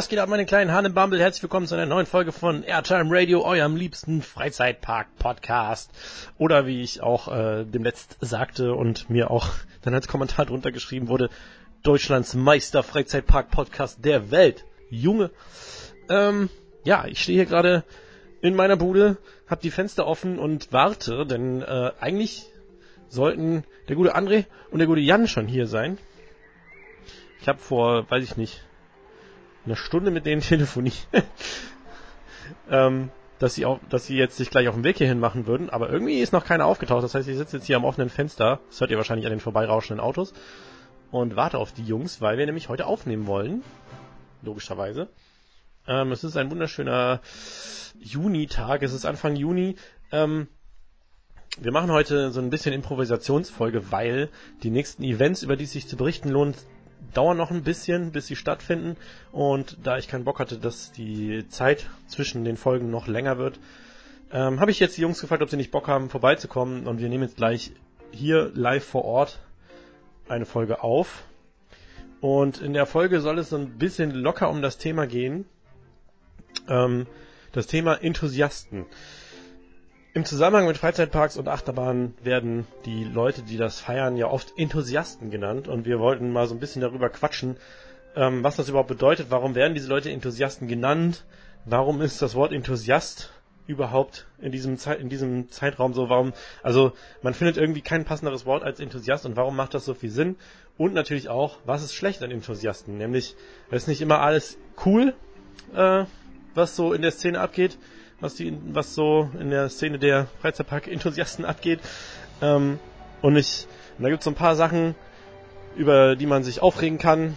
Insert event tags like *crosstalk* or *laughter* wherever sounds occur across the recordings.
Was geht ab, meine kleinen Hahn Bumble? Herzlich willkommen zu einer neuen Folge von Airtime Radio, eurem liebsten Freizeitpark-Podcast. Oder wie ich auch äh, dem letzt sagte und mir auch *laughs* dann als Kommentar drunter geschrieben wurde, Deutschlands Meister Freizeitpark-Podcast der Welt. Junge. Ähm, ja, ich stehe hier gerade in meiner Bude, hab die Fenster offen und warte, denn äh, eigentlich sollten der gute André und der gute Jan schon hier sein. Ich habe vor, weiß ich nicht, eine Stunde mit denen telefoniert, *laughs* ähm, dass sie auch, dass sie jetzt sich gleich auf den Weg hierhin machen würden, aber irgendwie ist noch keiner aufgetaucht. Das heißt, ich sitze jetzt hier am offenen Fenster, das hört ihr wahrscheinlich an den vorbeirauschenden Autos, und warte auf die Jungs, weil wir nämlich heute aufnehmen wollen. Logischerweise. Ähm, es ist ein wunderschöner Junitag, es ist Anfang Juni. Ähm, wir machen heute so ein bisschen Improvisationsfolge, weil die nächsten Events, über die es sich zu berichten lohnt, dauern noch ein bisschen, bis sie stattfinden. Und da ich keinen Bock hatte, dass die Zeit zwischen den Folgen noch länger wird, ähm, habe ich jetzt die Jungs gefragt, ob sie nicht Bock haben, vorbeizukommen. Und wir nehmen jetzt gleich hier live vor Ort eine Folge auf. Und in der Folge soll es so ein bisschen locker um das Thema gehen. Ähm, das Thema Enthusiasten. Im Zusammenhang mit Freizeitparks und Achterbahnen werden die Leute, die das feiern, ja oft Enthusiasten genannt. Und wir wollten mal so ein bisschen darüber quatschen, ähm, was das überhaupt bedeutet. Warum werden diese Leute Enthusiasten genannt? Warum ist das Wort Enthusiast überhaupt in diesem, Zeit, in diesem Zeitraum so? Warum, also man findet irgendwie kein passenderes Wort als Enthusiast und warum macht das so viel Sinn? Und natürlich auch, was ist schlecht an Enthusiasten? Nämlich, es ist nicht immer alles cool, äh, was so in der Szene abgeht was die, was so in der Szene der Freizeitpark-Enthusiasten abgeht. Ähm, und ich, und da gibt es so ein paar Sachen, über die man sich aufregen kann,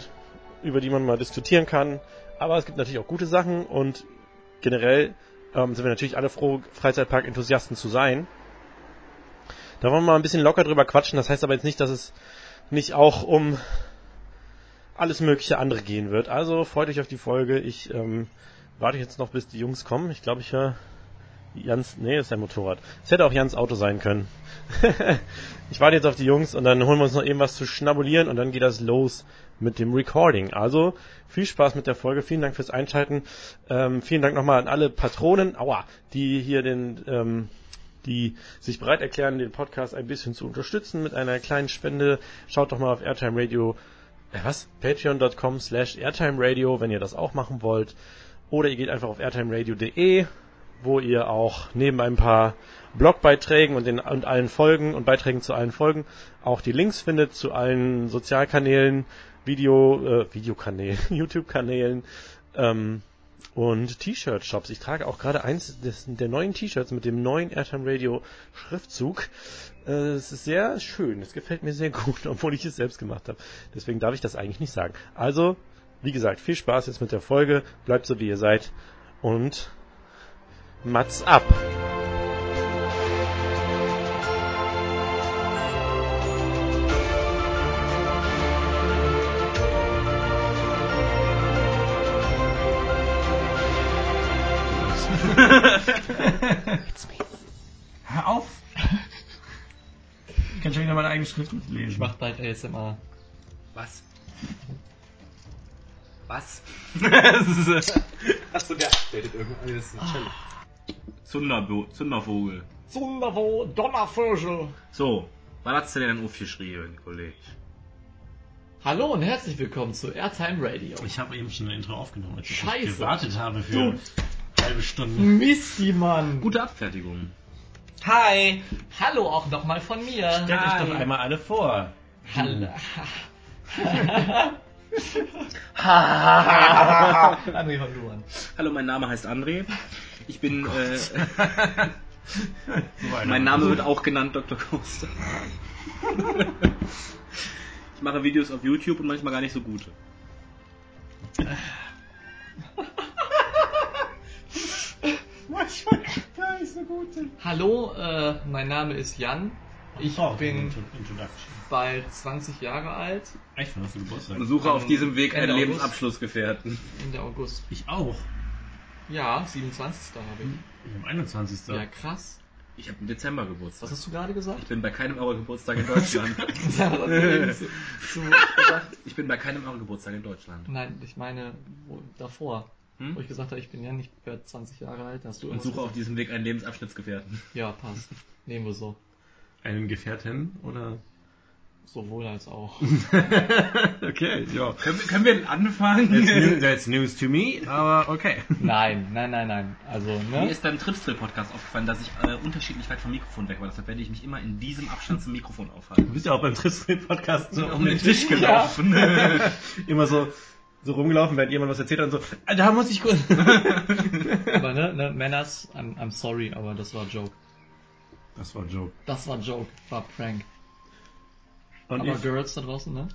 über die man mal diskutieren kann. Aber es gibt natürlich auch gute Sachen und generell ähm, sind wir natürlich alle froh, Freizeitpark-Enthusiasten zu sein. Da wollen wir mal ein bisschen locker drüber quatschen. Das heißt aber jetzt nicht, dass es nicht auch um alles mögliche andere gehen wird. Also freut euch auf die Folge. Ich ähm, warte ich jetzt noch, bis die Jungs kommen. Ich glaube, ich höre Jans, nee, ist sein Motorrad. Es hätte auch Jans Auto sein können. *laughs* ich warte jetzt auf die Jungs und dann holen wir uns noch eben was zu schnabulieren und dann geht das los mit dem Recording. Also viel Spaß mit der Folge. Vielen Dank fürs Einschalten. Ähm, vielen Dank nochmal an alle Patronen, aua, die hier den, ähm, die sich bereit erklären, den Podcast ein bisschen zu unterstützen mit einer kleinen Spende. Schaut doch mal auf Airtime Radio, äh, was? Patreon.com slash Airtime Radio, wenn ihr das auch machen wollt. Oder ihr geht einfach auf airtimeradio.de, wo ihr auch neben ein paar Blogbeiträgen und, den, und allen Folgen und Beiträgen zu allen Folgen auch die Links findet zu allen Sozialkanälen, Video, äh, Videokanälen, *laughs* YouTube-Kanälen ähm, und T-Shirt-Shops. Ich trage auch gerade eins des, der neuen T-Shirts mit dem neuen Airtime Radio Schriftzug. Äh, es ist sehr schön, es gefällt mir sehr *laughs* gut, obwohl ich es selbst gemacht habe. Deswegen darf ich das eigentlich nicht sagen. Also wie gesagt, viel Spaß jetzt mit der Folge. Bleibt so wie ihr seid. Und Mats ab! Hör auf! Ich kann schon wieder meine eigene Schrift lesen. Ich mach bald ASMR. Was? Was? *laughs* Achso, der updatet irgendwie. Das ist ein Challenge. Zunderbo Zundervogel. Zunderwo, Donnervögel. So, was hat's denn denn aufgeschrieben, Kollege? Hallo und herzlich willkommen zu Airtime Radio. Ich habe eben schon ein Intro aufgenommen, als ich Scheiße. gewartet habe für Du- eine halbe Stunde. Misty, Mann. Gute Abfertigung. Hi. Hallo auch nochmal von mir. Stellt euch doch einmal alle vor. Hallo. *laughs* *laughs* *laughs* André von du an. Hallo, mein Name heißt André. Ich bin, äh, So *laughs* einer. mein Name wird auch genannt Dr. Coaster. Ich mache Videos auf YouTube und manchmal gar nicht so gute. Manchmal gar nicht so gut. sind. Hallo, äh, mein Name ist Jan. Ich Oh, bin Intro- Introduction. Bald 20 Jahre alt. Echt, wann hast du Geburtstag? Suche auf diesem Weg einen August. Lebensabschlussgefährten. Ende August. Ich auch. Ja, 27. habe ich. Ich am 21. Ja, krass. Ich habe im Dezember Was Geburtstag. hast du gerade gesagt? Ich bin bei keinem eurer Geburtstag in Deutschland. *laughs* zu, zu gesagt? ich bin bei keinem eurer Geburtstag in Deutschland. Nein, ich meine wo, davor, Hm? wo ich gesagt habe, ich bin ja nicht werde 20 Jahre alt. Hast du Und suche auf diesem Weg einen Lebensabschnittsgefährten. Ja, passt. Nehmen wir so. Einen Gefährten oder? Sowohl als auch. *laughs* okay, ja. Können wir, können wir anfangen? That's, new, that's news to me, aber okay. Nein, nein, nein, nein. Also, Mir ne? ist beim Tripstrill-Podcast aufgefallen, dass ich äh, unterschiedlich weit vom Mikrofon weg war. Deshalb werde ich mich immer in diesem Abstand zum Mikrofon Du aufhalten. bist ja auch beim Triffscreen-Podcast so Um den Tisch Ja. gelaufen. *laughs* immer so, so rumgelaufen, während jemand was erzählt hat und so, ah, da muss ich kurz. *laughs* Aber ne, ne, Männers, I'm, I'm sorry, aber das war Joke. Das war Joke. Das war Joke, war Prank. Und aber Girls da draußen, ne?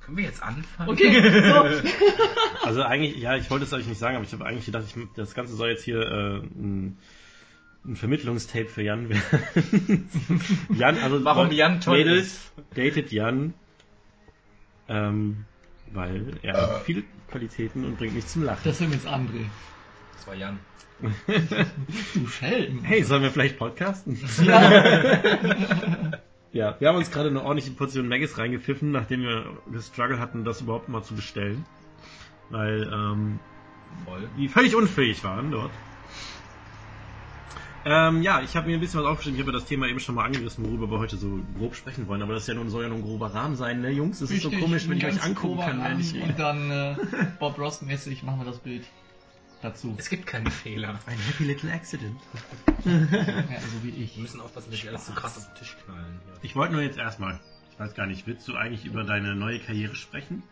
Können wir jetzt anfangen? Okay, *laughs* so. also eigentlich, ja, ich wollte es euch nicht sagen, aber ich habe eigentlich gedacht, ich, das Ganze soll jetzt hier äh, ein, ein Vermittlungstape für Jan werden. *laughs* Jan, also Warum Jan toll Mädels, datet Jan, ähm, weil er hat viele Qualitäten und bringt mich zum Lachen. Das ist übrigens André. Das war Jan. Du Schelm. Hey, sollen wir vielleicht podcasten? ja, *laughs* wir haben uns gerade eine ordentliche Portion Maggis reingepfiffen, nachdem wir das Struggle hatten, das überhaupt mal zu bestellen. Weil ähm, Voll. die völlig unfähig waren dort. Ähm, ja, ich habe mir ein bisschen was aufgeschrieben. Ich habe ja das Thema eben schon mal angerissen, worüber wir heute so grob sprechen wollen. Aber das ja nun, soll ja nur ein grober Rahmen sein, ne, Jungs? Das ist so Richtig, komisch, wenn ich euch angucken kann, wenn ich Und dann äh, Bob Ross-mäßig machen wir das Bild dazu. Es gibt keine Fehler. Ein happy little accident. Ja, so wie ich. Wir müssen aufpassen, dass wir alles zu krass auf den Tisch knallen. Hier. Ich wollte nur jetzt erstmal, ich weiß gar nicht, willst du eigentlich über deine neue Karriere sprechen?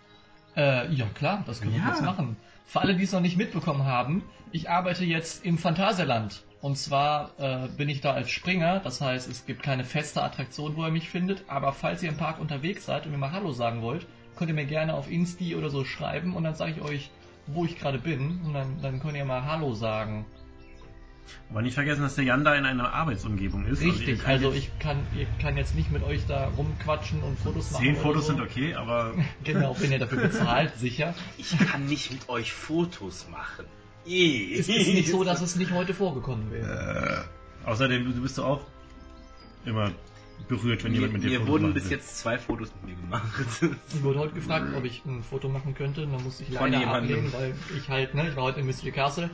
Äh, ja klar, das können wir Ja. kurz machen. Für alle, die es noch nicht mitbekommen haben, ich arbeite jetzt im Phantasialand. Und zwar äh, bin ich da als Springer, das heißt, es gibt keine feste Attraktion, wo ihr mich findet, aber falls ihr im Park unterwegs seid und mir mal Hallo sagen wollt, könnt ihr mir gerne auf Insti oder so schreiben und dann sage ich euch, wo ich gerade bin und dann, dann könnt ihr mal Hallo sagen. Aber nicht vergessen, dass der Jan da in einer Arbeitsumgebung ist. ihr Richtig, also jetzt- ich kann, ihr kann jetzt nicht mit euch da rumquatschen und Fotos machen. Zehn Fotos so. sind okay, aber *laughs* Genau, wenn ihr dafür bezahlt, *laughs* sicher. Ich kann nicht mit euch Fotos machen. Es ist nicht so, dass es nicht heute vorgekommen wäre. äh, außerdem, du, du bist doch auch immer berührt, wenn Mir, jemand mit dir mir Fotos wurden machen bis will. jetzt zwei Fotos mit mir gemacht. Ich wurde heute gefragt, ob ich ein Foto machen könnte, und dann musste ich leider ablehnen, weil ich halt, ne, ich war heute in Mystery Castle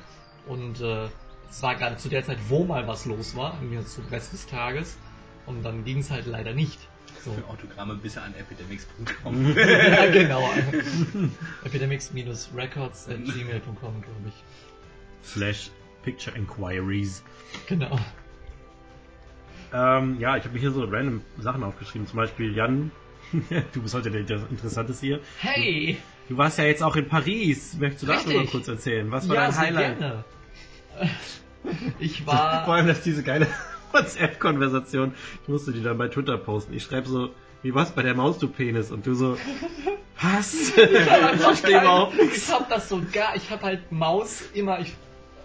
und äh, es war gerade zu der Zeit, wo mal was los war, irgendwie zum Rest des Tages und dann ging es halt leider nicht. So. Für Autogramme bitte an epidemics.com. *laughs* ja, *laughs* genau. Epidemics-records at gmail.com, glaube ich. Slash Picture Inquiries. Genau. Ähm, ja, ich habe mir hier so random Sachen aufgeschrieben. Zum Beispiel Jan, *laughs* du bist heute der, Interessanteste hier. Hey! Du warst ja jetzt auch in Paris. Möchtest du Richtig. kurz erzählen? Was war Ja, dein Highlight? gerne. Ich *laughs* Vor war... allem, dass diese geile *laughs* WhatsApp-Konversation, ich musste die dann bei Twitter posten. Ich schreibe so, wie war's bei der Maus, du Penis? Und du so, was? ich verstehe überhaupt nichts. Ich hab das so gar, ich hab halt Maus immer, ich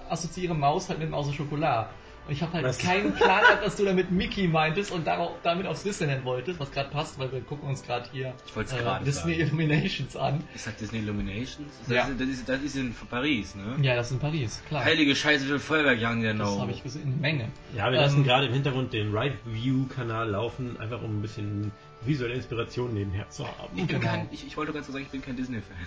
assoziiere Maus halt mit Maus und Schokolade. Und ich habe halt Was? keinen Plan gehabt, dass du damit Mickey meintest und darauf, damit aufs Disneyland wolltest, was gerade passt, weil wir gucken uns gerade hier äh, Disney sagen. Illuminations an. Ist das Disney Illuminations? Das, Ja. ist, das, ist, das ist in Paris, ne? Ja, das ist in Paris, klar. Heilige Scheiße, viel Feuerwerk die denn das habe ich gesehen, eine Menge. Ja, wir lassen Ähm, gerade im Hintergrund den Right View Kanal laufen, einfach um ein bisschen visuelle Inspiration nebenher zu haben. Ich, bin Genau. kein, ich, ich wollte ganz so sagen, ich bin kein Disney-Fan.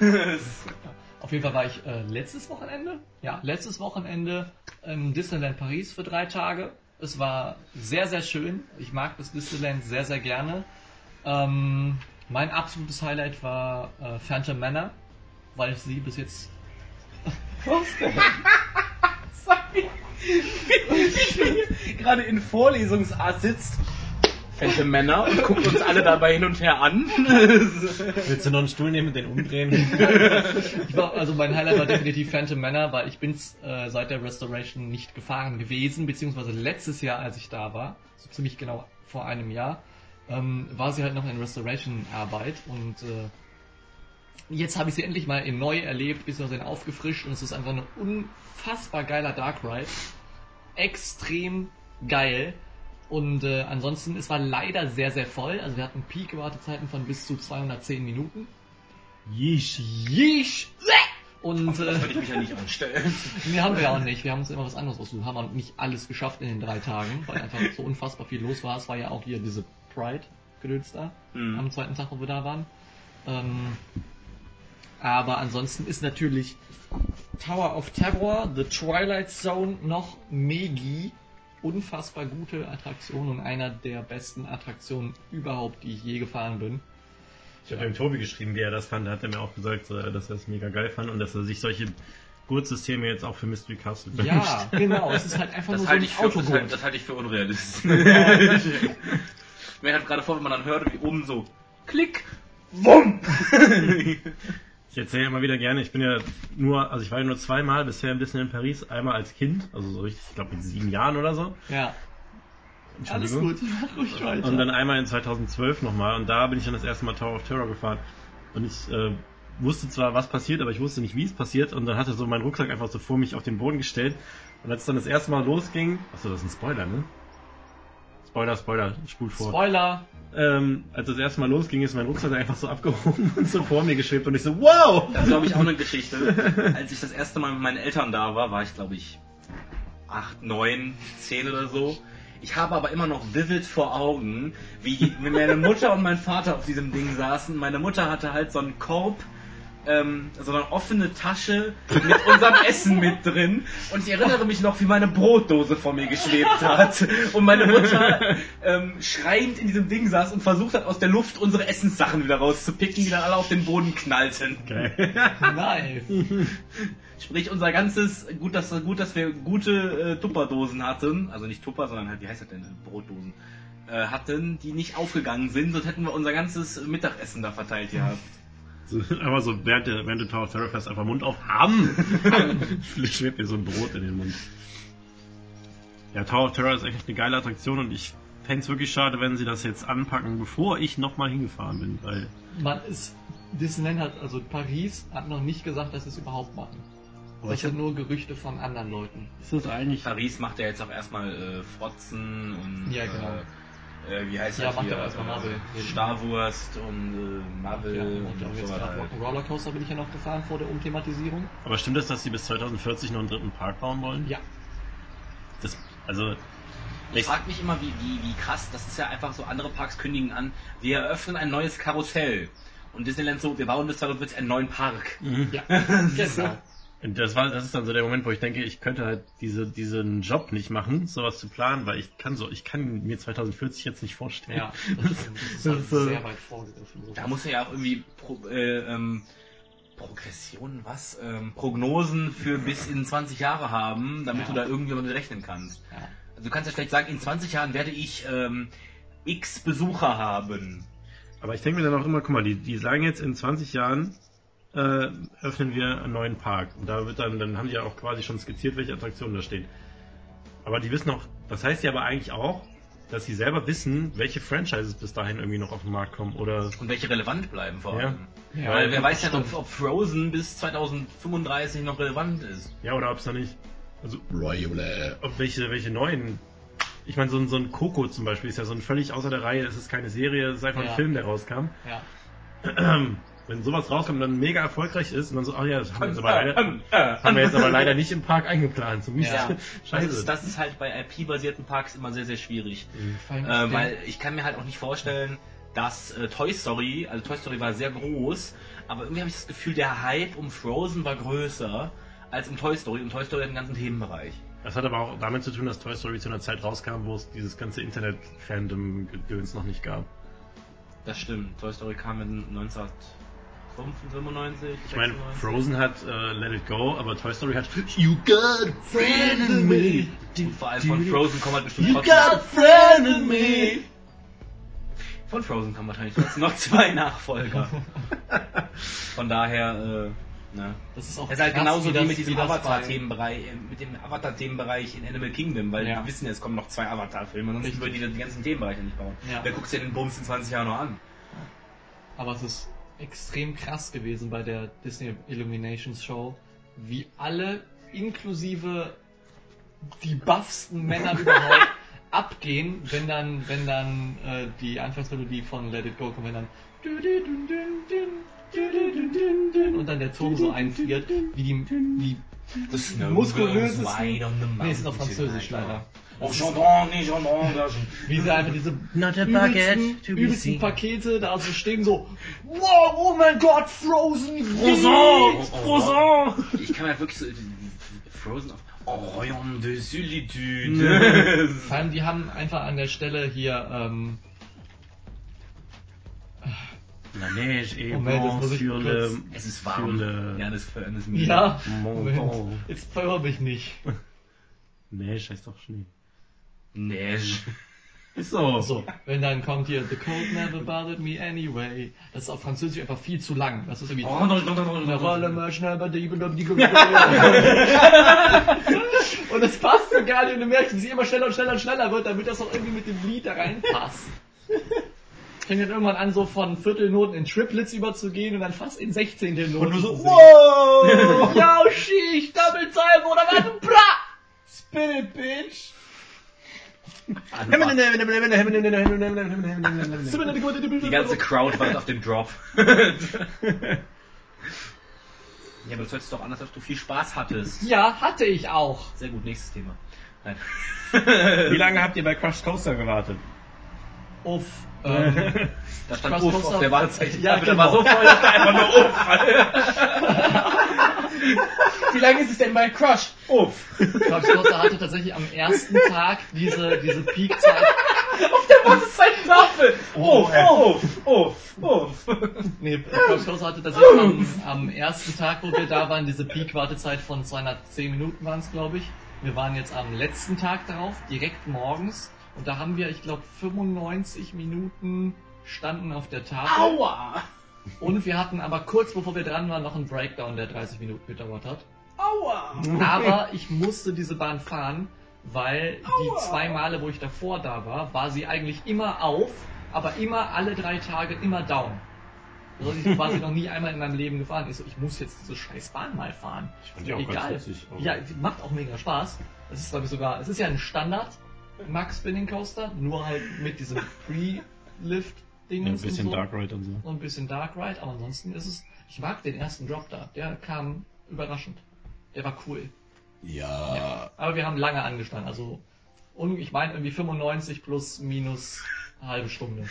*laughs* *laughs* *laughs* Auf jeden Fall war ich äh, letztes Wochenende, ja, letztes Wochenende im Disneyland Paris für drei Tage. Es war sehr, sehr schön. Ich mag das Disneyland sehr, sehr gerne. Ähm, mein absolutes Highlight war äh, Phantom Manor, weil ich sie bis jetzt. *laughs* Was denn? *laughs* Sorry. *laughs* Gerade in Vorlesungsart sitzt, fette Männer und guckt uns alle dabei hin und her an. *laughs* Willst du noch einen Stuhl nehmen und den umdrehen? *laughs* Ich war, also mein Highlight war definitiv Phantom Manor, weil ich bin's äh, seit der Restoration nicht gefahren gewesen, beziehungsweise letztes Jahr, als ich da war, so ziemlich genau vor einem Jahr, ähm, war sie halt noch in Restoration-Arbeit und äh, jetzt habe ich sie endlich mal in neu erlebt, beziehungsweise aufgefrischt und es ist einfach ein unfassbar geiler Dark Ride. Extrem geil. Und äh, ansonsten, es war leider sehr, sehr voll. Also wir hatten Peak-Wartezeiten von bis zu 210 Minuten. Yeesh. Yeesh! Und Das äh, würde ich mich ja nicht anstellen. *laughs* nee, haben wir ja auch nicht. Wir haben uns immer was anderes ausgesucht. Haben wir nicht alles geschafft in den drei Tagen, weil einfach so unfassbar viel los war. Es war ja auch hier diese Pride-Gedöns da Mhm. am zweiten Tag, wo wir da waren. Ähm, aber ansonsten ist natürlich Tower of Terror, The Twilight Zone noch Megi. Unfassbar gute Attraktion und einer der besten Attraktionen überhaupt, die ich je gefahren bin. Ich habe dem Tobi geschrieben, wie er das fand. Da hat er mir auch gesagt, so, dass er es mega geil fand und dass er sich solche Gurtsysteme jetzt auch für Mystery Castle wünscht. Ja, genau. Es ist halt *laughs* einfach Das nur halte, so ich ein für, das, halte, das halte ich für unrealistisch. *laughs* Mir hat gerade vor, wenn man dann hört, wie oben so Klick, Wumm. *laughs* Ich erzähle immer wieder gerne, ich bin ja nur, also ich war ja nur zweimal bisher ein bisschen in Paris. Einmal als Kind, also so richtig, ich glaube mit sieben Jahren oder so. Ja, alles Entschuldigung. gut. *laughs* Mach ruhig weiter. Und dann einmal in 2012 nochmal und da bin ich dann das erste Mal Tower of Terror gefahren. Und ich äh, wusste zwar, was passiert, aber ich wusste nicht, wie es passiert. Und dann hatte so mein Rucksack einfach so vor mich auf den Boden gestellt. Und als es dann das erste Mal losging, achso, das ist ein Spoiler, ne? Spoiler, Spoiler, spult vor. Spoiler. ähm, als das erste Mal losging, ist mein Rucksack einfach so abgehoben und so vor mir geschwebt und ich so, wow! Das ist, glaube ich, auch eine Geschichte. Als ich das erste Mal mit meinen Eltern da war, war ich, glaube ich, acht, neun, zehn oder so. Ich habe aber immer noch vivid vor Augen, wie wie meine Mutter und mein Vater auf diesem Ding saßen. Meine Mutter hatte halt so einen Korb, ähm, so eine offene Tasche mit unserem *laughs* Essen mit drin. Und ich erinnere mich noch, wie meine Brotdose vor mir geschwebt *laughs* hat. Und meine Mutter ähm, schreiend in diesem Ding saß und versucht hat, aus der Luft unsere Essenssachen wieder rauszupicken, die dann alle auf den Boden knallten. Geil. Nice. Sprich, unser ganzes, gut, dass, gut, dass wir gute äh, Tupperdosen hatten, also nicht Tupper, sondern halt, wie heißt das denn, Brotdosen, äh, hatten, die nicht aufgegangen sind, sonst hätten wir unser ganzes Mittagessen da verteilt gehabt. *laughs* So, aber so während, der, während du Tower of Terror fährst, einfach Mund auf, Ham! *laughs* *laughs* Schwebt mir so ein Brot in den Mund. Ja, Tower of Terror ist eigentlich eine geile Attraktion und ich fände es wirklich schade, wenn sie das jetzt anpacken, bevor ich nochmal hingefahren bin, weil Man ist, Disneyland hat, also Paris hat noch nicht gesagt, dass sie es überhaupt machen. Aber Das ich sind hab- nur Gerüchte von anderen Leuten. ist das eigentlich Paris macht ja jetzt auch erstmal äh, Frotzen und Ja, genau. äh, äh, wie heißt Ja, das macht hier? ja erstmal Marvel. Äh, Starwurst und äh, Marvel Ja, und, und auch so jetzt weiter. gerade Rock'n'Roller Rollercoaster bin ich ja noch gefahren vor der Umthematisierung. Aber stimmt es, dass sie bis 2040 noch einen dritten Park bauen wollen? Ja. Das, also, Ich frage mich immer, wie, wie, wie krass, das ist ja einfach so, andere Parks kündigen an, wir eröffnen ein neues Karussell. Und Disneyland so, wir bauen bis 2040 einen neuen Park. Ja. Das *laughs* ist genau. Und das war, das ist dann so der Moment, wo ich denke, ich könnte halt diese, diesen Job nicht machen, sowas zu planen, weil ich kann so, ich kann mir 2040 jetzt nicht vorstellen. Ja, das stimmt. Das *laughs* ist halt Das ist, äh, sehr weit vorgegriffen. So. Da muss er ja auch irgendwie Pro, äh, ähm, Progressionen, was? Ähm, Prognosen für bis in 20 Jahre haben, damit Ja. du da irgendwie damit rechnen kannst. ja. Also du kannst ja vielleicht sagen, in 20 Jahren werde ich ähm, x Besucher haben. Aber ich denke mir dann auch immer, guck mal, die, die sagen jetzt in 20 Jahren äh, öffnen wir einen neuen Park. Und da wird dann, dann haben die ja auch quasi schon skizziert, welche Attraktionen da stehen. Aber die wissen auch, das heißt ja aber eigentlich auch, dass sie selber wissen, welche Franchises bis dahin irgendwie noch auf den Markt kommen oder Und welche relevant bleiben vor Ja. allem. Ja, Weil wer weiß stimmt. ob, ob Frozen bis 2035 noch relevant ist. ja oder ob es da nicht also ob welche welche neuen ich meine so ein so ein Coco zum Beispiel ist ja so ein völlig außer der Reihe, es ist keine Serie, es ist einfach Ja. ein Film, der rauskam. Ja. *clears throat* *clears throat* Wenn sowas rauskommt und dann mega erfolgreich ist und dann so, ach ja, das haben wir jetzt aber leider, haben wir jetzt aber leider nicht im Park eingeplant. So. Ja, *laughs* Scheiße. Das ist, das ist halt bei IP-basierten Parks immer sehr, sehr schwierig. Allem Äh, weil ich kann mir halt auch nicht vorstellen, dass äh, Toy Story, also Toy Story war sehr groß, aber irgendwie habe ich das Gefühl, der Hype um Frozen war größer als um Toy Story und Toy Story hat einen ganzen Themenbereich. Das hat aber auch damit zu tun, dass Toy Story zu einer Zeit rauskam, wo es dieses ganze Internet-Fandom-Gedöns noch nicht gab. Das stimmt. Toy Story kam in 1995. Ich meine, Frozen hat äh, Let It Go, aber Toy Story hat You got a friend in me. Und vor allem von Frozen kommt halt bestimmt You got a friend in me. Von Frozen kommen wahrscheinlich trotzdem noch zwei Nachfolger. *laughs* Von daher, äh, ne. Das ist auch Es ist halt krass, genauso wie, das- mit diesem Avatar-Themenbereich, äh, mit dem Avatar-Themenbereich in Animal Kingdom, weil Ja. wir wissen ja, es kommen noch zwei Avatar-Filme, sonst Richtig. würden die die ganzen Themenbereiche nicht bauen. Ja. Wer guckt sich den Bums in 20 Jahren noch an? Aber es ist extrem krass gewesen bei der Disney Illuminations Show, wie alle, inklusive die buffsten Männer überhaupt, *laughs* abgehen, wenn dann, wenn dann äh, die Anfangsmelodie von Let It Go kommt, wenn dann und dann der Ton so einfriert, wie die, wie The snow Muskulöses- goes wide on the Nee, es ist auf mountain Französisch leider. Oh, nee, Chandon, da schon. Wie sie einfach diese Not a übelsten, übelsten Pakete da so stehen, so Wow, oh mein Gott, Frozen! Frozen! Frozen! Ich kann halt wirklich so Frozen auf Orion de Solitude. *laughs* Vor allem, die haben einfach an der Stelle hier, ähm, La neige est Moment, das bon muss ich sur kurz- le... Es ist warm. le... Ja, das ist ja, Moment. Jetzt verhör mich nicht. *laughs* Neige heißt doch Schnee. *laughs* Ist so. So, wenn dann kommt hier The Cold Never Bothered Me Anyway. Das ist auf Französisch einfach viel zu lang. Das ist irgendwie. Oh, no, no, no, no, Rolle mal schnell bei die- *laughs* Und es passt so gar nicht. Und du merkst, wie sie immer schneller und schneller und schneller wird, damit das auch irgendwie mit dem Lied da reinpasst. Fängt dann irgendwann an, so von Viertelnoten in Triplets überzugehen und dann fast in Sechzehntel Noten. Und du so, wow! *laughs* Yo, sheesh, Double Time oder was? Bra! Spin it, bitch! Die ganze Crowd wartet auf den Drop. *laughs* ja, aber das hört sich doch an, als ob du viel Spaß hattest. Ja, hatte ich auch. Sehr gut, nächstes Thema. Nein. *laughs* Wie lange habt ihr bei Crush Coaster gewartet? Uff. *laughs* Ähm, Da stand Crush Uff Coaster- auf der Wartezeichen. Ja, da genau. war so voll, dass da einfach nur Uff. Wie lange ist es denn bei Crush? Uff. Crouch Coaster hatte tatsächlich am ersten Tag diese, diese Peak-Zeit. Auf der Wartezeichen-Tafel. Oh, Uff, Uff, Uff, Uff. Nee, Crouch Coaster hatte tatsächlich am, am ersten Tag, wo wir da waren, diese Peak-Wartezeit von 210 Minuten waren es, glaube ich. Wir waren jetzt am letzten Tag darauf, direkt morgens. Und da haben wir, ich glaube, 95 Minuten standen auf der Tafel. Aua. Und wir hatten aber kurz bevor wir dran waren noch einen Breakdown, der 30 Minuten gedauert hat. Aua. Aber ich musste diese Bahn fahren, weil die zwei Male, wo ich davor da war, war sie eigentlich immer auf, aber immer alle drei Tage immer down. Also ich war sie noch nie einmal in meinem Leben gefahren. Ich so, ich muss jetzt diese scheiß Bahn mal fahren. Ich fand die auch ganz Egal. witzig, aber- Ja, macht auch mega Spaß. Es ist glaube ich sogar, es ist ja ein Standard Max Spinning Coaster, nur halt mit diesem Pre-Lift Ding Ja, ein bisschen und so. Dark Ride und so. Und ein bisschen Dark Ride, aber ansonsten ist es, ich mag den ersten Drop da. Der kam überraschend. Der war cool. Ja. Aber wir haben lange angestanden, also ich meine irgendwie 95 plus minus halbe Stunde.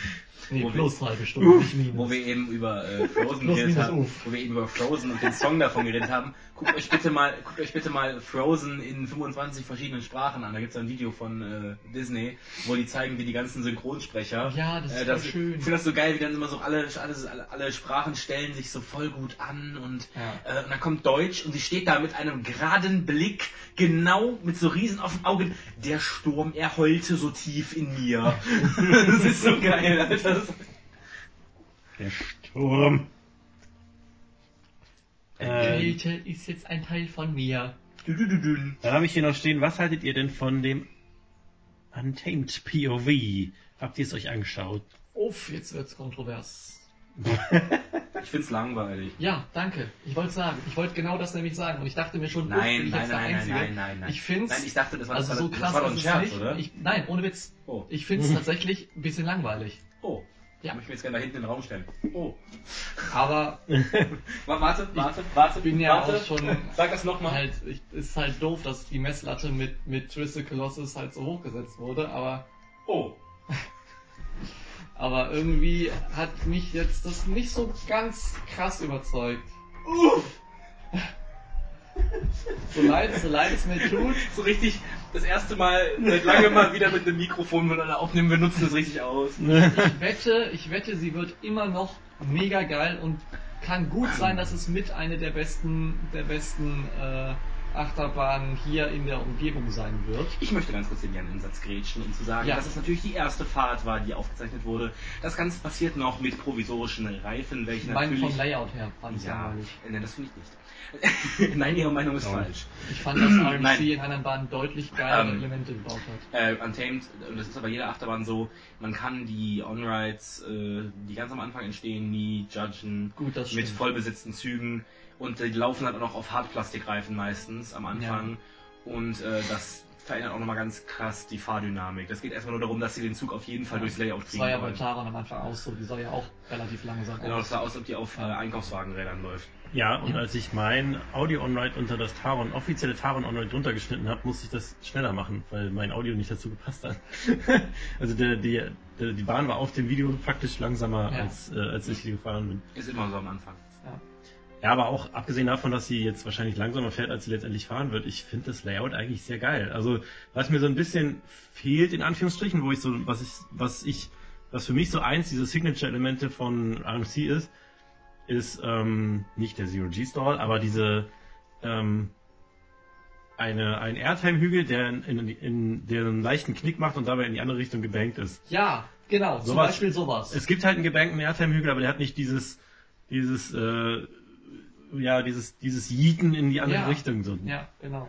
Nee, Wo wir- plus halbe Stunde, minus. Wo wir eben über äh, *laughs* Frozen geredet haben, uff. wo wir eben über Frozen und den Song davon geredet haben, guckt euch bitte mal, guckt euch bitte mal Frozen in 25 verschiedenen Sprachen an. Da gibt es ein Video von äh, Disney, wo die zeigen, wie die ganzen Synchronsprecher. Ja, das ist äh, voll schön. Ich finde das so geil, wie dann immer so alle, alle, alle Sprachen stellen sich so voll gut an und, Ja. äh, und dann kommt Deutsch und sie steht da mit einem geraden Blick, genau mit so riesen offenen Augen. Der Sturm, er heulte so tief in mir. *laughs* *laughs* das ist so geil, Alter. Das- Der Sturm. Die Ähm, Kälte ist jetzt ein Teil von mir. Dann habe ich hier noch stehen, was haltet ihr denn von dem Untamed POV? Habt ihr es euch angeschaut? Uff, jetzt wird's kontrovers. Ich find's langweilig. Ja, danke. Ich wollte sagen, ich wollte genau das nämlich sagen und ich dachte mir schon, Nein, ich nein, nein, nein, nein, nein, nein. Ich find's, Nein, ich dachte, das war, also so krass das war doch ein Scherz, nicht. oder? Ich, nein, ohne Witz. Oh. Ich find's *laughs* tatsächlich ein bisschen langweilig. Oh. Ja. Ich möchte jetzt gerne da hinten in den Raum stellen. Oh. Aber *laughs* Wa- Warte, warte, warte. bin ja warte. auch schon Sag das nochmal. halt, ich, ist halt doof, dass die Messlatte mit, mit Twisted Colossus halt so hochgesetzt wurde, aber, Oh. *laughs* aber irgendwie hat mich jetzt das nicht so ganz krass überzeugt. So leid, so leid es mir tut. So richtig, das erste Mal seit langem mal wieder mit einem Mikrofon miteinander aufnehmen. Wir nutzen das richtig aus. Ich wette, ich wette, sie wird immer noch mega geil und kann gut sein, dass es mit eine der besten, der besten äh, Achterbahnen hier in der Umgebung sein wird. Ich möchte ganz kurz den Jan in den Satz grätschen, um zu sagen, Ja. dass es natürlich die erste Fahrt war, die aufgezeichnet wurde. Das Ganze passiert noch mit provisorischen Reifen, welche Ich meine natürlich... vom Layout her fand ich ja, nein, das finde ich nicht. *laughs* Nein, Ihre Meinung ist Ja. falsch. Ich fand, dass *clears throat* RMC Nein. in anderen Bahnen deutlich geilere Ähm, Elemente gebaut hat. Äh, Untamed, und das ist aber jeder Achterbahn so, man kann die On-Rides, äh, die ganz am Anfang entstehen, nie judgen. Gut, das mit stimmt. vollbesetzten Zügen. Und die laufen halt auch noch auf Hartplastikreifen meistens am Anfang. Und äh, das verändert auch nochmal ganz krass die Fahrdynamik. Das geht erstmal nur darum, dass sie den Zug auf jeden Fall Ja. durchs Layout Das kriegen war ja bei. Taron am Anfang auch so, die sah ja auch relativ langsam Genau, aus. es sah aus, als ob die auf äh, Einkaufswagenrädern läuft. Ja, und als ich mein Audio On-Ride unter das Taron, offizielle Taron On-Ride drunter geschnitten habe, musste ich das schneller machen, weil mein Audio nicht dazu gepasst hat. *laughs* also der, die, der, die Bahn war auf dem Video praktisch langsamer, Ja. als, äh, als ich hier gefahren bin. Ist immer so am Anfang. Ja. Ja, aber auch abgesehen davon, dass sie jetzt wahrscheinlich langsamer fährt, als sie letztendlich fahren wird, ich finde das Layout eigentlich sehr geil. Also, was mir so ein bisschen fehlt, in Anführungsstrichen, wo ich so, was ich, was ich, was für mich so eins dieser Signature-Elemente von RMC ist, ist ähm, nicht der Zero-G-Stall, aber diese ähm, eine, ein Airtime-Hügel, der in, in, in, der einen leichten Knick macht und dabei in die andere Richtung gebankt ist. Ja, genau, zum Sowas- Beispiel sowas. Es gibt halt einen gebankten Airtime-Hügel, aber der hat nicht dieses, dieses, äh, ja, dieses, dieses Yeeten in die andere Ja. Richtung. So. ja, genau.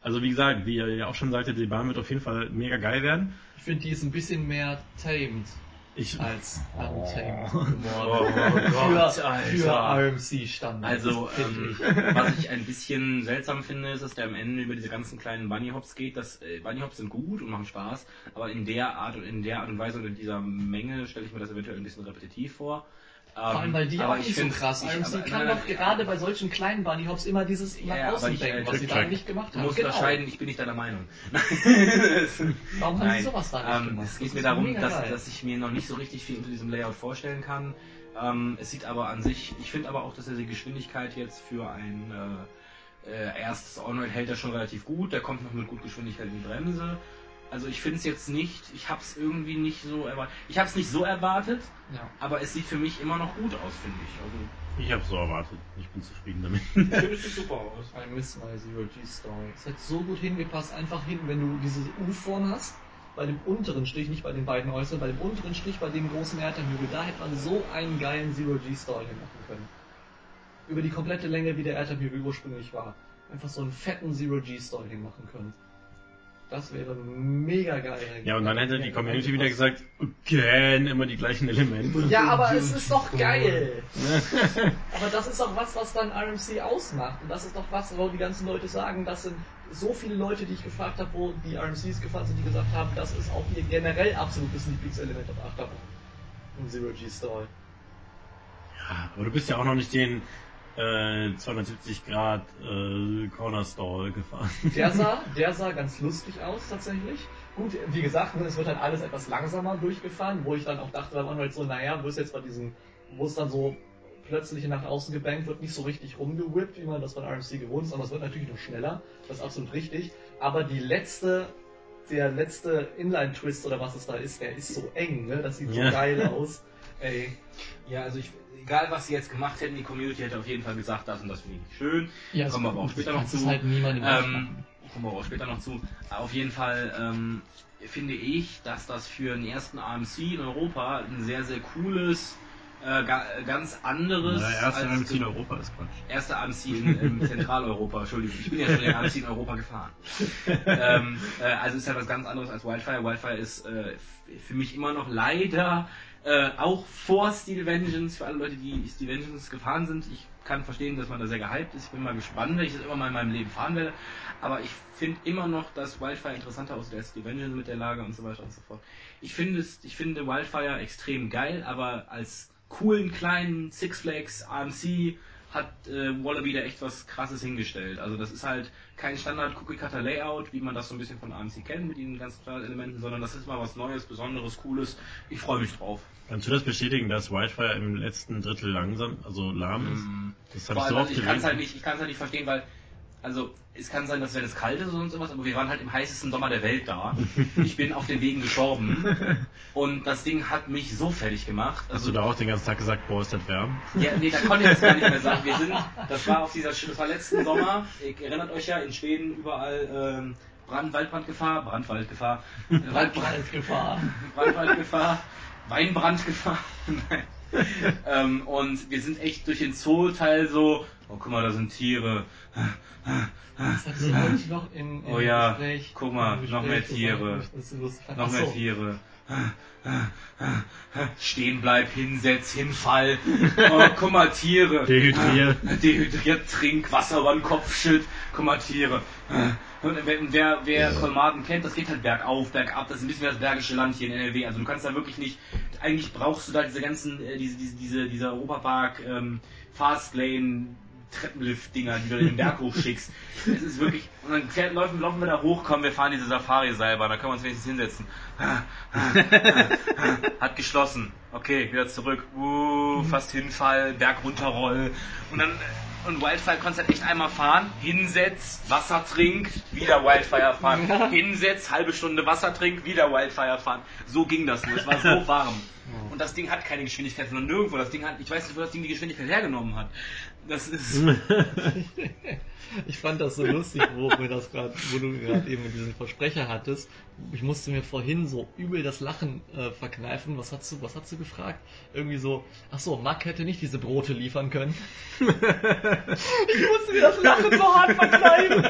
Also wie gesagt, wie ihr ja auch schon sagte, die Bahn wird auf jeden Fall mega geil werden. Ich finde, die ist ein bisschen mehr tamed Ich, als untamed Oh. geworden. *laughs* Gott, für, Alter. für RMC-Standards. Also, finde ähm, ich. was ich ein bisschen seltsam finde, ist, dass der am Ende über diese ganzen kleinen Bunny Hops geht. Das, äh, Bunny Hops sind gut und machen Spaß, aber in der Art und in der Art und Weise und in dieser Menge stelle ich mir das eventuell ein bisschen repetitiv vor. Vor allem, weil die aber auch ich nicht so krass. ich- RMC aber- kann doch gerade bei solchen kleinen Bunny Hops immer dieses Ja, nach aber außen äh, denken, was sie da nicht gemacht Du haben. musst Genau. unterscheiden, ich bin nicht deiner Meinung. *laughs* Warum haben sie sowas da nicht ähm, gemacht? Es geht mir darum, dass ich mir noch nicht so richtig viel unter diesem Layout vorstellen kann. Ähm, es sieht aber an sich, ich finde aber auch, dass er die Geschwindigkeit jetzt für ein äh, äh, erstes On-Ride hält er schon relativ gut. Der kommt noch mit gut Geschwindigkeit in die Bremse. Also ich finde es jetzt nicht, ich habe es irgendwie nicht so erwartet. Ich habe es nicht so erwartet, Ja. aber es sieht für mich immer noch gut aus, finde ich. Also ich habe so erwartet. Ich bin zufrieden damit. ich finde es sieht super aus. I miss my Zero G Story. Es hat so gut hingepasst, einfach hin, wenn du diese U vorn hast, bei dem unteren Strich, nicht bei den beiden äußeren, bei dem unteren Strich, bei dem großen Airtime-Hügel, da hätte man so einen geilen Zero G Story hinmachen können. Über die komplette Länge, wie der Airtime-Hügel ursprünglich war. Einfach so einen fetten Zero G Story hinmachen können. Das wäre mega geil. Ja, und dann hätte die Community wieder gesagt, again, immer die gleichen Elemente. Ja, aber es ist doch *laughs* geil. Aber das ist doch was, was dann RMC ausmacht. Und das ist doch was, wo die ganzen Leute sagen, das sind so viele Leute, die ich gefragt habe, wo die RMCs gefahren sind, die gesagt haben, das ist auch ihr generell absolutes Lieblingselement auf Achterbahn. Im Zero G Stall. Ja, aber du bist ja auch noch nicht den äh, 270 Grad äh, Corner Stall gefahren. *laughs* Der sah, *laughs* der sah ganz lustig aus tatsächlich. Gut, wie gesagt, ne, es wird halt alles etwas langsamer durchgefahren, wo ich dann auch dachte, beim Onride so, naja, wo ist jetzt bei diesem, wo es dann so plötzlich nach außen gebankt wird, nicht so richtig rumgewippt, wie man das von RMC gewohnt ist, aber es wird natürlich noch schneller, das ist absolut richtig. Aber die letzte, der letzte Inline-Twist oder was es da ist, der ist so eng, ne? Das sieht so Ja. geil *laughs* aus. Ey. Ja, also ich, egal was sie jetzt gemacht hätten, die Community hätte auf jeden Fall gesagt, das und das finde ich nicht schön. Ja, Kommen wir aber auch später noch Das ist zu. halt Ähm, kommen wir auch später noch zu. Auf jeden Fall ähm, finde ich, dass das für den ersten AMC in Europa ein sehr, sehr cooles, äh, ga, ganz anderes. Na, erste als MC in Europa ist Quatsch. erste AMC in, in Zentraleuropa, Entschuldigung, ich bin ja schon den AMC in Europa gefahren. *laughs* ähm, äh, also ist ja was ganz anderes als Wildfire. Wildfire ist äh, für mich immer noch leider äh, auch vor Steel Vengeance, für alle Leute, die Steel Vengeance gefahren sind. Ich kann verstehen, dass man da sehr gehypt ist. Ich bin mal gespannt, wenn ich das immer mal in meinem Leben fahren werde. Aber ich finde immer noch, dass Wildfire interessanter aussieht als Steel Vengeance mit der Lage und so weiter und so fort. Ich finde ich finde Wildfire extrem geil, aber als coolen kleinen Six Flags AMC hat äh, Wallaby da echt was krasses hingestellt. Also das ist halt kein Standard Cookie Cutter Layout, wie man das so ein bisschen von AMC kennt mit den ganzen Elementen, sondern das ist mal was Neues, Besonderes, Cooles. Ich freue mich drauf. Kannst du das bestätigen, dass Wildfire im letzten Drittel langsam, also lahm ist? Das habe ich so oft ich kann es gelesen. halt nicht, ich kann es halt nicht verstehen, weil also es kann sein, dass wenn es kalt ist und sowas, aber wir waren halt im heißesten Sommer der Welt da. Ich bin auf den Wegen gestorben und das Ding hat mich so fertig gemacht. Hast Also du da auch den ganzen Tag gesagt, boah, ist das wärm? Ja, nee, da konnte ich das gar nicht mehr sagen. Wir sind, *laughs* das war auf dieser, das war letzten Sommer. Ihr erinnert euch ja, in Schweden überall ähm, Brand, Waldbrandgefahr, Brandwaldgefahr, äh, Waldbrand, Waldbrandgefahr. *laughs* Brandwaldgefahr, Weinbrandgefahr. *laughs* Ähm, und wir sind echt durch den Zoo-Teil so, oh guck mal, da sind Tiere. Das hatte ich neulich noch in, in Oh ja, Gespräch, guck mal, noch mehr Tiere. Noch mehr. Tiere. Stehen bleib, hinsetz, hinfall. *laughs* Oh, guck mal, Tiere. Dehydriert. Dehydriert, trink, Wasser über den Kopf schütt. Guck mal, Tiere. Und wer, wer, Kolmarten kennt, das geht halt bergauf, bergab. Das ist ein bisschen wie das Bergische Land hier in NRW. Also du kannst da wirklich nicht, eigentlich brauchst du da diese ganzen, äh, diese, diese, diese, dieser Europapark, ähm, Fastlane, Treppenlift-Dinger, die du den Berg *laughs* hochschickst. Es ist wirklich, und dann fährt, laufen, laufen wir da hoch, kommen, wir fahren diese Safari-Seilbahn, da können wir uns wenigstens hinsetzen. Hat geschlossen. Okay, wieder zurück. Uh, fast Hinfall, Berg runterroll. Und dann, und Wildfire konntest halt echt einmal fahren, hinsetzt, Wasser trinkt, wieder Wildfire fahren. Hinsetzt, halbe Stunde Wasser trinkt, wieder Wildfire fahren. So ging das nur. Es war so *laughs* warm. Und das Ding hat keine Geschwindigkeit von nirgendwo. Das Ding hat, ich weiß nicht, wo das Ding die Geschwindigkeit hergenommen hat. Das ist. *laughs* Ich fand das so lustig, wo, das grad, wo du gerade eben diesen Versprecher hattest. Ich musste mir vorhin so übel das Lachen äh, verkneifen. Was hast du, was hast du gefragt? Irgendwie so, ach so, Mack hätte nicht diese Brote liefern können. ich musste mir das Lachen so hart verkneifen.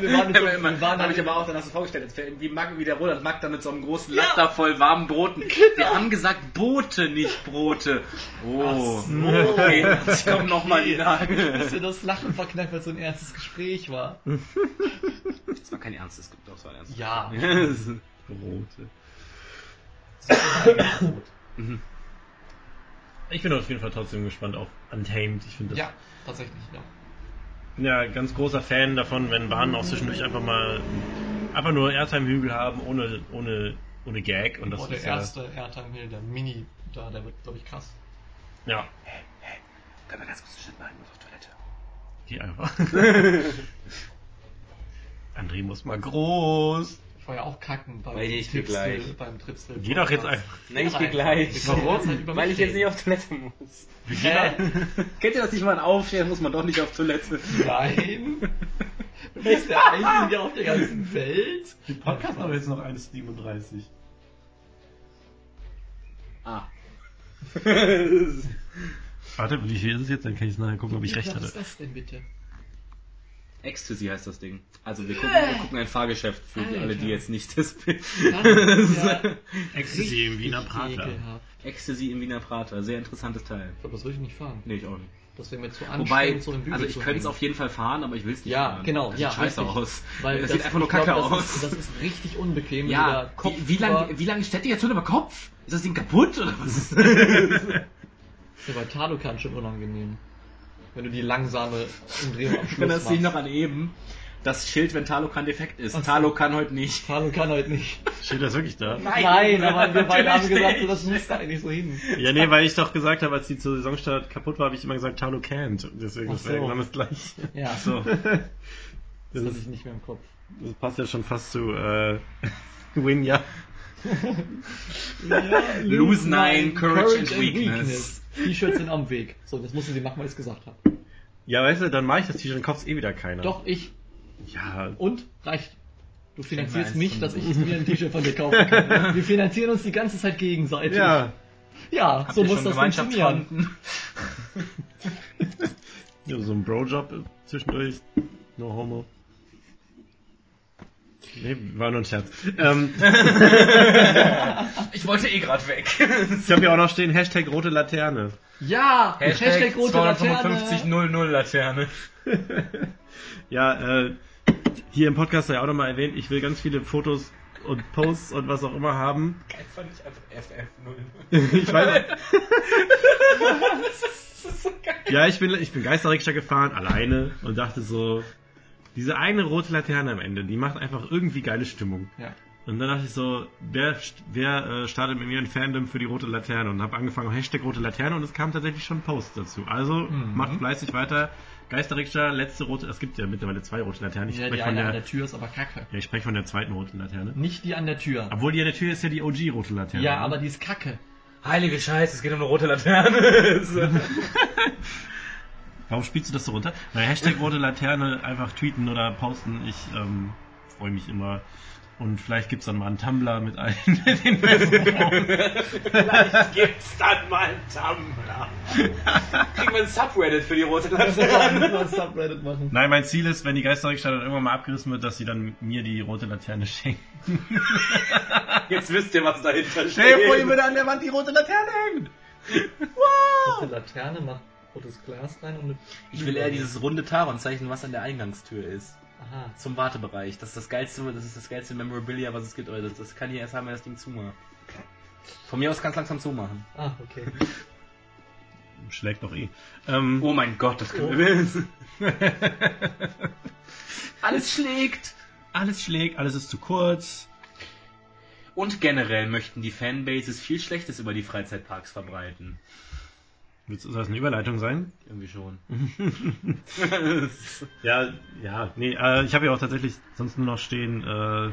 wir waren, nicht so, wir waren habe dann ich aber auch dann hast du vorgestellt, wie, Mag, wie der Roland Mack da mit so einem großen Ja. Laster voll warmen Broten. Wir haben gesagt Boote, nicht Brote. Oh, Ach so. okay, jetzt kommt nochmal die Ich musste das Lachen verkneifen, weil es so ein ernstes Gespräch war. Das war kein Ernst, es gibt doch so ein Ernst. Ja. Brote. Mhm. *coughs* Ich bin auf jeden Fall trotzdem gespannt auf Untamed. Ich finde das Ja, tatsächlich, ja. ja ganz großer Fan davon, wenn Bahnen auch zwischendurch einfach mal einfach nur Airtime-Hügel haben, ohne, ohne, ohne Gag. Und das oh, der ist ja, erste Airtime Hill, der Mini, da, der wird, glaube ich, krass. ja, Können wir ganz kurz einen Schritt machen, ich muss auf Toilette. geh einfach. *laughs* André muss mal groß. Ich war ja auch kacken beim Weil ich geh Tripstil, gleich. beim Tripstil. Geh doch jetzt einfach. Nein, ich Geh gehe gleich. Zeit über Weil ich jetzt nicht auf Toilette muss. Hä? *laughs* Kennt ihr das nicht, wenn man aufsteht, muss man doch nicht auf Toilette? Nein. *laughs* Du bist der Einzige auf der ganzen Welt. Die Podcast aber jetzt noch 1,37. Ah. *laughs* Warte, wie viel ist es jetzt? Dann kann ich nachher gucken, ob ich recht Was hatte. ist das denn bitte? Ecstasy heißt das Ding. Also wir gucken, wir gucken ein Fahrgeschäft für die, alle, die Alter. jetzt nicht das Bild. Ja *laughs* Ecstasy im Wiener Prater. Ecstasy im Wiener Prater, sehr interessantes Teil. Ich glaube, das würde ich nicht fahren. Nee, ich auch nicht. Das wäre mir zu Wobei, anstrengend, so im Bügel also ich könnte es auf jeden Fall fahren, aber ich will es nicht Ja, fahren. genau, Das ja, sieht scheiße richtig. aus. Weil das, das, sieht einfach nur kacke das aus. Ist, das ist richtig unbequem. ja, Kopf wie, wie lange wie lang steht die jetzt schon über Kopf? Ist das Ding kaputt oder was? *laughs* ist das? ist ja bei Talokan schon unangenehm. Wenn du die langsame Umdrehung am Ich Schluss bin das machst. nicht noch an eben. Das Schild, wenn Talokan defekt ist. Ach so. Talokan heute nicht. Talokan heute nicht. Steht das wirklich da? Nein, aber wir *laughs* beide haben gesagt, so, das musste eigentlich so hin. Ja, nee, weil ich doch gesagt habe, als die zur Saisonstart kaputt war, habe ich immer gesagt, Talo can't. Deswegen Ach ist so. der irgendwann das gleich. Ja, So. Das, das hatte ist, ich nicht mehr im Kopf. das passt ja schon fast zu äh, *laughs* Win, ja. Ja, Lose nine, courage and weakness. T-Shirts sind am Weg. So, das mussten sie machen, weil ich es gesagt habe. Ja, weißt du, dann mache ich das T-Shirt, dann kauft eh wieder keiner. Doch, ich. Ja, Und? Reicht. Du finanzierst mich, dass ich mir ein T-Shirt von dir *laughs* kaufen kann. Wir finanzieren uns die ganze Zeit gegenseitig. ja. Ja, Habt so muss das funktionieren. *laughs* *laughs* Ja so ein Bro-Job zwischendurch. No homo. Nee, war nur ein Scherz. *laughs* Ähm, Ich wollte eh gerade weg. ich habe hier auch noch stehen, Hashtag rote Laterne. Ja, Hashtag, rote 255 Laterne. 00 Laterne. *laughs* Ja, äh, hier im Podcast sei auch nochmal erwähnt, ich will ganz viele Fotos und Posts und was auch immer haben. Einfach nicht einfach FF00. *laughs* ich weiß, Das ist so geil. ja, ich bin, ich bin Geisterrikscha gefahren, alleine und dachte so, diese eine rote Laterne am Ende, die macht einfach irgendwie geile Stimmung. Ja. Und dann dachte ich so, wer, wer äh, startet mit mir ein Fandom für die rote Laterne? Und habe angefangen, Hashtag rote Laterne und es kam tatsächlich schon ein Post dazu. Also Mhm. macht fleißig weiter. Geisterrikscha, letzte rote, es gibt ja mittlerweile zwei rote Laternen. Ich Ja, die spreche von eine an der, der Tür ist aber kacke. ja, ich spreche von der zweiten roten Laterne. Nicht die an der Tür. Obwohl die an der Tür ist ja die OG rote Laterne. Ja, ne? aber die ist kacke. Heilige Scheiße, es geht um eine rote Laterne. *laughs* *laughs* Warum spielst du das so runter? Weil Hashtag rote Laterne einfach tweeten oder posten. Ich ähm, freue mich immer. Und vielleicht gibt's dann mal einen Tumblr mit allen *laughs* den Vielleicht gibt's dann mal einen Tumblr. Kriegen wir ein Subreddit für die rote Laterne. Subreddit machen. Nein, mein Ziel ist, wenn die Geisterwerkstatt dann irgendwann mal abgerissen wird, dass sie dann mir die rote Laterne schenken. *laughs* Jetzt wisst ihr, was dahinter steht. Stell dir vor, ihr würde an der Wand die rote Laterne hängen! Wow! Eine Laterne macht rotes Glas rein und Ich will eher dieses runde Taron-Zeichen, was an der Eingangstür ist. Aha. Zum Wartebereich. Das ist das geilste, das ist das geilste Memorabilia, was es gibt. Oder das, das kann hier erst haben, wenn das Ding zumacht. Von mir aus ganz langsam zumachen. Ah, okay. *laughs* Schlägt doch eh. Ähm, Oh mein Gott, das können wir wissen. *laughs* Alles schlägt. alles schlägt, alles ist zu kurz. Und generell möchten die Fanbases viel Schlechtes über die Freizeitparks verbreiten. Willst- Soll das eine Überleitung sein? Irgendwie schon. *laughs* Ja, ja, nee, äh, ich habe ja auch tatsächlich sonst nur noch stehen, äh,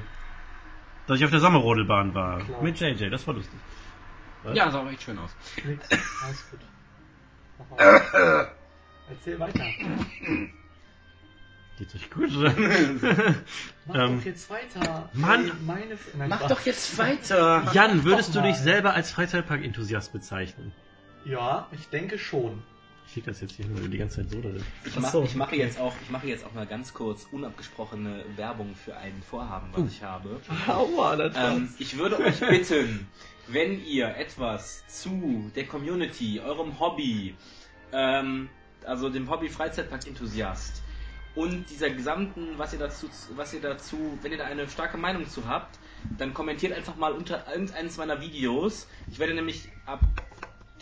dass ich auf der Sommerrodelbahn war. Klar. Mit JJ, das war lustig. Was? ja, sah auch echt schön aus. Nix. Alles gut. *coughs* Erzähl weiter. Geht's euch gut, oder? Mach *laughs* Ähm, doch jetzt weiter. Mann. Nein, Mach Spaß. doch jetzt weiter. Jan, würdest du dich selber als Freizeitpark-Enthusiast bezeichnen? Ja, ich denke schon. Ich schick das jetzt hier du die ganze Zeit so drin. Ich, Ach mach, so, ich, mache okay. jetzt auch, ich mache jetzt auch mal ganz kurz unabgesprochene Werbung für ein Vorhaben, was ich habe. Aua, das Ähm, ich würde euch bitten, wenn ihr etwas zu der Community, eurem Hobby, ähm, also dem Hobby Freizeitpark-Enthusiast und dieser gesamten, was ihr dazu, was ihr dazu, wenn ihr da eine starke Meinung zu habt, dann kommentiert einfach mal unter irgendeines meiner Videos. Ich werde nämlich ab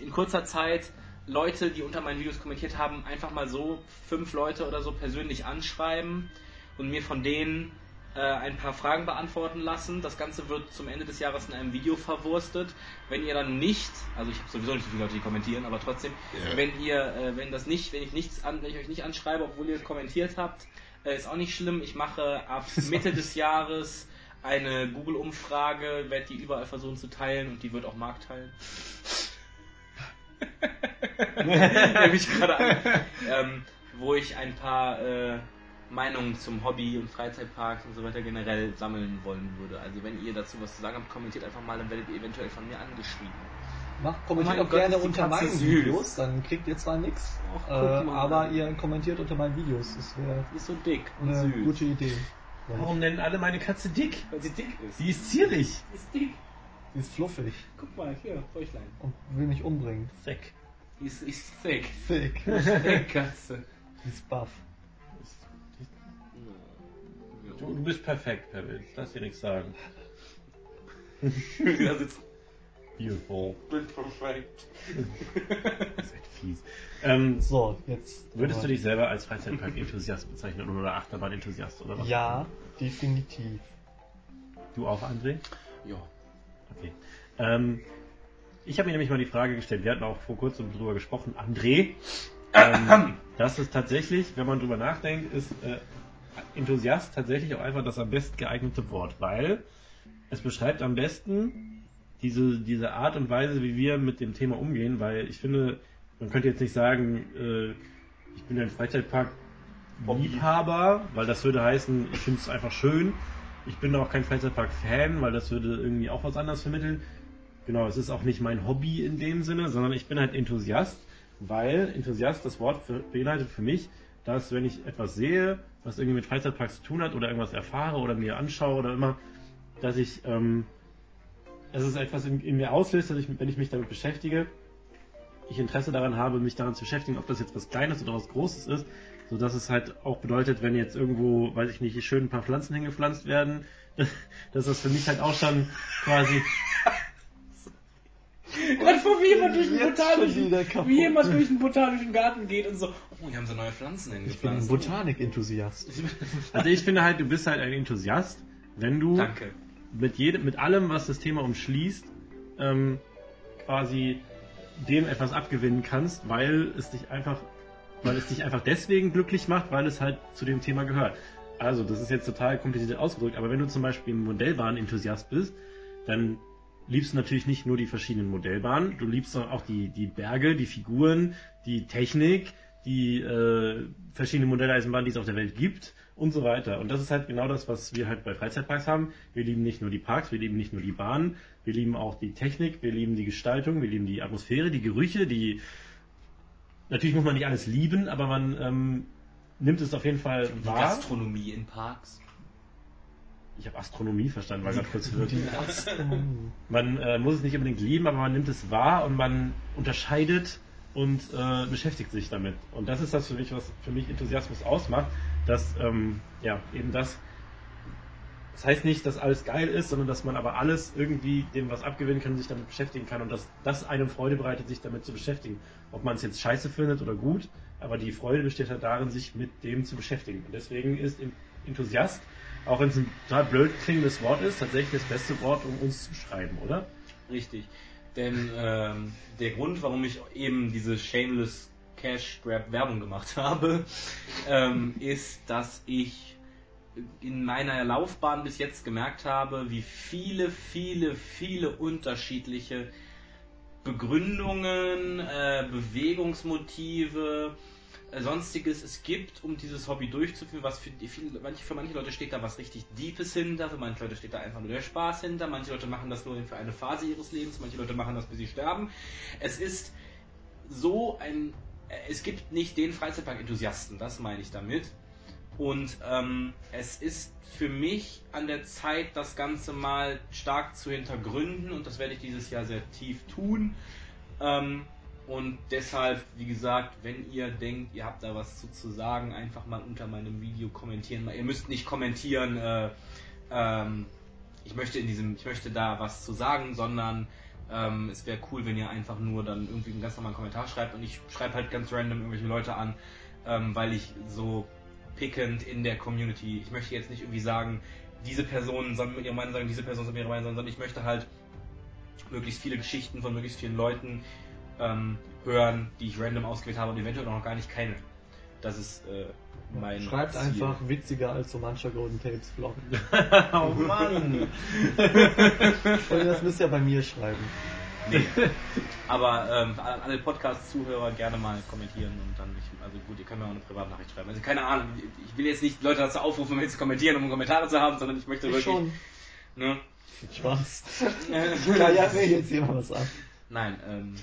in kurzer Zeit Leute, die unter meinen Videos kommentiert haben, einfach mal so fünf Leute oder so persönlich anschreiben und mir von denen äh, ein paar Fragen beantworten lassen. Das Ganze wird zum Ende des Jahres in einem Video verwurstet. Wenn ihr dann nicht, also ich habe sowieso nicht so viele Leute, die kommentieren, aber trotzdem, wenn ihr, äh, wenn das nicht, wenn ich nichts an, wenn ich euch nicht anschreibe, obwohl ihr kommentiert habt, äh, ist auch nicht schlimm. Ich mache ab *laughs* Mitte des Jahres eine Google-Umfrage, werde die überall versuchen zu teilen und die wird auch Marc teilen. *laughs* Nehme ich gerade an. Ähm, wo ich ein paar äh, Meinungen zum Hobby und Freizeitparks und so weiter generell sammeln wollen würde. Also wenn ihr dazu was zu sagen habt, kommentiert einfach mal, dann werdet ihr eventuell von mir angeschrieben. Mach, Oh kommentiert mein auch Gott, gerne unter meinen süß. Videos, dann kriegt ihr zwar nichts, äh, aber ihr kommentiert unter meinen Videos. Das wäre Die ist so dick und eine süß. gute Idee. Warum nennen alle meine Katze dick? Weil sie dick ist. Die ist zierlich. Die ist dick. Die ist fluffig Guck mal, hier, Fäuchlein. und will mich umbringen. Thick. Die ist, ist thick. Thick. Thick *laughs* Katze. Die ist buff. Du, du bist perfekt, Pebbles. Lass dir nichts sagen. *laughs* Ja, sitzt Beautiful. bin perfekt. *laughs* Das ist echt fies. Ähm, So, jetzt. würdest aber- du dich selber als Freizeitpark-Enthusiast bezeichnen oder Achterbahn-Enthusiast oder was? Ja, definitiv. Du auch, André? Ja. Okay. Ähm, ich habe mir nämlich mal die Frage gestellt, wir hatten auch vor kurzem drüber gesprochen, André, ähm, *coughs* dass es tatsächlich, wenn man drüber nachdenkt, ist äh, Enthusiast tatsächlich auch einfach das am besten geeignete Wort, weil es beschreibt am besten diese, diese Art und Weise, wie wir mit dem Thema umgehen, weil ich finde, man könnte jetzt nicht sagen, äh, ich bin ein Freizeitpark-Liebhaber, weil das würde heißen, ich finde es einfach schön. Ich bin auch kein Freizeitpark-Fan, weil das würde irgendwie auch was anderes vermitteln. Genau, es ist auch nicht mein Hobby in dem Sinne, sondern ich bin halt Enthusiast, weil Enthusiast, das Wort für, beinhaltet für mich, dass wenn ich etwas sehe, was irgendwie mit Freizeitparks zu tun hat oder irgendwas erfahre oder mir anschaue oder immer, dass ich, ähm, dass es etwas in, in mir auslöst, dass ich, wenn ich mich damit beschäftige, ich Interesse daran habe, mich daran zu beschäftigen, ob das jetzt was Kleines oder was Großes ist, so dass es halt auch bedeutet, wenn jetzt irgendwo, weiß ich nicht, schön ein paar Pflanzen hingepflanzt werden, *laughs* dass das für mich halt auch schon quasi *laughs* Gerade vor wie jemand durch den botanischen, wie jemand durch den botanischen Garten geht und so, oh, hier haben sie neue Pflanzen Ich bin ein hingepflanzt. Botanik-Enthusiast. *laughs* Also ich finde halt, du bist halt ein Enthusiast, wenn du Danke. mit jedem, mit allem, was das Thema umschließt, ähm, quasi dem etwas abgewinnen kannst, weil es dich einfach, weil es dich einfach deswegen glücklich macht, weil es halt zu dem Thema gehört. Also, das ist jetzt total kompliziert ausgedrückt, aber wenn du zum Beispiel ein Modellbahn-Enthusiast bist, dann liebst du natürlich nicht nur die verschiedenen Modellbahnen, du liebst auch die, die Berge, die Figuren, die Technik, die äh, verschiedenen Modelleisenbahnen, die es auf der Welt gibt und so weiter. Und das ist halt genau das, was wir halt bei Freizeitparks haben. Wir lieben nicht nur die Parks, wir lieben nicht nur die Bahnen, wir lieben auch die Technik, wir lieben die Gestaltung, wir lieben die Atmosphäre, die Gerüche, die natürlich muss man nicht alles lieben, aber man ähm, nimmt es auf jeden Fall Die wahr. Gastronomie in Parks. Ich habe Astronomie verstanden, war gerade kurz *laughs* Astronomie. Man äh, muss es nicht unbedingt lieben, aber man nimmt es wahr und man unterscheidet und äh, beschäftigt sich damit. Und das ist das für mich, was für mich Enthusiasmus ausmacht, dass ähm, ja eben das. Das heißt nicht, dass alles geil ist, sondern dass man aber alles irgendwie dem was abgewinnen kann, sich damit beschäftigen kann und dass das einem Freude bereitet, sich damit zu beschäftigen. Ob man es jetzt scheiße findet oder gut, aber die Freude besteht halt darin, sich mit dem zu beschäftigen. Und deswegen ist Enthusiast, auch wenn es ein total blöd klingendes Wort ist, tatsächlich das beste Wort, um uns zu schreiben, oder? Richtig. Denn ähm, der Grund, warum ich eben diese Shameless Cash Grab Werbung gemacht *laughs* habe, ähm, ist, dass ich in meiner Laufbahn bis jetzt gemerkt habe, wie viele, viele, viele unterschiedliche Begründungen, äh, Bewegungsmotive, äh, sonstiges es gibt, um dieses Hobby durchzuführen, was für, die, viele, manche, für manche Leute steht da was richtig Deepes hinter, für manche Leute steht da einfach nur der Spaß hinter, manche Leute machen das nur für eine Phase ihres Lebens, manche Leute machen das, bis sie sterben. Es ist so ein, es gibt nicht den Freizeitpark-Enthusiasten, das meine ich damit. Und ähm, es ist für mich an der Zeit, das Ganze mal stark zu hintergründen und das werde ich dieses Jahr sehr tief tun. Ähm, und deshalb, wie gesagt, wenn ihr denkt, ihr habt da was zu, zu sagen, einfach mal unter meinem Video kommentieren. Ihr müsst nicht kommentieren, äh, ähm, ich möchte in diesem, ich möchte da was zu sagen, sondern ähm, es wäre cool, wenn ihr einfach nur dann irgendwie einen ganz normalen Kommentar schreibt und ich schreibe halt ganz random irgendwelche Leute an, ähm, weil ich so pickend in der Community, ich möchte jetzt nicht irgendwie sagen, diese Person soll mit ihrer Meinung sagen, diese Person soll mit ihrer Meinung sagen, sondern ich möchte halt möglichst viele Geschichten von möglichst vielen Leuten ähm, hören, die ich random ausgewählt habe und eventuell auch noch gar nicht kenne. Das ist äh, mein Schreibt Ziel. einfach witziger als so mancher Golden Tapes Vlog. *laughs* oh Mann! *laughs* Und das müsst ihr bei mir schreiben. Nee. *laughs* Aber ähm, alle Podcast-Zuhörer gerne mal kommentieren und dann, ich, also gut, ihr könnt mir auch eine Privatnachricht schreiben. Also keine Ahnung, ich will jetzt nicht Leute dazu aufrufen, mit zu kommentieren, um Kommentare zu haben, sondern ich möchte Ich wirklich. schon. Ne? Spaß. *laughs* Ja, ja, mir jetzt jemand was an. Nein, ähm,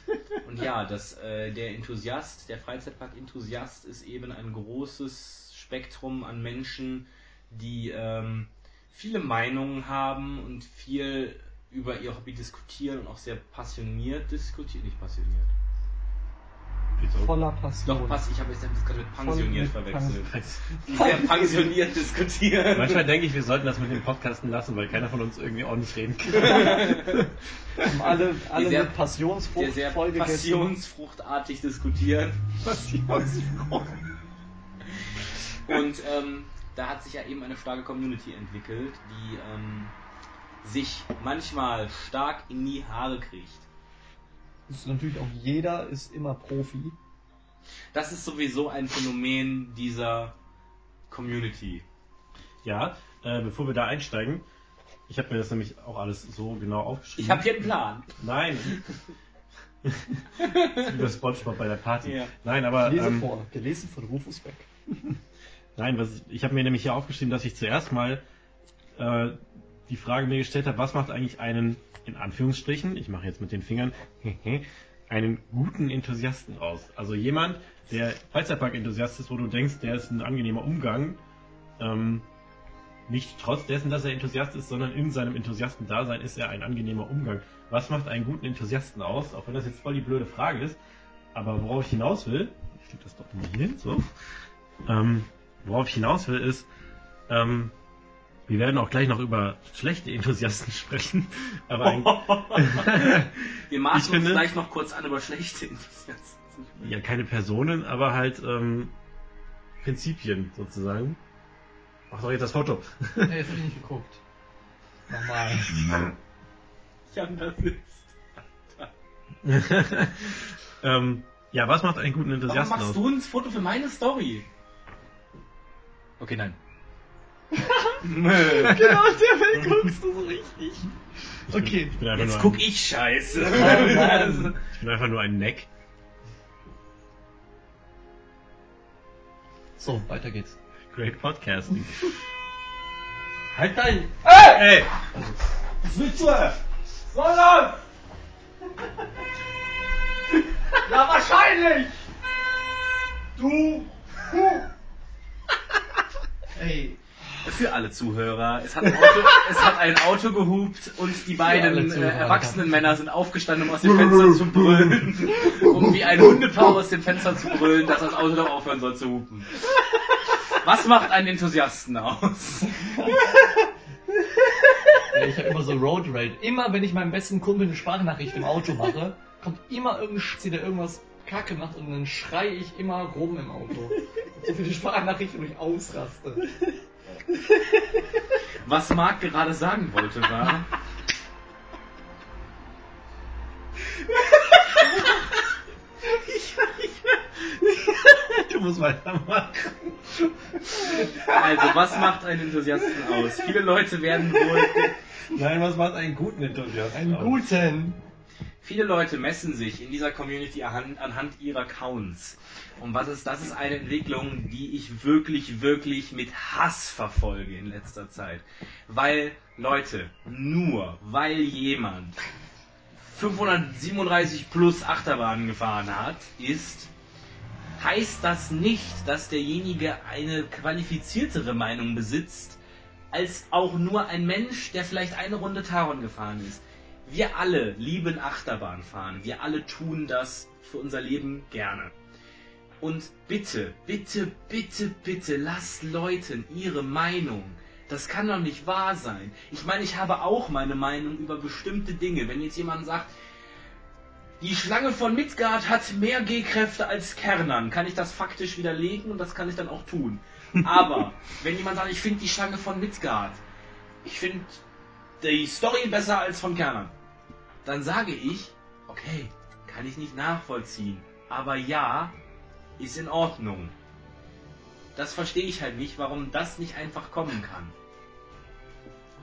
und ja, das, äh, der Enthusiast, der Freizeitpark-Enthusiast ist eben ein großes Spektrum an Menschen, die ähm, viele Meinungen haben und viel über ihr Hobby diskutieren und auch sehr passioniert diskutieren. Nicht passioniert. Voller Passion. Doch, pass, ich habe jetzt das gerade mit pensioniert Voll verwechselt. Sehr *laughs* pensioniert diskutieren. Manchmal denke ich, wir sollten das mit dem Podcasten lassen, weil keiner von uns irgendwie ordentlich reden kann. Haben alle, alle sehr- mit Passionsfrucht sehr voll gegessen. passionsfruchtartig diskutieren. Passionsfrucht. Und ähm, da hat sich ja eben eine starke Community entwickelt, die ähm, sich manchmal stark in die Haare kriegt. Das ist natürlich auch jeder ist immer Profi. Das ist sowieso ein Phänomen dieser Community. Ja, äh, bevor wir da einsteigen, ich habe mir das nämlich auch alles so genau aufgeschrieben. Ich habe hier einen Plan. Nein. *laughs* Über Spongebob bei der Party. Ja. Nein, aber Lese ähm, vor. Gelesen von Rufus Beck. nein, was ich, ich habe mir nämlich hier aufgeschrieben, dass ich zuerst mal äh, die Frage mir gestellt habe, was macht eigentlich einen in Anführungsstrichen, ich mache jetzt mit den Fingern, *laughs* einen guten Enthusiasten aus. Also jemand, der Freizeitpark-Enthusiast ist, wo du denkst, der ist ein angenehmer Umgang. Ähm, nicht trotz dessen, dass er Enthusiast ist, sondern in seinem Enthusiastendasein ist er ein angenehmer Umgang. Was macht einen guten Enthusiasten aus? Auch wenn das jetzt voll die blöde Frage ist. Aber worauf ich hinaus will, ich das doch mal hier hin, so. Ähm, worauf ich hinaus will, ist, ähm, wir werden auch gleich noch über schlechte Enthusiasten *laughs* sprechen. Aber ein, *laughs* Wir maßen Ich uns finde- gleich noch kurz an über schlechte Enthusiasten. ja, keine Personen, aber halt ähm, Prinzipien sozusagen. Mach doch jetzt das Foto. Nee, jetzt hab *laughs* ich nicht geguckt. Nochmal. Jan, das ist. ähm, ja, was macht einen guten Warum Enthusiasten machst aus? du ein Foto für meine Story? Okay, nein. *laughs* genau, der Welt guckst du so richtig. Okay. Ich bin einfach, Jetzt nur guck ein, ich scheiße. Ich bin einfach nur ein *laughs* Neck. So, weiter geht's. Great Podcasting. Halt dein... Ey! Was willst du? So lang! ja, wahrscheinlich! Du! *laughs* Ey. Für alle Zuhörer, es hat ein Auto, *laughs* es hat ein Auto gehupt und die beiden äh, erwachsenen Männer sind aufgestanden, um aus dem Fenster zu brüllen, *laughs* um wie ein Hundepaar aus dem Fenster zu brüllen, dass das Auto doch aufhören soll zu hupen. Was macht einen Enthusiasten aus? Ich habe immer so Road Rage. Immer wenn ich meinem besten Kumpel eine Sprachnachricht im Auto mache, kommt immer irgendein Schitzi, der irgendwas Kacke macht und dann schreie ich immer rum im Auto. So viele Sprachnachrichten, wo ich ausraste. *laughs* Was Marc gerade sagen wollte war, Du musst weitermachen. also was macht einen Enthusiasten aus? Viele Leute werden wohl Nein, was macht einen guten Enthusiasten Einen aus? guten. Viele Leute messen sich in dieser Community anhand, anhand ihrer Counts. Und was ist, das ist eine Entwicklung, die ich wirklich, wirklich mit Hass verfolge in letzter Zeit. Weil, Leute, nur weil jemand 537 plus Achterbahnen gefahren hat, ist, heißt das nicht, dass derjenige eine qualifiziertere Meinung besitzt, als auch nur ein Mensch, der vielleicht eine Runde Taron gefahren ist. Wir alle lieben Achterbahnfahren. Wir alle tun das für unser Leben gerne. Und bitte, bitte, bitte, bitte, lasst Leuten ihre Meinung. Das kann doch nicht wahr sein. Ich meine, ich habe auch meine Meinung über bestimmte Dinge. Wenn jetzt jemand sagt, die Schlange von Midgard hat mehr G-Kräfte als Kernern, kann ich das faktisch widerlegen und das kann ich dann auch tun. Aber *laughs* wenn jemand sagt, ich finde die Schlange von Midgard, ich finde die Story besser als von Kernern, dann sage ich, okay, kann ich nicht nachvollziehen. Aber ja, ist in Ordnung. Das verstehe ich halt nicht, warum das nicht einfach kommen kann.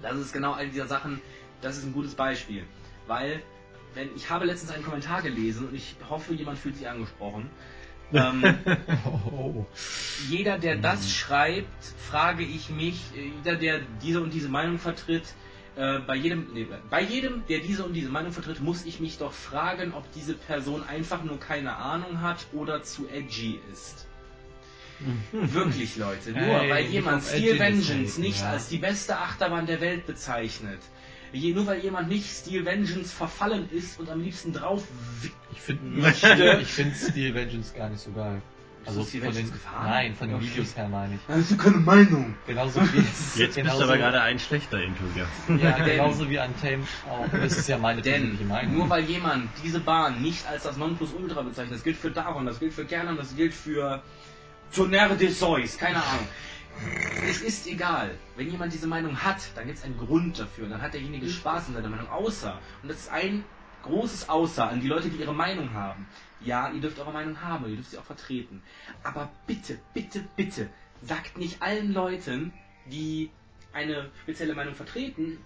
Das ist genau eine dieser Sachen, das ist ein gutes Beispiel. Weil, wenn, ich habe letztens einen Kommentar gelesen und ich hoffe, jemand fühlt sich angesprochen. Ähm, *laughs* Oh. jeder, der das schreibt, frage ich mich, äh, jeder, der diese und diese Meinung vertritt, äh, bei jedem, nee, bei jedem, der diese und diese Meinung vertritt, muss ich mich doch fragen, ob diese Person einfach nur keine Ahnung hat oder zu edgy ist. Wirklich, Leute. Nur Hey, weil jemand Steel Vengeance nicht ja. als die beste Achterbahn der Welt bezeichnet, je, nur weil jemand nicht Steel Vengeance verfallen ist und am liebsten drauf Ich finde *laughs* ich find Steel Vengeance gar nicht so geil. Also Steel von den, gefahren? nein, von den Okay. Videos her meine ich. Hast du keine Meinung? Genauso wie Jetzt bist genauso, du aber gerade ein schlechter Enthusiast. Ja, *laughs* genauso wie Untamed auch. Das ist ja meine Denn persönliche Meinung. nur weil jemand diese Bahn nicht als das Nonplusultra bezeichnet, das gilt für Daron, das gilt für Kernan, das gilt für Tonnerre de Sois, keine Ahnung. Es ist egal. Wenn jemand diese Meinung hat, dann gibt es einen Grund dafür. Dann hat derjenige Spaß an seiner Meinung. Außer, und das ist ein großes Außer an die Leute, die ihre Meinung haben. Ja, ihr dürft eure Meinung haben, ihr dürft sie auch vertreten. Aber bitte, bitte, bitte, sagt nicht allen Leuten, die eine spezielle Meinung vertreten,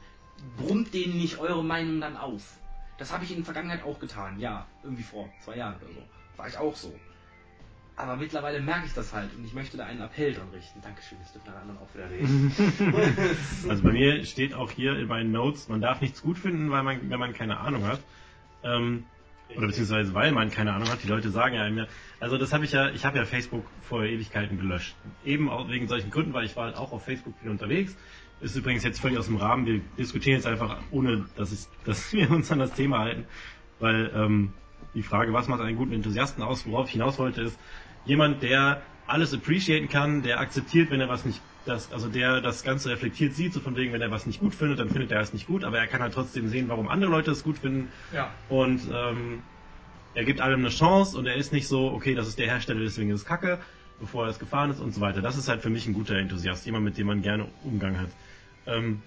brummt denen nicht eure Meinung dann auf. Das habe ich in der Vergangenheit auch getan. Ja, irgendwie vor zwei Jahren oder so. War ich auch so. Aber mittlerweile merke ich das halt und ich möchte da einen Appell dran richten. Dankeschön, jetzt dürfen alle anderen auch wieder reden. *laughs* Also bei mir steht auch hier in meinen Notes, man darf nichts gut finden, weil man, wenn man keine Ahnung hat. Ähm, oder beziehungsweise weil man keine Ahnung hat. Die Leute sagen ja einem ja. Also das habe ich ja, ich habe ja Facebook vor Ewigkeiten gelöscht. Eben auch wegen solchen Gründen, weil ich war halt auch auf Facebook viel unterwegs. Ist übrigens jetzt völlig aus dem Rahmen. Wir diskutieren jetzt einfach, ohne dass, ich, *laughs* dass wir uns an das Thema halten. Weil ähm, die Frage, was macht einen guten Enthusiasten aus, worauf ich hinaus wollte, ist jemand, der alles appreciaten kann, der akzeptiert, wenn er was nicht, das, also der das Ganze reflektiert sieht, so von wegen, wenn er was nicht gut findet, dann findet er es nicht gut, aber er kann halt trotzdem sehen, warum andere Leute es gut finden ja. und ähm, er gibt allem eine Chance und er ist nicht so, okay, das ist der Hersteller, deswegen ist es kacke, bevor er es gefahren ist und so weiter. Das ist halt für mich ein guter Enthusiast, jemand, mit dem man gerne Umgang hat. Ähm,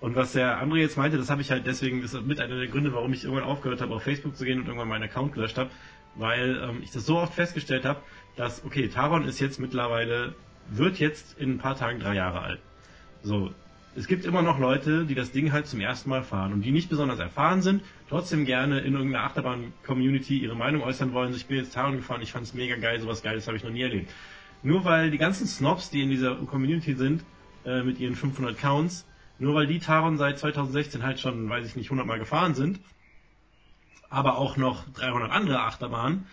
und was der André jetzt meinte, das habe ich halt deswegen, ist mit einer der Gründe, warum ich irgendwann aufgehört habe, auf Facebook zu gehen und irgendwann meinen Account gelöscht habe, weil ähm, ich das so oft festgestellt habe, dass, okay, Taron ist jetzt mittlerweile, wird jetzt in ein paar Tagen drei Jahre alt. So, es gibt immer noch Leute, die das Ding halt zum ersten Mal fahren und die nicht besonders erfahren sind, trotzdem gerne in irgendeiner Achterbahn-Community ihre Meinung äußern wollen. Ich bin jetzt Taron gefahren, ich fand es mega geil, sowas Geiles habe ich noch nie erlebt. nur weil die ganzen Snobs, die in dieser Community sind, äh, mit ihren 500 Counts, nur weil die Taron seit 2016 halt schon, weiß ich nicht, 100 Mal gefahren sind, aber auch noch 300 andere Achterbahnen,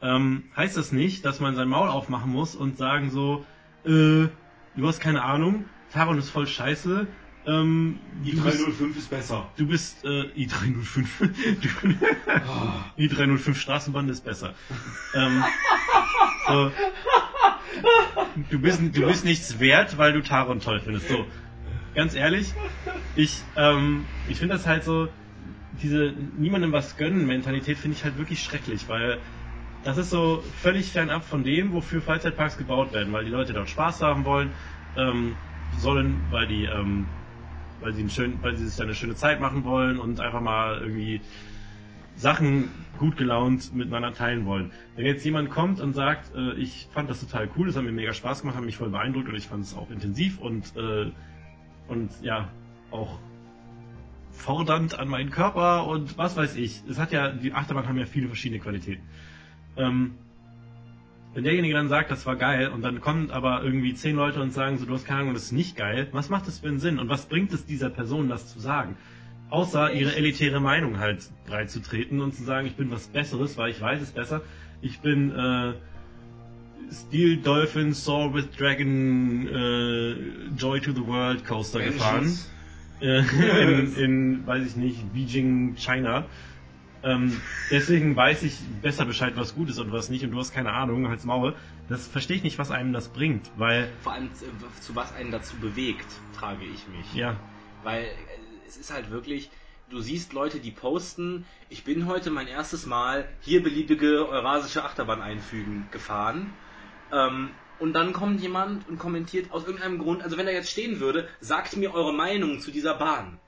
ähm, heißt das nicht, dass man sein Maul aufmachen muss und sagen so, äh, du hast keine Ahnung, Taron ist voll scheiße, ähm, Die du bist- 305 ist besser. Du bist äh, i305. *laughs* Du, i305 Straßenbahn ist besser. Ähm, so, du, bist, du bist nichts wert, weil du Taron toll findest. So, ganz ehrlich, ich, ähm, ich finde das halt so, diese niemandem was gönnen Mentalität finde ich halt wirklich schrecklich, weil das ist so völlig fernab von dem, wofür Freizeitparks gebaut werden, weil die Leute dort Spaß haben wollen, ähm, sollen, weil die, ähm, weil sie, einen schönen, weil sie sich eine schöne Zeit machen wollen und einfach mal irgendwie Sachen gut gelaunt miteinander teilen wollen. Wenn jetzt jemand kommt und sagt, äh, ich fand das total cool, das hat mir mega Spaß gemacht, hat mich voll beeindruckt und ich fand es auch intensiv und, äh, und ja, auch fordernd an meinen Körper und was weiß ich. Es hat ja, die Achterbahn haben ja viele verschiedene Qualitäten. Ähm, wenn derjenige dann sagt, das war geil, und dann kommen aber irgendwie zehn Leute und sagen so, du hast keine Ahnung, das ist nicht geil, was macht das für einen Sinn? Und was bringt es dieser Person, das zu sagen? Außer ihre elitäre Meinung halt breit zu treten und zu sagen, ich bin was Besseres, weil ich weiß es besser. Ich bin äh, Steel Dolphin Soar with Dragon äh, Joy to the World Coaster gefahren. Äh, *laughs* in, in, weiß ich nicht, Beijing, China. Ähm, deswegen weiß ich besser Bescheid, was gut ist und was nicht, und du hast keine Ahnung, halt's Maul. Das verstehe ich nicht, was einem das bringt, weil, Vor allem äh, zu was einen dazu bewegt, frage ich mich. ja, Weil äh, es ist halt wirklich, du siehst Leute, die posten, ich bin heute mein erstes Mal hier beliebige eurasische Achterbahn einfügen gefahren. Ähm, und dann kommt jemand und kommentiert aus irgendeinem Grund, also wenn er jetzt stehen würde, sagt mir eure Meinung zu dieser Bahn.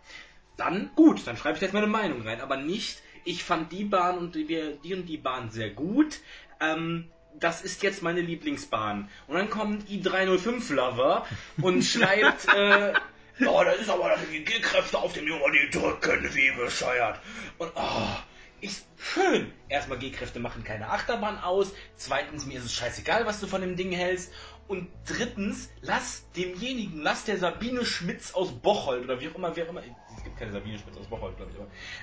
Dann gut, dann schreibe ich jetzt meine Meinung rein, aber nicht, ich fand die Bahn und die, die und die Bahn sehr gut. Ähm, das ist jetzt meine Lieblingsbahn. Und dann kommt i305 Lover und *laughs* schreibt, äh, oh, das ist aber die G-Kräfte auf dem Jungen, die drücken wie bescheuert. Und oh, ist schön. Erstmal G-Kräfte machen keine Achterbahn aus. Zweitens, mir ist es scheißegal, was du von dem Ding hältst. Und drittens, lass demjenigen, lass der Sabine Schmitz aus Bocholt oder wie auch immer, wie auch immer. Es gibt keine Sabine Schmitz aus Bocholt, glaube ich.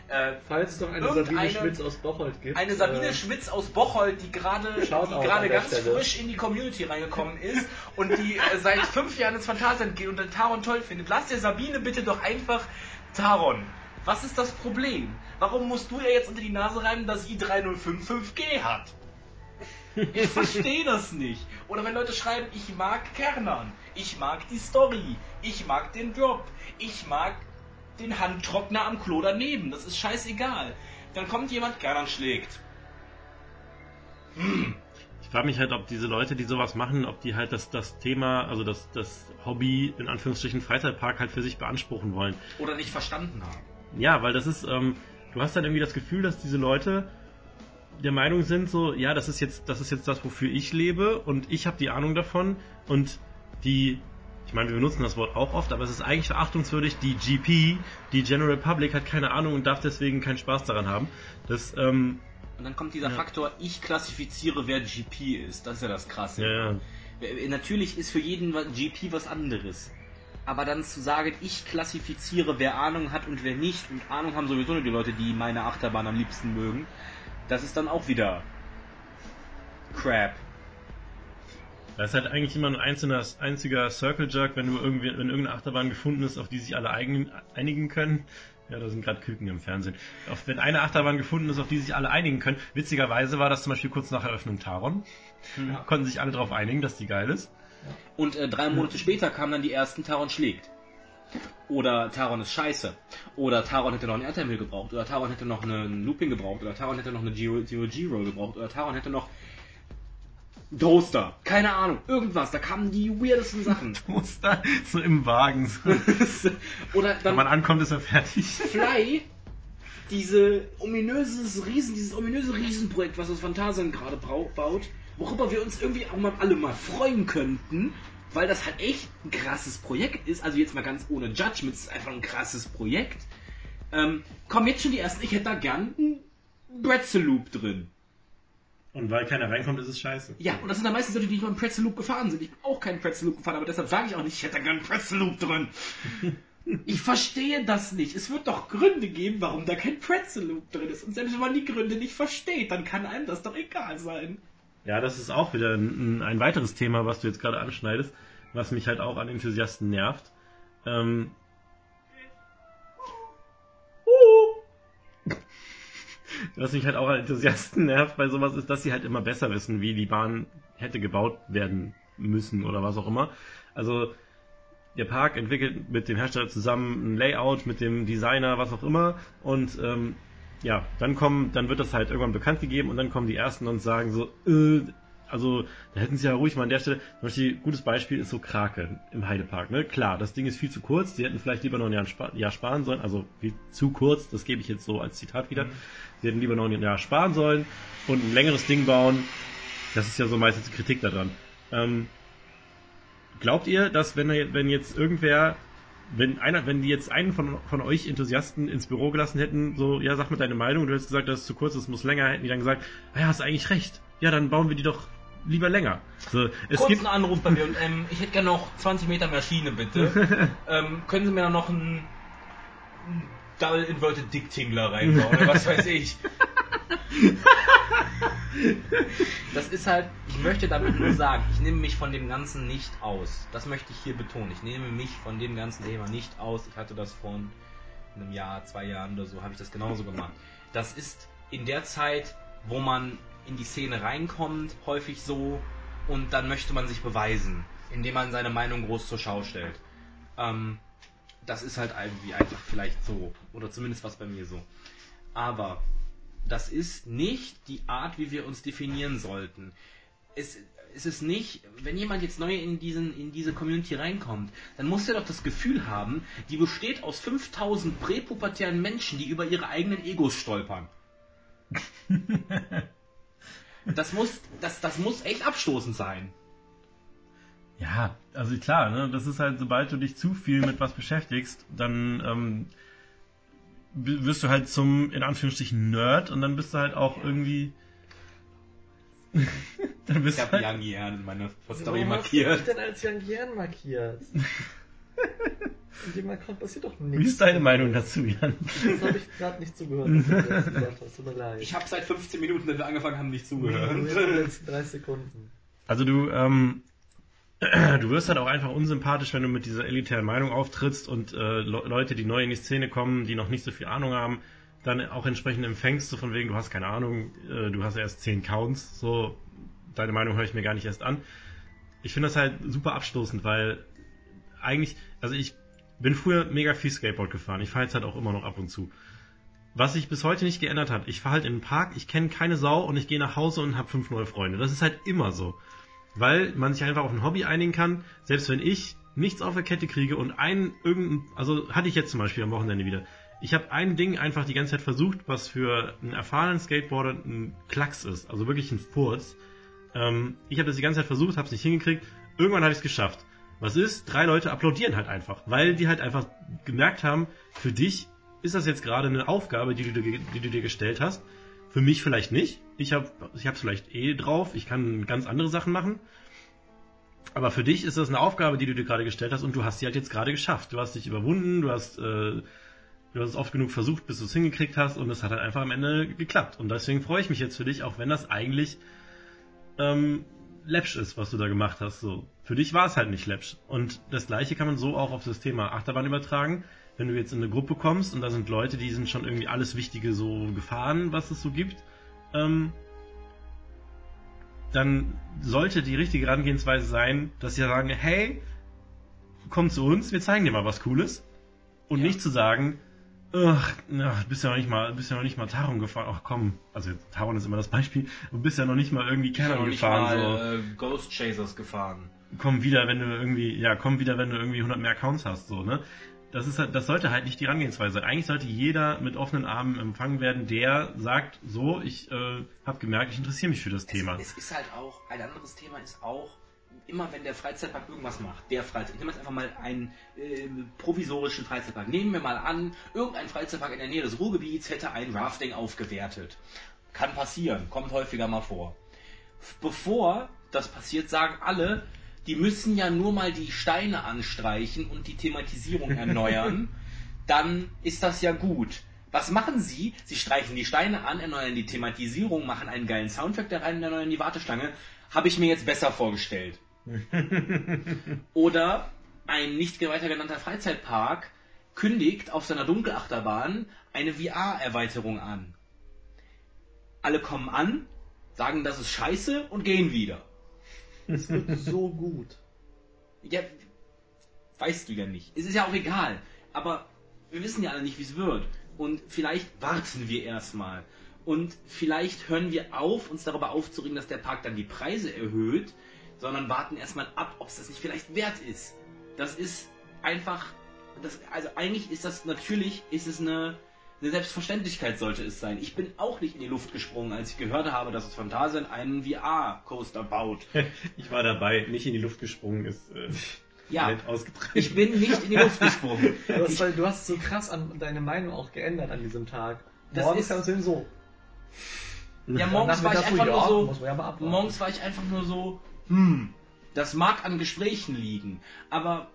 Aber, äh, Falls es doch eine Sabine Schmitz aus Bocholt gibt. eine Sabine äh, Schmitz aus Bocholt, die gerade ganz Stelle. frisch in die Community reingekommen ist und die äh, seit fünf Jahren ins Phantasialand geht und den Taron toll findet. Lass der Sabine bitte doch einfach Taron. Was ist das Problem? Warum musst du ihr jetzt unter die Nase reiben, dass i305 5G hat? Ich verstehe das nicht. Oder wenn Leute schreiben, ich mag Kernern, ich mag die Story, ich mag den Drop, ich mag den Handtrockner am Klo daneben. Das ist scheißegal. Dann kommt jemand, Kernern schlägt. ich frage mich halt, ob diese Leute, die sowas machen, ob die halt das, das Thema, also das, das Hobby, in Anführungsstrichen Freizeitpark halt für sich beanspruchen wollen. Oder nicht verstanden haben. Ja, weil das ist, ähm, du hast dann irgendwie das Gefühl, dass diese Leute der Meinung sind, so, ja, das ist jetzt, das ist jetzt das, wofür ich lebe und ich habe die Ahnung davon und die, ich meine, wir benutzen das Wort auch oft, aber es ist eigentlich verachtungswürdig, die GP, die General Public hat keine Ahnung und darf deswegen keinen Spaß daran haben. Das, ähm, Und dann kommt dieser Ja. Faktor, ich klassifiziere, wer GP ist. Das ist ja das Krasse. ja, ja. Äh, Natürlich ist für jeden GP was anderes. Aber dann zu sagen, ich klassifiziere, wer Ahnung hat und wer nicht, und Ahnung haben sowieso nur die Leute, die meine Achterbahn am liebsten mögen, das ist dann auch wieder Crap. Das ist halt eigentlich immer ein einzelner, einziger Circle Jerk, wenn du irgendwie, wenn irgendeine Achterbahn gefunden ist, auf die sich alle einigen können. Ja, da sind gerade Küken im Fernsehen. Auf, wenn eine Achterbahn gefunden ist, auf die sich alle einigen können. Witzigerweise war das zum Beispiel kurz nach Eröffnung Taron. Ja. Konnten sich alle darauf einigen, dass die geil ist. Und äh, drei Monate später kamen dann die ersten Taron schlägt. Oder Taron ist scheiße. Oder Taron hätte noch einen Airtime gebraucht. Oder Taron hätte noch einen Looping gebraucht. Oder Taron hätte noch eine Zero-G-Roll gebraucht. Oder Taron hätte noch Toaster. Keine Ahnung. Irgendwas. Da kamen die weirdesten Sachen. *laughs* Muster so im Wagen. So. *laughs* Oder Wenn man dann ankommt, ist er fertig. Fly. Diese ominöses Riesen, dieses ominöse Riesenprojekt, was das Phantasien gerade baut, worüber wir uns irgendwie auch mal alle mal freuen könnten, weil das halt echt ein krasses Projekt ist. Also jetzt mal ganz ohne Judgment, es ist einfach ein krasses Projekt. Ähm, kommen jetzt schon die ersten, ich hätte da gern einen Bretzel Loop drin. Und weil keiner reinkommt, ist es scheiße. Ja, und das sind dann meistens Leute, die nicht mal einen Pretzel Loop gefahren sind. Ich bin auch keinen Pretzel Loop gefahren, aber deshalb sage ich auch nicht, ich hätte da gerne Pretzel Loop drin. *laughs* Ich verstehe das nicht. Es wird doch Gründe geben, warum da kein Pretzel Loop drin ist. Und selbst wenn man die Gründe nicht versteht, dann kann einem das doch egal sein. Ja, das ist auch wieder ein, ein weiteres Thema, was du jetzt gerade anschneidest, was mich halt auch an Enthusiasten nervt. Ähm, was mich halt auch an Enthusiasten nervt bei sowas ist, dass sie halt immer besser wissen, wie die Bahn hätte gebaut werden müssen oder was auch immer. Also der Park entwickelt mit dem Hersteller zusammen ein Layout, mit dem Designer, was auch immer und ähm, ja, dann kommen, dann wird das halt irgendwann bekannt gegeben und dann kommen die ersten und sagen so, äh, also da hätten sie ja ruhig mal an der Stelle, zum Beispiel gutes Beispiel ist so Krake im Heidepark, ne? Klar, das Ding ist viel zu kurz, sie hätten vielleicht lieber noch ein Jahr, spa Jahr sparen sollen, also wie zu kurz, das gebe ich jetzt so als Zitat wieder. Mhm. Sie hätten lieber noch ein Jahr sparen sollen und ein längeres Ding bauen. Das ist ja so meistens die Kritik daran. Ähm, glaubt ihr, dass wenn, wenn jetzt irgendwer wenn einer, wenn die jetzt einen von, von euch Enthusiasten ins Büro gelassen hätten, so, ja, sag mir deine Meinung, du hättest gesagt, das ist zu kurz, das muss länger, hätten die dann gesagt, ah ja, hast eigentlich recht. Ja, dann bauen wir die doch lieber länger. So, es Kurz gibt einen Anruf bei mir und ähm, ich hätte gerne noch 20 Meter Maschine, bitte. *laughs* ähm, können Sie mir da noch einen, einen Double Inverted Dick Tingler reinbauen oder was weiß ich. *laughs* Das ist halt, ich möchte damit nur sagen, ich nehme mich von dem Ganzen nicht aus. Das möchte ich hier betonen. Ich nehme mich von dem ganzen Thema nicht aus. Ich hatte das vor einem Jahr, zwei Jahren oder so, habe ich das genauso gemacht. Das ist in der Zeit, wo man in die Szene reinkommt, häufig so und dann möchte man sich beweisen, indem man seine Meinung groß zur Schau stellt. Ähm, das ist halt irgendwie einfach vielleicht so. Oder zumindest was bei mir so. Aber das ist nicht die Art, wie wir uns definieren sollten. Es, es ist nicht, wenn jemand jetzt neu in, diesen, in diese Community reinkommt, dann muss er doch das Gefühl haben, die besteht aus 5000 präpubertären Menschen, die über ihre eigenen Egos stolpern. *laughs* das, muss, das, das muss echt abstoßend sein. Ja, also klar, ne? das ist halt, sobald du dich zu viel mit was beschäftigst, dann ähm, wirst du halt zum, in Anführungsstrichen, Nerd und dann bist du halt auch irgendwie. *laughs* dann bist ich habe halt... Young Yan in meiner Story markiert. Was hast du denn als Young Yan markiert? *laughs* In dem Account passiert doch nichts. Wie ist deine Meinung dazu, Jan? Das habe ich gerade nicht zugehört, was du gesagt hast. Tut mir leid. Ich habe seit 15 Minuten, wenn wir angefangen haben, nicht zugehört. Jetzt 30 Sekunden. Also du, ähm, *clears throat* du wirst halt auch einfach unsympathisch, wenn du mit dieser elitären Meinung auftrittst und äh, Leute, die neu in die Szene kommen, die noch nicht so viel Ahnung haben, dann auch entsprechend empfängst, so von wegen, du hast keine Ahnung, äh, du hast erst 10 Counts, so, deine Meinung höre ich mir gar nicht erst an. Ich finde das halt super abstoßend, weil eigentlich, also ich bin früher mega viel Skateboard gefahren, ich fahre jetzt halt auch immer noch ab und zu. Was sich bis heute nicht geändert hat, ich fahre halt in den Park, ich kenne keine Sau und ich gehe nach Hause und habe fünf neue Freunde. Das ist halt immer so weil man sich einfach auf ein Hobby einigen kann. Selbst wenn ich nichts auf der Kette kriege und ein irgendein, also hatte ich jetzt zum Beispiel am Wochenende wieder. Ich habe ein Ding einfach die ganze Zeit versucht, was für einen erfahrenen Skateboarder ein Klacks ist, also wirklich ein Furz. Ähm, ich habe das die ganze Zeit versucht, habe es nicht hingekriegt. Irgendwann habe ich es geschafft. Was ist? Drei Leute applaudieren halt einfach, weil die halt einfach gemerkt haben, für dich ist das jetzt gerade eine Aufgabe, die du, die du dir gestellt hast für mich vielleicht nicht. Ich habe ich es vielleicht eh drauf. Ich kann ganz andere Sachen machen. Aber für dich ist das eine Aufgabe, die du dir gerade gestellt hast und du hast sie halt jetzt gerade geschafft. Du hast dich überwunden, du hast, äh, du hast es oft genug versucht, bis du es hingekriegt hast und es hat halt einfach am Ende geklappt. Und deswegen freue ich mich jetzt für dich, auch wenn das eigentlich ähm, läppsch ist, was du da gemacht hast. So. Für dich war es halt nicht läppsch. Und das gleiche kann man so auch auf das Thema Achterbahn übertragen wenn du jetzt in eine Gruppe kommst und da sind Leute, die sind schon irgendwie alles Wichtige so gefahren, was es so gibt, ähm, dann sollte die richtige Herangehensweise sein, dass sie sagen, hey, komm zu uns, wir zeigen dir mal was Cooles. Und ja. nicht zu sagen, ach, bist ja noch nicht mal, bist ja noch nicht mal Taron gefahren. Ach komm, also Taron ist immer das Beispiel. Du bist ja noch nicht mal irgendwie Canon gefahren. Mal, so. äh, Ghost Chasers gefahren. Komm wieder, wenn du irgendwie, ja, komm wieder, wenn du irgendwie 100 mehr Accounts hast, so, ne? das, ist halt, das sollte halt nicht die Herangehensweise sein. Eigentlich sollte jeder mit offenen Armen empfangen werden, der sagt, so, ich äh, habe gemerkt, ich interessiere mich für das Thema. Es, ist halt auch, ein anderes Thema ist auch, immer wenn der Freizeitpark irgendwas macht, der Freizeitpark, ich nehme jetzt einfach mal einen äh, provisorischen Freizeitpark. Nehmen wir mal an, irgendein Freizeitpark in der Nähe des Ruhrgebiets hätte ein Rafting aufgewertet. Kann passieren, kommt häufiger mal vor. bevor das passiert, sagen alle, die müssen ja nur mal die Steine anstreichen und die Thematisierung erneuern, *laughs* dann ist das ja gut. Was machen sie? Sie streichen die Steine an, erneuern die Thematisierung, machen einen geilen Soundtrack da rein, erneuern die Warteschlange. Habe ich mir jetzt besser vorgestellt. *laughs* Oder ein nicht weiter genannter Freizeitpark kündigt auf seiner Dunkelachterbahn eine VR-Erweiterung an. Alle kommen an, sagen, das ist scheiße und gehen wieder. Es wird *laughs* so gut. Ja, weißt du ja nicht. Es ist ja auch egal. Aber wir wissen ja alle nicht, wie es wird. Und vielleicht warten wir erstmal. Und vielleicht hören wir auf, uns darüber aufzuregen, dass der Park dann die Preise erhöht, sondern warten erstmal ab, ob es das nicht vielleicht wert ist. Das ist einfach, das, also eigentlich ist das natürlich, ist es eine, eine Selbstverständlichkeit sollte es sein. Ich bin auch nicht in die Luft gesprungen, als ich gehört habe, dass es Phantasien einen VR-Coaster baut. *laughs* Ich war dabei, nicht in die Luft gesprungen, ist äh, Ja, ich bin nicht in die Luft gesprungen. *laughs* Du hast, du hast so krass an deine Meinung auch geändert an diesem Tag. Das Morgens ist- kannst du so. Ja, morgens war ich einfach nur ja, so, ja morgens war ich einfach nur so, hm, das mag an Gesprächen liegen, aber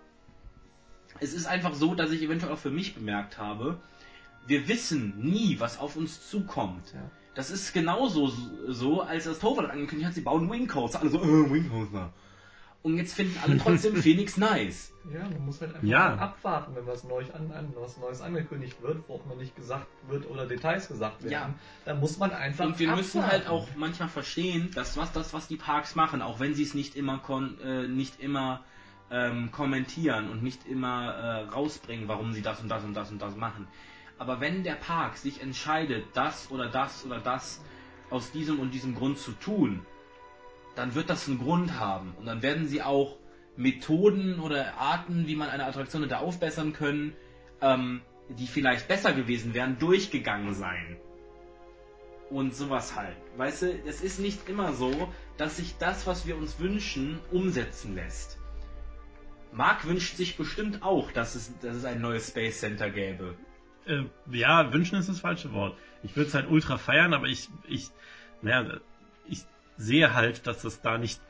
es ist einfach so, dass ich eventuell auch für mich bemerkt habe, wir wissen nie, was auf uns zukommt. Ja. Das ist genauso so, als das Toverland angekündigt hat, sie bauen Wing Coaster. Alle so, äh, Wing Coaster. Und jetzt finden alle trotzdem *laughs* Phoenix nice. Ja, man muss halt einfach Ja. abwarten, wenn was, Neues an, an, was Neues angekündigt wird, wo auch noch nicht gesagt wird oder Details gesagt werden. Ja. Dann muss man einfach Und wir müssen abwarten. halt auch manchmal verstehen, dass was das, was die Parks machen, auch wenn sie es nicht immer kon äh, nicht immer ähm, kommentieren und nicht immer äh, rausbringen, warum sie das und das und das und das machen. Aber wenn der Park sich entscheidet, das oder das oder das aus diesem und diesem Grund zu tun, dann wird das einen Grund haben. Und dann werden sie auch Methoden oder Arten, wie man eine Attraktion hätte aufbessern können, ähm, die vielleicht besser gewesen wären, durchgegangen sein. Und sowas halt. Weißt du, es ist nicht immer so, dass sich das, was wir uns wünschen, umsetzen lässt. Marc wünscht sich bestimmt auch, dass es, dass es ein neues Space Center gäbe. Äh, ja, wünschen ist das falsche Wort. Ich würde es halt ultra feiern, aber ich, ich, naja, ich sehe halt, dass das da nicht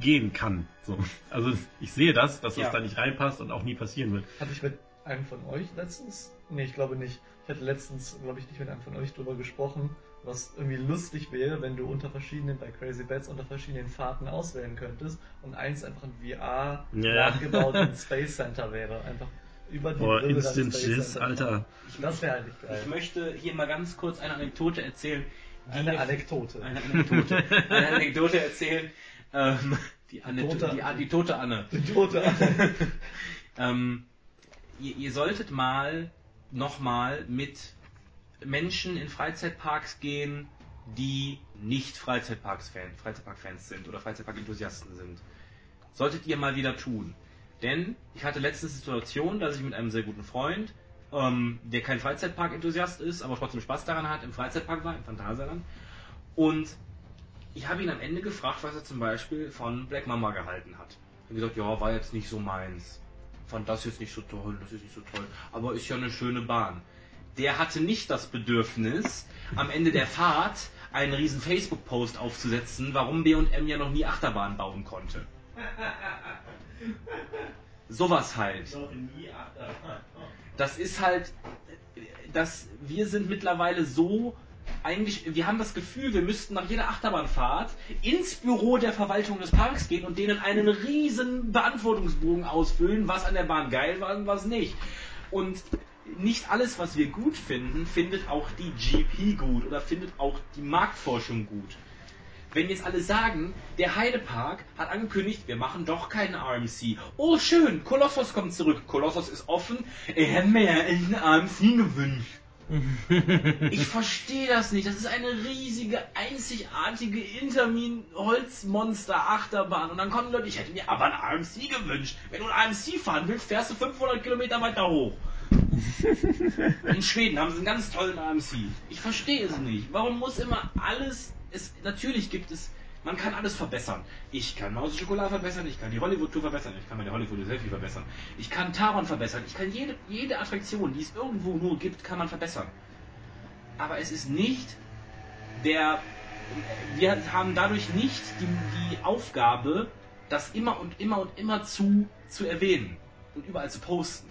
gehen kann. So. Also ich sehe das, dass das Ja. da nicht reinpasst und auch nie passieren wird. Hatte ich mit einem von euch letztens? Nee, ich glaube nicht. Ich hatte letztens, glaube ich, nicht mit einem von euch drüber gesprochen, was irgendwie lustig wäre, wenn du unter verschiedenen, bei Crazy Bats unter verschiedenen Fahrten auswählen könntest und eins einfach ein VR Ja. nachgebauten Space Center wäre. Einfach über die Boah, Brille Instant Schiss. Alter. Das wäre eigentlich geil. Ich möchte hier mal ganz kurz eine Anekdote erzählen. die Eine Anekdote. Eine Anekdote. eine Anekdote erzählen. Ähm, die, Anekdote, Tote- die, die tote Anne. Die tote *laughs* Ähm, ihr, ihr solltet mal nochmal mit Menschen in Freizeitparks gehen, die nicht Freizeitparks-Fan, Freizeitpark-Fans sind oder Freizeitpark-Enthusiasten sind. Solltet ihr mal wieder tun. Denn ich hatte letztens die Situation, dass ich mit einem sehr guten Freund, ähm, der kein Freizeitpark-Enthusiast ist, aber trotzdem Spaß daran hat, im Freizeitpark war, im Phantasialand. Und ich habe ihn am Ende gefragt, was er zum Beispiel von Black Mamba gehalten hat. Er hat gesagt, ja, war jetzt nicht so meins. Fand das jetzt nicht so toll, das ist nicht so toll. Aber ist ja eine schöne Bahn. Der hatte nicht das Bedürfnis, am Ende der Fahrt einen riesen Facebook-Post aufzusetzen, warum B&M ja noch nie Achterbahn bauen konnte. Sowas halt. *laughs* Das ist halt, dass wir sind mittlerweile so eigentlich, wir haben das Gefühl, wir müssten nach jeder Achterbahnfahrt ins Büro der Verwaltung des Parks gehen und denen einen riesen Beantwortungsbogen ausfüllen, was an der Bahn geil war und was nicht. Und nicht alles, was wir gut finden, findet auch die GP gut oder findet auch die Marktforschung gut. Wenn jetzt alle sagen, der Heidepark hat angekündigt, wir machen doch keinen RMC. Oh schön, Kolossos kommt zurück. Kolossos ist offen. Ich hätte mir ja einen RMC gewünscht. *laughs* Ich verstehe das nicht. Das ist eine riesige, einzigartige Intermin-Holzmonster-Achterbahn. Und dann kommen Leute, ich hätte mir aber einen RMC gewünscht. Wenn du einen RMC fahren willst, fährst du 500 Kilometer weiter hoch. *laughs* In Schweden haben sie einen ganz tollen AMC. Ich verstehe es nicht. Warum muss immer alles. Es, natürlich gibt es. Man kann alles verbessern. Ich kann Maus Schokolade verbessern, ich kann die Hollywood-Tour verbessern, ich kann meine Hollywood-Selfie verbessern, ich kann Taron verbessern, ich kann jede, jede Attraktion, die es irgendwo nur gibt, kann man verbessern. Aber es ist nicht der wir haben dadurch nicht die, die Aufgabe, das immer und immer und immer zu, zu erwähnen und überall zu posten.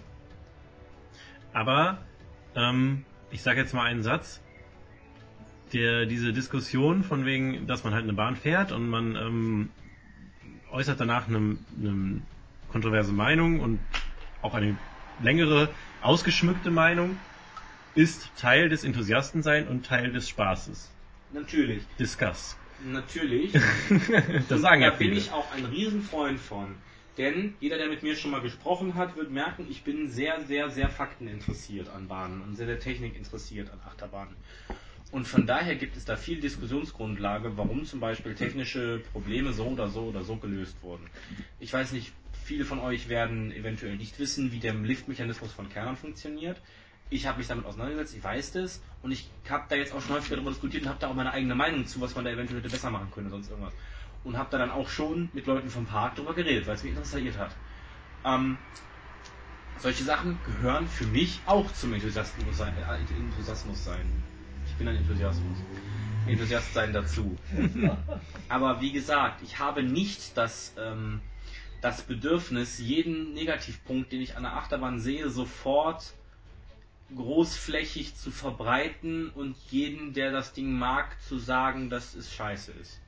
Aber ähm, ich sage jetzt mal einen Satz. Der, diese Diskussion von wegen, dass man halt eine Bahn fährt und man ähm, äußert danach eine, eine kontroverse Meinung und auch eine längere, ausgeschmückte Meinung, ist Teil des Enthusiastensein und Teil des Spaßes. Natürlich. Discuss. Natürlich. *laughs* das sagen ja da bin viele. ich auch ein Riesenfreund von. Denn jeder, der mit mir schon mal gesprochen hat, wird merken, ich bin sehr, sehr, sehr fakteninteressiert an Bahnen und sehr, sehr technikinteressiert an Achterbahnen. Und von daher gibt es da viel Diskussionsgrundlage, warum zum Beispiel technische Probleme so oder so oder so gelöst wurden. Ich weiß nicht, viele von euch werden eventuell nicht wissen, wie der Liftmechanismus von Kernern funktioniert. Ich habe mich damit auseinandergesetzt, ich weiß das und ich habe da jetzt auch schon häufiger darüber diskutiert und habe da auch meine eigene Meinung zu, was man da eventuell hätte besser machen können, sonst irgendwas. Und habe da dann auch schon mit Leuten vom Park darüber geredet, weil es mich interessiert hat. Ähm, solche Sachen gehören für mich auch zum Enthusiasmus sein. Äh, Enthusiasmus sein. Ich bin ein Enthusiasmus. Enthusiast sein dazu. *laughs* Aber wie gesagt, ich habe nicht das, ähm, das Bedürfnis, jeden Negativpunkt, den ich an der Achterbahn sehe, sofort großflächig zu verbreiten und jeden, der das Ding mag, zu sagen, dass es scheiße ist.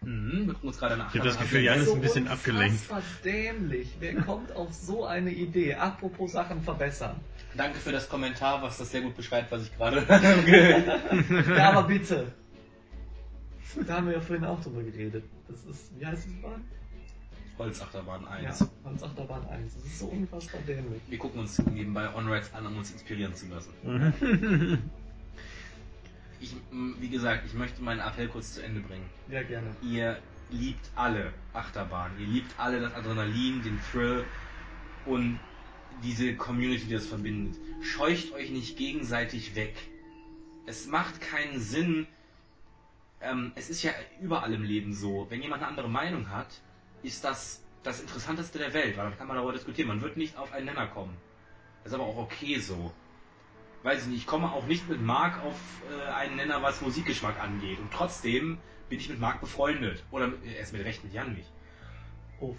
Mhm, wir gucken uns gerade eine Ich habe das Gefühl, an. Jan ist ein bisschen abgelenkt. dämlich. Wer kommt auf so eine Idee? Apropos Sachen verbessern. Danke für das Kommentar, was das sehr gut beschreibt, was ich gerade. *laughs* *laughs* Ja, aber bitte. Da haben wir ja vorhin auch drüber geredet. Das ist, wie heißt die Bahn? Holzachterbahn 1. Ja, Achterbahn 1. Das ist so unfassbar dämlich. Wir gucken uns nebenbei On-Rides an, um uns inspirieren zu lassen. *laughs* Ich, wie gesagt, ich möchte meinen Appell kurz zu Ende bringen. Ja, gerne. Ihr liebt alle Achterbahn. Ihr liebt alle das Adrenalin, den Thrill und diese Community, die das verbindet. Scheucht euch nicht gegenseitig weg. Es macht keinen Sinn. Ähm, es ist ja überall im Leben so. Wenn jemand eine andere Meinung hat, ist das das Interessanteste der Welt, weil dann kann man darüber diskutieren. Man wird nicht auf einen Nenner kommen. Ist aber auch okay so. Weiß ich nicht, ich komme auch nicht mit Marc auf äh, einen Nenner, was Musikgeschmack angeht. Und trotzdem bin ich mit Marc befreundet. Oder mit, erst mit Recht mit Jan nicht. Uff.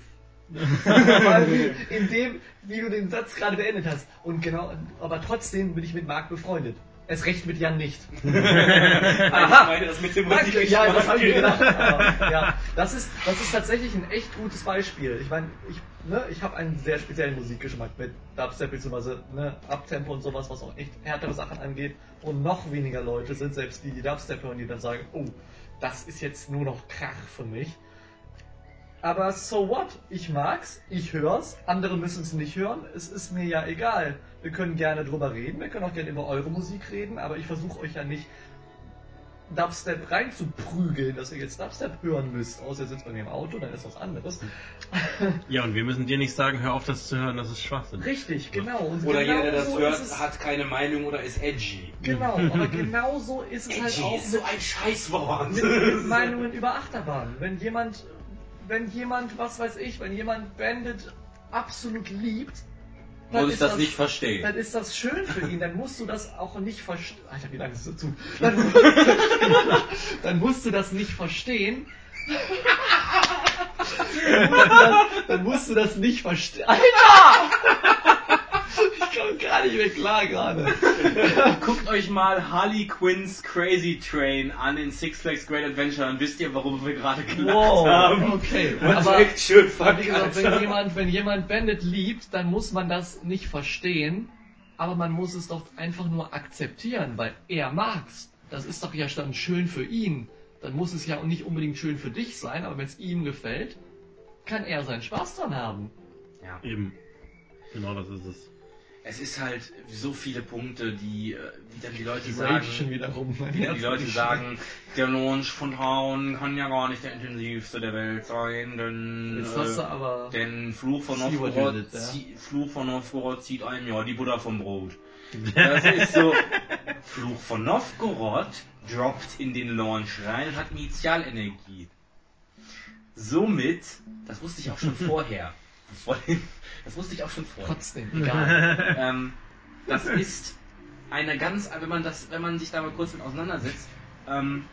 In dem, wie du den Satz gerade beendet hast. Und genau, aber trotzdem bin ich mit Marc befreundet. Es recht mit Jan nicht. *laughs* Nein, ich meine das mit dem Danke, ja, das habe ich mir gedacht. Aber, ja, das ist, das ist tatsächlich ein echt gutes Beispiel. Ich meine, ich, ne, ich habe einen sehr speziellen Musikgeschmack mit Dubstep bzw. Ne, Abtempo und sowas, was auch echt härtere Sachen angeht. Und noch weniger Leute sind selbst die, die Dubstep hören, die dann sagen, oh, das ist jetzt nur noch Krach für mich. Aber so what? Ich mag's, ich hör's, andere müssen es nicht hören, es ist mir ja egal. Wir können gerne drüber reden, wir können auch gerne über eure Musik reden, aber ich versuche euch ja nicht Dubstep reinzuprügeln, dass ihr jetzt Dubstep hören müsst. Außer ihr sitzt bei mir im Auto, dann ist was anderes. *laughs* Ja, und wir müssen dir nicht sagen, hör auf, das zu hören, das ist Schwachsinn. Richtig, genau. Und Oder genau jeder, der das so hört, hat keine Meinung oder ist edgy. Genau, *laughs* aber genau so ist es halt Edgy auch ist so ein Scheißwort. mit, mit Meinungen über Achterbahn. Wenn jemand, wenn jemand, was weiß ich, wenn jemand Bandit absolut liebt, dann Muss ich ist das nicht verstehen. Dann ist das schön für ihn, dann musst du das auch nicht verstehen. Alter, wie lange ist das zu? *laughs* *laughs* *laughs* Dann, dann musst du das nicht verstehen. dann, musst du das, dann musst du das nicht verstehen. Alter! Ich komme gar nicht mehr klar gerade. *laughs* Guckt euch mal Harley Quinn's Crazy Train an in Six Flags Great Adventure, dann wisst ihr, warum wir gerade gelacht Wow, haben. okay. Aber, echt schön aber wie gesagt, wenn jemand, wenn jemand Bandit liebt, dann muss man das nicht verstehen, aber man muss es doch einfach nur akzeptieren, weil er mag's. Das ist doch ja dann schön für ihn. Dann muss es ja nicht unbedingt schön für dich sein, aber wenn es ihm gefällt, kann er seinen Spaß dran haben. Ja. Eben. Genau das ist es. Es ist halt so viele Punkte, die, äh, die dann die Leute Die sagen. schon wieder rum. Mein Die, Herz die Leute sagen, der Launch von Traun kann ja gar nicht der intensivste der Welt sein, denn, Jetzt hast du äh, aber. denn Fluch von Novgorod, Fluch von Novgorod zieht einem ja die Buddha vom Brot. *laughs* Das ist so, Fluch von Novgorod droppt in den Launch rein und hat Initialenergie. Somit, das wusste ich auch schon *laughs* vorher, bevor den- das wusste ich auch schon vorher. Trotzdem, egal. *laughs* Ähm, das ist eine ganz, wenn man das, wenn man sich da mal kurz mit auseinandersetzt, ähm,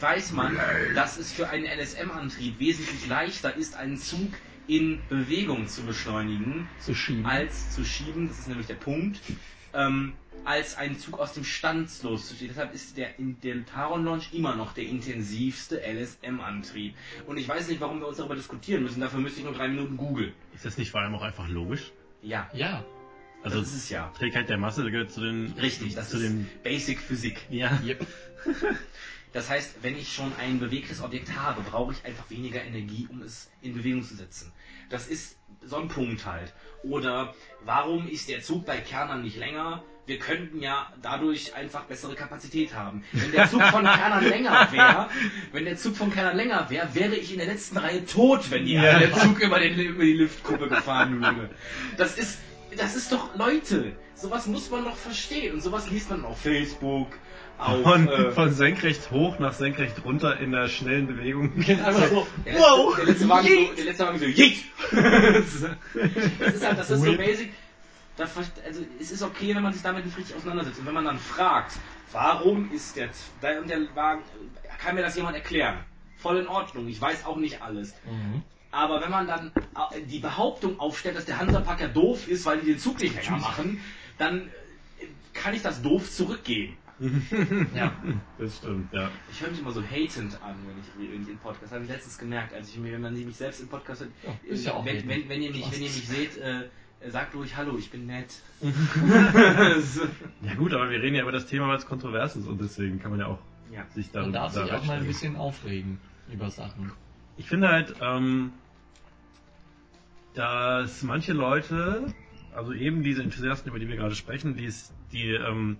weiß man, dass es für einen LSM-Antrieb wesentlich leichter ist, einen Zug in Bewegung zu beschleunigen, Zu schieben. als zu schieben, das ist nämlich der Punkt, ähm, als einen Zug aus dem Stand loszuschieben. Deshalb ist der, in der Taron Launch immer noch der intensivste LSM-Antrieb. Und ich weiß nicht, warum wir uns darüber diskutieren müssen, dafür müsste ich nur drei Minuten googeln. Ist das nicht vor allem auch einfach logisch? Ja, Ja. Also das ist es ja. Trägheit der Masse gehört zu den... Richtig, das zu ist den... Basic Physik. Ja. Yep. *laughs* Das heißt, wenn ich schon ein bewegtes Objekt habe, brauche ich einfach weniger Energie, um es in Bewegung zu setzen. Das ist so ein Punkt halt. Oder warum ist der Zug bei Kernern nicht länger? Wir könnten ja dadurch einfach bessere Kapazität haben. Wenn der Zug von Kernern länger wäre, wenn der Zug von Kernern länger wäre, wäre ich in der letzten Reihe tot, wenn die Ja. der Zug über, den, über die Liftkuppe gefahren würde. Das ist, das ist doch, Leute, sowas muss man doch verstehen. Und sowas liest man auf Facebook, auf, Von, äh, von senkrecht hoch nach senkrecht runter in der schnellen Bewegung. *laughs* Einfach so. Der letzte, Wow! der letzte Wagen so, der letzte Wagen so, Yeet! *laughs* das ist halt, das ist so basic. Da, also, es ist okay, wenn man sich damit nicht richtig auseinandersetzt. Und wenn man dann fragt, warum ist der, der der Wagen, kann mir das jemand erklären? Voll in Ordnung, ich weiß auch nicht alles. Mhm. Aber wenn man dann äh, die Behauptung aufstellt, dass der Hansapacker doof ist, weil die den Zug nicht länger machen, dann äh, kann ich das doof zurückgeben. *laughs* Ja. Das stimmt, ja. Ich höre mich immer so hatend an, wenn ich irgendwie in Podcast. Das habe ich letztens gemerkt, als ich mir, wenn man mich selbst im Podcast hört. Ja, ist ja auch wenn, wenn, wenn ihr mich, wenn ihr mich seht, äh, sagt ruhig Hallo, ich bin nett. *laughs* Ja gut, aber wir reden ja über das Thema, weil es kontrovers ist und deswegen kann man ja auch ja. sich da Man darf sich auch mal ein bisschen aufregen über Sachen. Ich finde halt, ähm, dass manche Leute, also eben diese Enthusiasten, über die wir gerade sprechen, die, ist- die, ähm,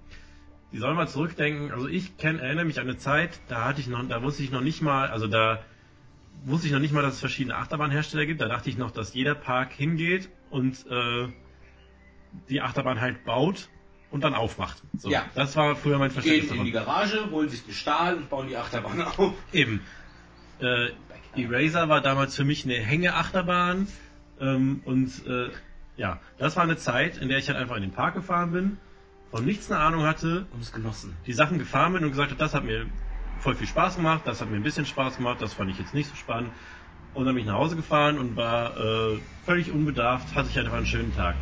die sollen mal zurückdenken. Also ich kenn, erinnere mich an eine Zeit, da hatte ich noch, da wusste ich noch nicht mal, also da wusste ich noch nicht mal, dass es verschiedene Achterbahnhersteller gibt. Da dachte ich noch, dass jeder Park hingeht und äh, die Achterbahn halt baut und dann aufmacht. So, Ja. Das war früher mein Verständnis Gehen in die Garage, holen sich den Stahl und bauen die Achterbahn auf. Eben. Äh, Eraser war damals für mich eine Hängeachterbahn. Ähm, und äh, ja, das war eine Zeit, in der ich halt einfach in den Park gefahren bin, von nichts eine Ahnung hatte, Und es genossen. die Sachen gefahren bin und gesagt habe, das hat mir voll viel Spaß gemacht, das hat mir ein bisschen Spaß gemacht, das fand ich jetzt nicht so spannend. Und dann bin ich nach Hause gefahren und war äh, völlig unbedarft, hatte ich einfach einen schönen Tag.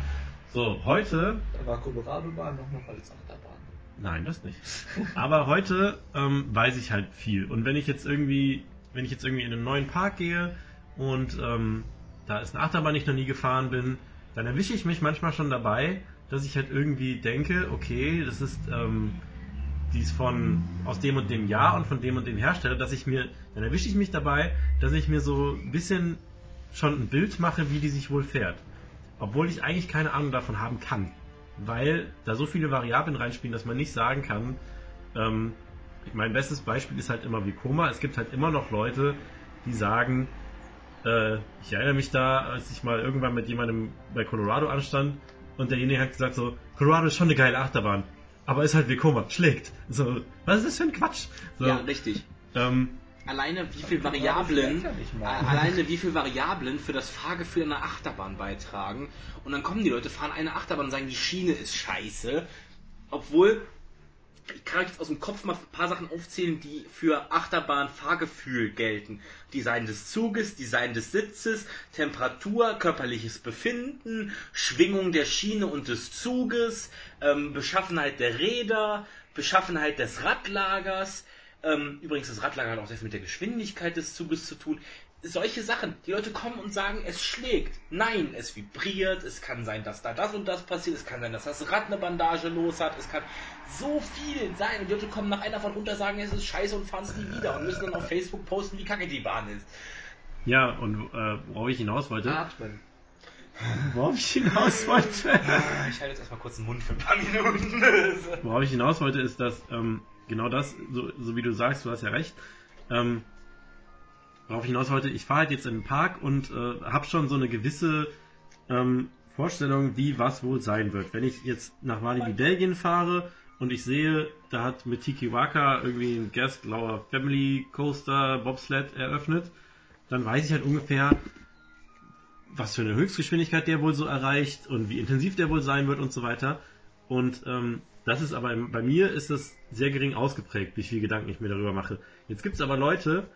So, heute Da war Colorado-Bahn noch noch als Achterbahn. Nein, das nicht. Aber heute ähm, weiß ich halt viel. Und wenn ich jetzt irgendwie, wenn ich jetzt irgendwie in einen neuen Park gehe und ähm, da ist eine Achterbahn, die ich noch nie gefahren bin, dann erwische ich mich manchmal schon dabei, dass ich halt irgendwie denke, okay, das ist ähm, die ist von aus dem und dem Jahr und von dem und dem Hersteller, dass ich mir, dann erwische ich mich dabei, dass ich mir so ein bisschen schon ein Bild mache, wie die sich wohl fährt. Obwohl ich eigentlich keine Ahnung davon haben kann. Weil da so viele Variablen reinspielen, dass man nicht sagen kann, ähm, mein bestes Beispiel ist halt immer wie Koma. Es gibt halt immer noch Leute, die sagen, äh, ich erinnere mich da, als ich mal irgendwann mit jemandem bei Colorado anstand und derjenige hat gesagt so, Colorado ist schon eine geile Achterbahn, aber ist halt wie Koma, schlägt. So, was ist das für ein Quatsch? So, Ja, richtig. ähm, Alleine wie viel Variablen, ja alleine wie viel Variablen für das Fahrgefühl einer Achterbahn beitragen. Und dann kommen die Leute, fahren eine Achterbahn und sagen, die Schiene ist scheiße. Obwohl, ich kann euch jetzt aus dem Kopf mal ein paar Sachen aufzählen, die für Achterbahn-Fahrgefühl gelten. Design des Zuges, Design des Sitzes, Temperatur, körperliches Befinden, Schwingung der Schiene und des Zuges, ähm, Beschaffenheit der Räder, Beschaffenheit des Radlagers. Ähm, übrigens, das Radlager hat auch sehr viel mit der Geschwindigkeit des Zuges zu tun. Solche Sachen. Die Leute kommen und sagen, es schlägt. Nein, es vibriert. Es kann sein, dass da das und das passiert. Es kann sein, dass das Rad eine Bandage los hat. Es kann so viel sein. Und die Leute kommen nach einer von runter, sagen, es ist scheiße und fahren es nie wieder. Und müssen dann auf Facebook posten, wie kacke die Bahn ist. ja, und äh, worauf ich hinaus wollte, Atmen. worauf ich hinaus wollte, *laughs* Ah, Ich halte jetzt erstmal kurz den Mund für ein paar Minuten. Worauf ich hinaus wollte, ist, dass ähm, genau das, so, so wie du sagst, du hast ja recht. Ähm, worauf ich hinaus wollte, ich fahre halt jetzt in den Park und äh, habe schon so eine gewisse ähm, Vorstellung, wie was wohl sein wird. Wenn ich jetzt nach Walibi Belgien fahre und ich sehe, da hat mit Tiki Waka irgendwie ein Guest Lauer Family Coaster Bobsled eröffnet, dann weiß ich halt ungefähr, was für eine Höchstgeschwindigkeit der wohl so erreicht und wie intensiv der wohl sein wird und so weiter. Und ähm, Das ist aber, bei mir ist das sehr gering ausgeprägt, wie viel Gedanken ich mir darüber mache. Jetzt gibt es aber Leute,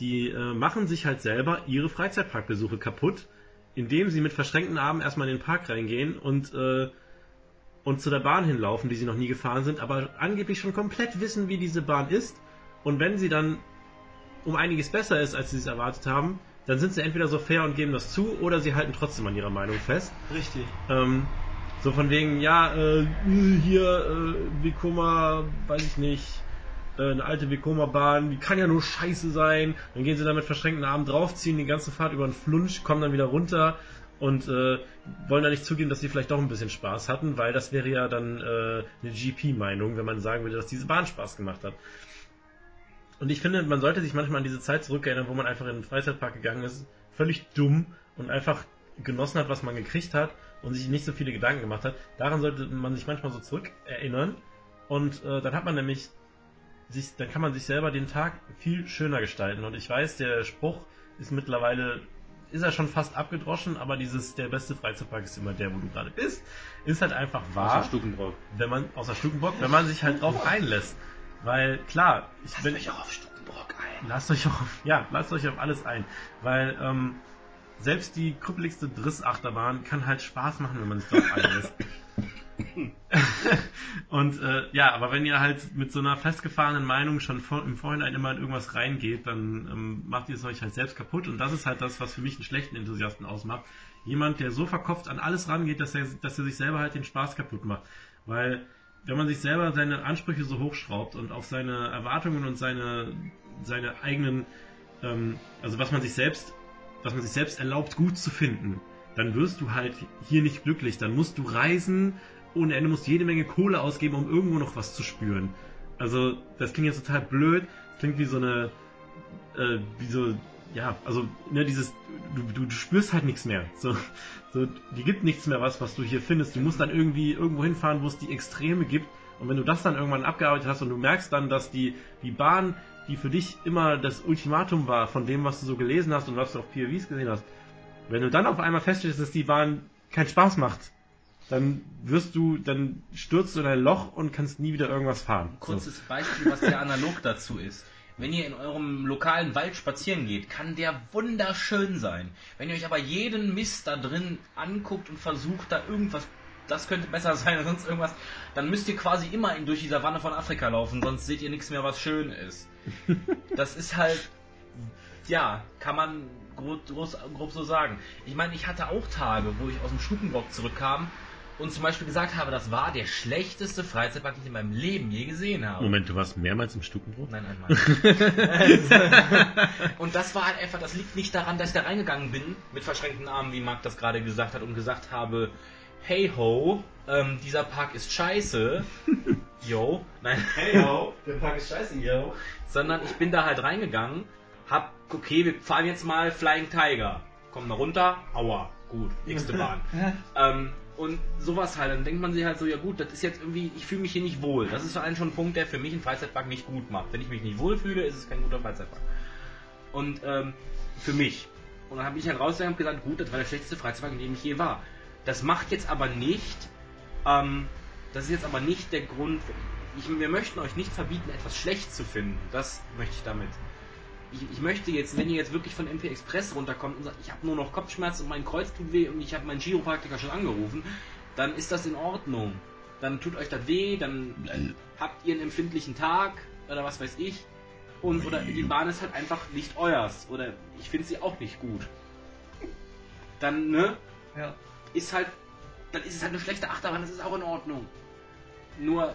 die, äh, machen sich halt selber ihre Freizeitparkbesuche kaputt, indem sie mit verschränkten Armen erstmal in den Park reingehen und, äh, und zu der Bahn hinlaufen, die sie noch nie gefahren sind, aber angeblich schon komplett wissen, wie diese Bahn ist. Und wenn sie dann um einiges besser ist, als sie es erwartet haben, dann sind sie entweder so fair und geben das zu, oder sie halten trotzdem an ihrer Meinung fest. Richtig. Ähm, so von wegen, ja, äh, hier, äh, Vekoma, weiß ich nicht, eine alte Vekoma-Bahn, die kann ja nur scheiße sein. Dann gehen sie da mit verschränkten Armen draufziehen, die ganze Fahrt über den Flunsch, kommen dann wieder runter und äh, wollen da nicht zugeben, dass sie vielleicht doch ein bisschen Spaß hatten, weil das wäre ja dann äh, eine GP-Meinung, wenn man sagen würde, dass diese Bahn Spaß gemacht hat. Und ich finde, man sollte sich manchmal an diese Zeit zurückerinnern, wo man einfach in den Freizeitpark gegangen ist, völlig dumm und einfach genossen hat, was man gekriegt hat und sich nicht so viele Gedanken gemacht hat. Daran sollte man sich manchmal so zurückerinnern und äh, dann hat man nämlich sich, dann kann man sich selber den Tag viel schöner gestalten. Und ich weiß, der Spruch ist mittlerweile, ist er schon fast abgedroschen, aber dieses, der beste Freizeitpark ist immer der, wo du gerade bist, ist halt einfach wahr. Außer Stukenbrock. Wenn man, außer Stukenbock, wenn man sich halt drauf einlässt. Weil, klar, ich Lasst bin, euch auch auf Stukenbrock ein. Lasst euch auf, ja, lasst euch auf alles ein. Weil, ähm, selbst die krüppeligste Drissachterbahn kann halt Spaß machen, wenn man sich drauf einlässt. *laughs* *laughs* Und äh, ja, aber wenn ihr halt mit so einer festgefahrenen Meinung schon vor, im Vorhinein immer in irgendwas reingeht, dann ähm, macht ihr es euch halt selbst kaputt. Und das ist halt das, was für mich einen schlechten Enthusiasten ausmacht. Jemand, der so verkopft an alles rangeht, dass er, dass er sich selber halt den Spaß kaputt macht. Weil wenn man sich selber seine Ansprüche so hochschraubt und auf seine Erwartungen und seine, seine eigenen, ähm, also was man sich selbst, was man sich selbst erlaubt, gut zu finden, dann wirst du halt hier nicht glücklich. Dann musst du reisen ohne Ende, musst jede Menge Kohle ausgeben, um irgendwo noch was zu spüren. Also, das klingt jetzt total blöd, klingt wie so eine, äh, wie so, ja, also, ne, dieses, du, du, du spürst halt nichts mehr. So, so, die gibt nichts mehr was, was du hier findest. Du musst dann irgendwie irgendwo hinfahren, wo es die Extreme gibt. Und wenn du das dann irgendwann abgearbeitet hast und du merkst dann, dass die, die Bahn, die für dich immer das Ultimatum war von dem, was du so gelesen hast und was du auf POVs gesehen hast, wenn du dann auf einmal feststellst, dass die Bahn keinen Spaß macht, dann wirst du, dann stürzt du in ein Loch und kannst nie wieder irgendwas fahren. So. Kurzes Beispiel, was der analog dazu ist. Wenn ihr in eurem lokalen Wald spazieren geht, kann der wunderschön sein. Wenn ihr euch aber jeden Mist da drin anguckt und versucht, da irgendwas, das könnte besser sein sonst irgendwas, dann müsst ihr quasi immer in, durch die Savanne von Afrika laufen, sonst seht ihr nichts mehr, was schön ist. *laughs* Das ist halt, ja, kann man grob, grob so sagen. Ich meine, ich hatte auch Tage, wo ich aus dem Stukenbock zurückkam und zum Beispiel gesagt habe, das war der schlechteste Freizeitpark, den ich in meinem Leben je gesehen habe. Moment, du warst mehrmals im Stukenbrot? Nein, einmal. *laughs* und das war halt einfach, das liegt nicht daran, dass ich da reingegangen bin, mit verschränkten Armen, wie Marc das gerade gesagt hat, und gesagt habe, hey ho, ähm, dieser Park ist scheiße. *laughs* Yo. Nein. Hey ho, der Park ist scheiße, yo. Sondern ich bin da halt reingegangen, hab, okay, wir fahren jetzt mal Flying Tiger. Kommen da runter, aua, gut, nächste Bahn. *laughs* ähm, und sowas halt, dann denkt man sich halt so, ja gut, das ist jetzt irgendwie, ich fühle mich hier nicht wohl. Das ist für einen schon ein Punkt, der für mich einen Freizeitpark nicht gut macht. Wenn ich mich nicht wohl fühle, ist es kein guter Freizeitpark. Und ähm, für mich. Und dann habe ich halt rausgegangen und gesagt, gut, das war der schlechteste Freizeitpark, in dem ich je war. Das macht jetzt aber nicht, ähm, das ist jetzt aber nicht der Grund, ich, wir möchten euch nicht verbieten, etwas schlecht zu finden. Das möchte ich damit. Ich, ich möchte jetzt, wenn ihr jetzt wirklich von MP Express runterkommt und sagt, ich habe nur noch Kopfschmerzen und mein Kreuz tut weh und ich habe meinen Chiropraktiker schon angerufen, dann ist das in Ordnung. Dann tut euch das weh, dann habt ihr einen empfindlichen Tag oder was weiß ich. Und oder die Bahn ist halt einfach nicht euers. Oder ich finde sie auch nicht gut. Dann, ne? Ja. Ist halt. Dann ist es halt eine schlechte Achterbahn, das ist auch in Ordnung. Nur.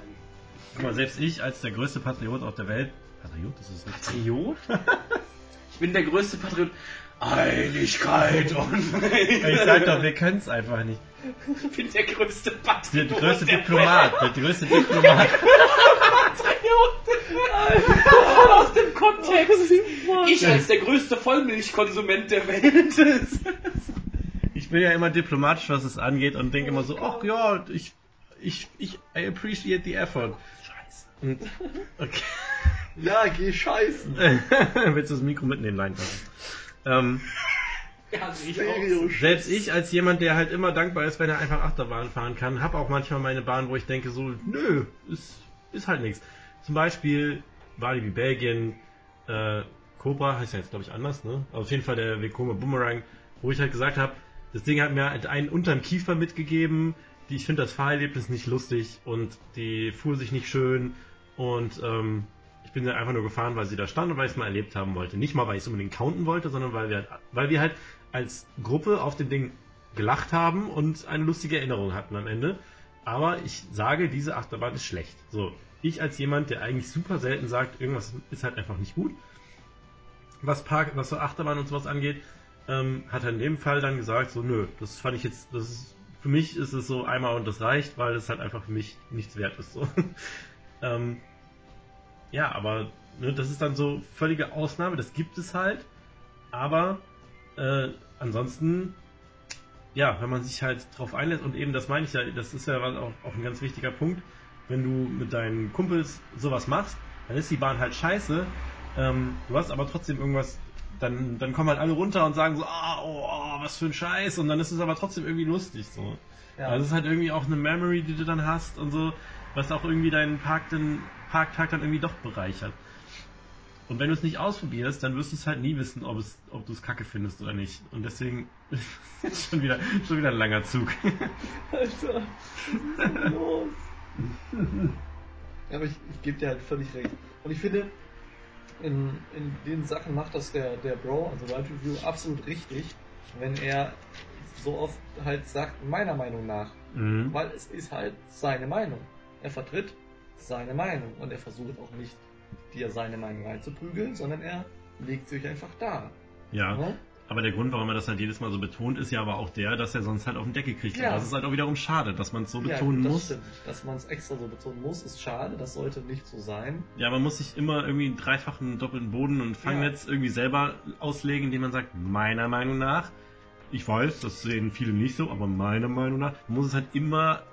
Guck mal, selbst ich als der größte Patriot auf der Welt. Patriot, ist nicht. Patriot? *laughs* ich bin der größte Patriot. Einigkeit und Ich sag doch, wir können es einfach nicht. Ich bin der größte Der Patriot. größte der Diplomat, der größte Diplomat. *laughs* Voll aus dem Kontext. Ich als der größte Vollmilchkonsument der Welt. Ich bin ja immer diplomatisch, was es angeht und denke immer so, ach ja, ich, ich, ich, I appreciate the effort. Scheiße. Und, okay. Ja, geh scheißen. *laughs* Willst du das Mikro mitnehmen? Nein, danke. Ähm, *laughs* Ja, ich auch. Selbst ich als jemand, der halt immer dankbar ist, wenn er einfach Achterbahn fahren kann, habe auch manchmal meine Bahn, wo ich denke so, nö, ist, ist halt nichts. Zum Beispiel Walibi Belgien, äh, Cobra heißt ja jetzt glaube ich anders, ne? Aber auf jeden Fall der Vekoma Boomerang, wo ich halt gesagt habe, das Ding hat mir halt einen unterm Kiefer mitgegeben, die, ich finde das Fahrerlebnis nicht lustig und die fuhr sich nicht schön und ähm, ich bin dann einfach nur gefahren, weil sie da stand und weil ich es mal erlebt haben wollte. Nicht mal, weil ich es unbedingt counten wollte, sondern weil wir, halt, weil wir halt als Gruppe auf dem Ding gelacht haben und eine lustige Erinnerung hatten am Ende. Aber ich sage, diese Achterbahn ist schlecht. So, ich als jemand, der eigentlich super selten sagt, irgendwas ist halt einfach nicht gut, was Park, was so Achterbahn und sowas angeht, ähm, hat er in dem Fall dann gesagt, so nö, das fand ich jetzt, das ist, für mich ist es so einmal und das reicht, weil es halt einfach für mich nichts wert ist. So. *laughs* ähm, ja, aber ne, das ist dann so völlige Ausnahme, das gibt es halt, aber äh, ansonsten, ja, wenn man sich halt drauf einlässt und eben, das meine ich ja, das ist ja auch, auch ein ganz wichtiger Punkt, wenn du mit deinen Kumpels sowas machst, dann ist die Bahn halt scheiße, ähm, du hast aber trotzdem irgendwas, dann, dann kommen halt alle runter und sagen so, ah, oh, oh, was für ein Scheiß, und dann ist es aber trotzdem irgendwie lustig, so. Ja. Also es ist halt irgendwie auch eine Memory, die du dann hast und so, was auch irgendwie deinen Park dann, Parktag dann irgendwie doch bereichert. Und wenn du es nicht ausprobierst, dann wirst du es halt nie wissen, ob, es, ob du es kacke findest oder nicht. Und deswegen *laughs* ist schon wieder, schon wieder ein langer Zug. Alter, was ist denn los? ja, aber ich, ich gebe dir halt völlig recht. Und ich finde, in, in den Sachen macht das der, der Bro, also Ride Review, absolut richtig, wenn er so oft halt sagt, meiner Meinung nach. Mhm. Weil es ist halt seine Meinung. Er vertritt seine Meinung und er versucht auch nicht, dir seine Meinung reinzuprügeln, sondern er legt sich einfach dar. Ja. Ne? Aber der Grund, warum er das halt jedes Mal so betont, ist ja aber auch der, dass er sonst halt auf den Deckel kriegt. Ja. Und das ist halt auch wiederum schade, dass man es so Ja, betonen das muss. Stimmt. Dass man es extra so betonen muss, ist schade. Das sollte nicht so sein. Ja, man muss sich immer irgendwie einen dreifachen doppelten Boden und Fangnetz irgendwie selber auslegen, indem man sagt, meiner Meinung nach, ich weiß, das sehen viele nicht so, aber meiner Meinung nach, man muss es halt immer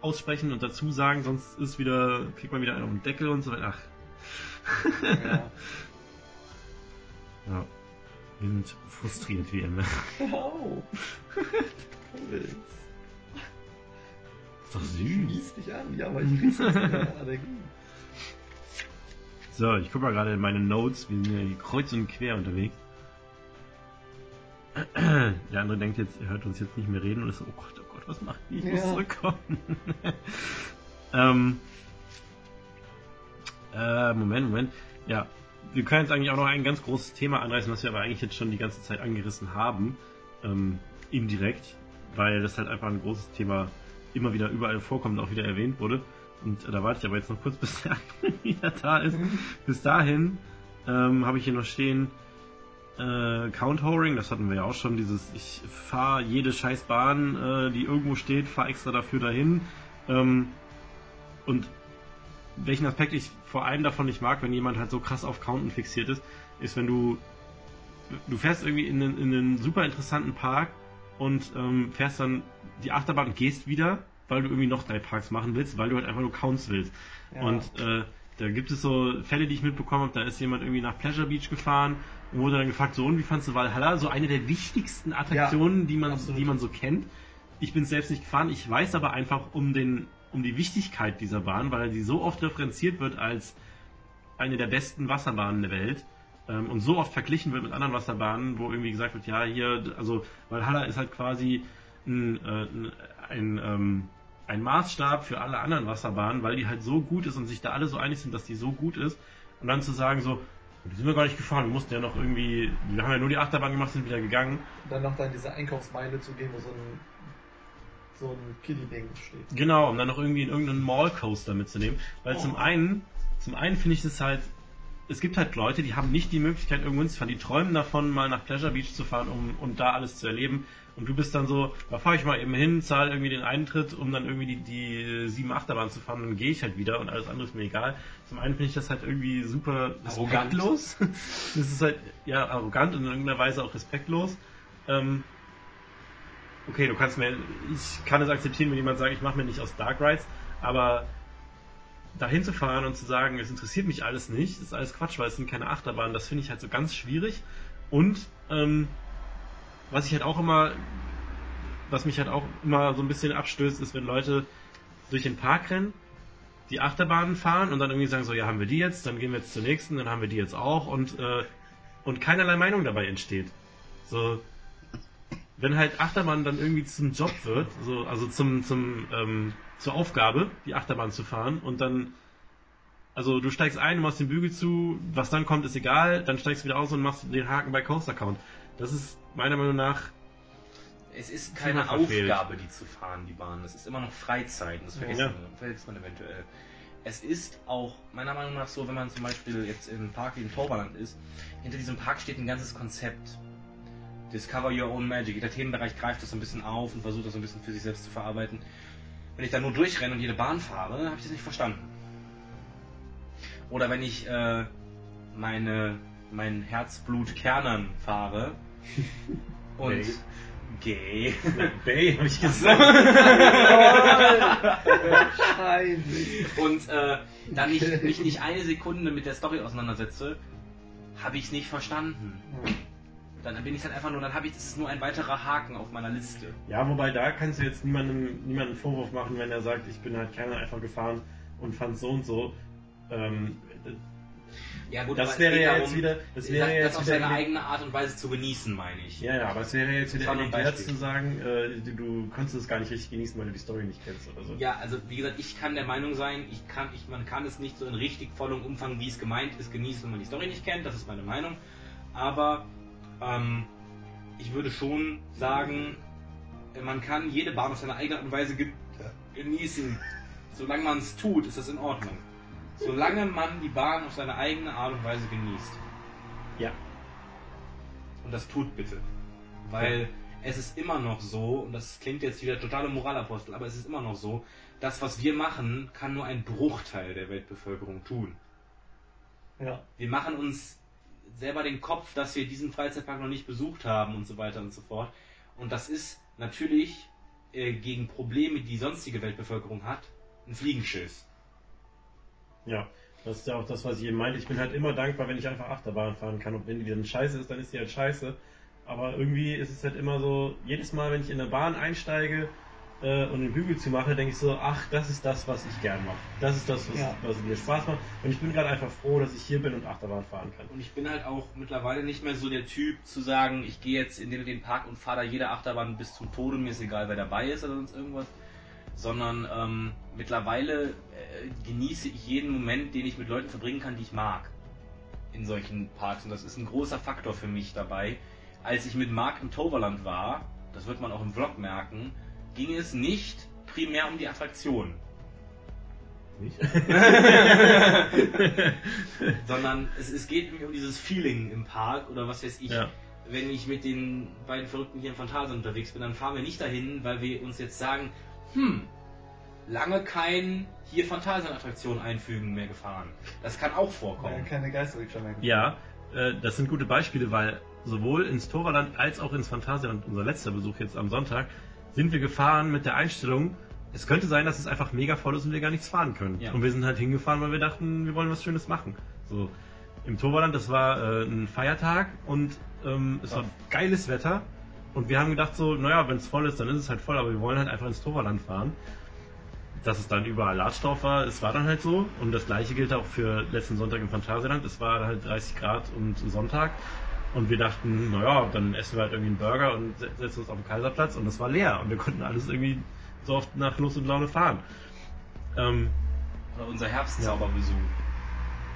aussprechen und dazu sagen, sonst ist wieder, kriegt man wieder einen auf den Deckel und so weiter. Ach, Ja. *laughs* ja. Wir sind frustriert wie immer. Au. Ist Ist doch süß. Schließ dich an. Ja, aber ich wieder Allergie. So, ich gucke mal gerade in meine Notes. Wir sind ja hier kreuz und quer unterwegs. *clears throat* Der andere denkt jetzt, er hört uns jetzt nicht mehr reden und ist so, oh Gott, oh Gott, was macht die? Ich muss Ja. zurückkommen. *laughs* ähm, äh, Moment, Moment. Ja, wir können jetzt eigentlich auch noch ein ganz großes Thema anreißen, was wir aber eigentlich jetzt schon die ganze Zeit angerissen haben. Ähm, indirekt, weil das halt einfach ein großes Thema immer wieder überall vorkommt und auch wieder erwähnt wurde. Und äh, da warte ich aber jetzt noch kurz, *laughs* bis der wieder da ist. Bis dahin ähm, habe ich hier noch stehen äh, Count Horing, das hatten wir ja auch schon, dieses ich fahre jede scheiß Bahn, äh, die irgendwo steht, fahre extra dafür dahin. Ähm, und welchen Aspekt ich vor allem davon nicht mag, wenn jemand halt so krass auf Counten fixiert ist, ist, wenn du du fährst irgendwie in einen, in einen super interessanten Park und ähm, fährst dann die Achterbahn und gehst wieder, weil du irgendwie noch drei Parks machen willst, weil du halt einfach nur Counts willst. Ja. Und äh, da gibt es so Fälle, die ich mitbekommen habe, da ist jemand irgendwie nach Pleasure Beach gefahren wurde dann gefragt, so und wie fandst du Valhalla? So eine der wichtigsten Attraktionen, die man absolut. die man so kennt. Ich bin selbst nicht gefahren, ich weiß aber einfach um den um die Wichtigkeit dieser Bahn, weil die so oft referenziert wird als eine der besten Wasserbahnen der Welt ähm, und so oft verglichen wird mit anderen Wasserbahnen, wo irgendwie gesagt wird, ja hier, also Valhalla ist halt quasi ein, äh, ein, ähm, ein Maßstab für alle anderen Wasserbahnen, weil die halt so gut ist und sich da alle so einig sind, dass die so gut ist und dann zu sagen so, die sind wir gar nicht gefahren, wir mussten ja noch irgendwie, wir haben ja nur die Achterbahn gemacht, sind wieder gegangen. Und dann noch da in diese Einkaufsmeile zu gehen, wo so ein, so ein Kiddie-Ding steht. Genau, um dann noch irgendwie in irgendeinen Mall-Coaster mitzunehmen. Weil Oh. zum einen, zum einen finde ich es halt, es gibt halt Leute, die haben nicht die Möglichkeit, irgendwo hinzufahren. Die träumen davon, mal nach Pleasure Beach zu fahren, um, um da alles zu erleben. Und du bist dann so, da fahre ich mal eben hin, zahle irgendwie den Eintritt, um dann irgendwie die, die sieben Achterbahn zu fahren, dann gehe ich halt wieder und alles andere ist mir egal. Zum einen finde ich das halt irgendwie super Arrogant. respektlos. *laughs* Das ist halt, ja, arrogant und in irgendeiner Weise auch respektlos. Ähm, okay, du kannst mir, ich kann es akzeptieren, wenn jemand sagt, ich mache mir nicht aus Dark Rides, aber dahin zu fahren und zu sagen, es interessiert mich alles nicht, ist alles Quatsch, weil es sind keine Achterbahnen, das finde ich halt so ganz schwierig. Und ähm, was ich halt auch immer, was mich halt auch immer so ein bisschen abstößt, ist, wenn Leute durch den Park rennen, die Achterbahnen fahren und dann irgendwie sagen so, ja, haben wir die jetzt, dann gehen wir jetzt zur nächsten, dann haben wir die jetzt auch und, äh, und keinerlei Meinung dabei entsteht. So, wenn halt Achterbahn dann irgendwie zum Job wird, so, also zum, zum, ähm, zur Aufgabe, die Achterbahn zu fahren und dann, also du steigst ein, du machst den Bügel zu, was dann kommt, ist egal, dann steigst du wieder aus und machst den Haken bei Coaster Count. Das ist meiner Meinung nach, Es ist keine. Aufgabe, die zu fahren, die Bahn. Es ist immer noch Freizeit. Das vergisst, Ja. man, vergisst man eventuell. Es ist auch meiner Meinung nach so, wenn man zum Beispiel jetzt im Park wie im Toverland ist, hinter diesem Park steht ein ganzes Konzept. Discover Your Own Magic. Jeder Themenbereich greift das so ein bisschen auf und versucht das so ein bisschen für sich selbst zu verarbeiten. Wenn ich da nur durchrenne und jede Bahn fahre, habe ich das nicht verstanden. Oder wenn ich äh, meine, mein Herzblut Kernern fahre und Gay. gay. *laughs* Bay, habe ich gesagt. Und äh, dann ich mich nicht eine Sekunde mit der Story auseinandersetze, habe ich es nicht verstanden. Dann bin ich halt einfach nur, dann habe ich, das ist nur ein weiterer Haken auf meiner Liste. Ja, wobei da kannst du jetzt niemandem, niemanden Vorwurf machen, wenn er sagt, ich bin halt keiner einfach gefahren und fand so und so. Ähm, Ja gut, Das wäre ja darum, jetzt wieder- das das, wäre das jetzt auf wieder seine eigene Art und Weise zu genießen, meine ich. ja, ja, aber es wäre jetzt Das wieder elitär zu sagen, äh, du, du konntest es gar nicht richtig genießen, weil du die Story nicht kennst oder so. Ja, also wie gesagt, ich kann der Meinung sein, ich kann, ich, man kann es nicht so in richtig vollem Umfang, wie es gemeint ist, genießen, wenn man die Story nicht kennt. Das ist meine Meinung. Aber ähm, ich würde schon sagen, äh, man kann jede Bahn auf seine eigene Art und Weise ge genießen. Solange man es tut, ist das in Ordnung. Solange man die Bahn auf seine eigene Art und Weise genießt. Ja. Und das tut bitte. Weil es ist immer noch so, und das klingt jetzt wieder totale Moralapostel, aber es ist immer noch so, das, was wir machen, kann nur ein Bruchteil der Weltbevölkerung tun. Ja. Wir machen uns selber den Kopf, dass wir diesen Freizeitpark noch nicht besucht haben und so weiter und so fort. Und das ist natürlich äh, gegen Probleme, die sonstige Weltbevölkerung hat, ein Fliegenschiss. Ja, das ist ja auch das, was ich eben meinte. Ich bin halt immer dankbar, wenn ich einfach Achterbahn fahren kann. Und wenn die dann scheiße ist, dann ist die halt scheiße. Aber irgendwie ist es halt immer so, jedes Mal, wenn ich in eine Bahn einsteige äh, und den Bügel zu mache, denke ich so, ach, das ist das, was ich gern mache. Das ist das, was, Ja. was mir Spaß macht. Und ich bin gerade einfach froh, dass ich hier bin und Achterbahn fahren kann. Und ich bin halt auch mittlerweile nicht mehr so der Typ zu sagen, ich gehe jetzt in den, den Park und fahre da jede Achterbahn bis zum Tode, mir ist egal, wer dabei ist oder sonst irgendwas. Sondern ähm, mittlerweile äh, genieße ich jeden Moment, den ich mit Leuten verbringen kann, die ich mag. In solchen Parks. Und das ist ein großer Faktor für mich dabei. Als ich mit Mark im Toverland war, das wird man auch im Vlog merken, ging es nicht primär um die Attraktion. Nicht? *laughs* *laughs* sondern es, es geht um dieses Feeling im Park oder was weiß ich. Ja. Wenn ich mit den beiden Verrückten hier im Phantasialand unterwegs bin, dann fahren wir nicht dahin, weil wir uns jetzt sagen, hm, lange kein hier Phantasialand-Attraktion einfügen mehr gefahren. Das kann auch vorkommen. Keine Geisterrikscha mehr. Ja, äh, das sind gute Beispiele, weil sowohl ins Toverland als auch ins Phantasialand, unser letzter Besuch jetzt am Sonntag, sind wir gefahren mit der Einstellung, es könnte sein, dass es einfach mega voll ist und wir gar nichts fahren können. Ja. Und wir sind halt hingefahren, weil wir dachten, wir wollen was Schönes machen. So im Toverland, das war äh, ein Feiertag und ähm, es war geiles Wetter. Und wir haben gedacht so, naja, wenn es voll ist, dann ist es halt voll, aber wir wollen halt einfach ins Toverland fahren. Dass es dann überall Ladstoff war, es war dann halt so. Und das gleiche gilt auch für letzten Sonntag im Phantasialand. Es war halt 30 Grad und Sonntag. Und wir dachten, naja, dann essen wir halt irgendwie einen Burger und se- setzen uns auf den Kaiserplatz. Und es war leer. Und wir konnten alles irgendwie so oft nach Lust und Laune fahren. Ähm, Oder unser Herbstzauberbesuch.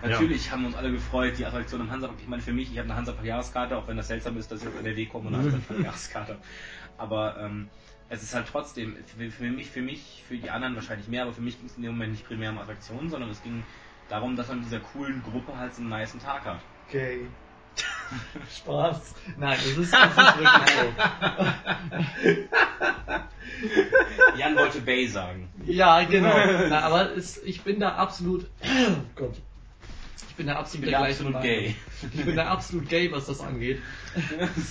Natürlich haben wir uns alle gefreut, die Attraktion im Hansapark. Ich meine, für mich, ich habe eine Hansapark-Jahreskarte, auch wenn das seltsam ist, dass ich auf NRW komme und eine Hansapark-Jahreskarte habe. Aber ähm, es ist halt trotzdem, für, für mich, für mich, für die anderen wahrscheinlich mehr, aber für mich ging es in dem Moment nicht primär um Attraktionen, sondern es ging darum, dass man mit dieser coolen Gruppe halt so einen niceen Tag hat. Okay. *laughs* Spaß. Nein, das ist, das ist wirklich *laughs* so. Jan wollte Bay sagen. Ja, genau. *laughs* Na, aber es, ich bin da absolut. Oh Gott. Ich bin da Ich absolut bin ja gleichen absolut Meinung. gay. Ich bin da absolut gay, was das angeht.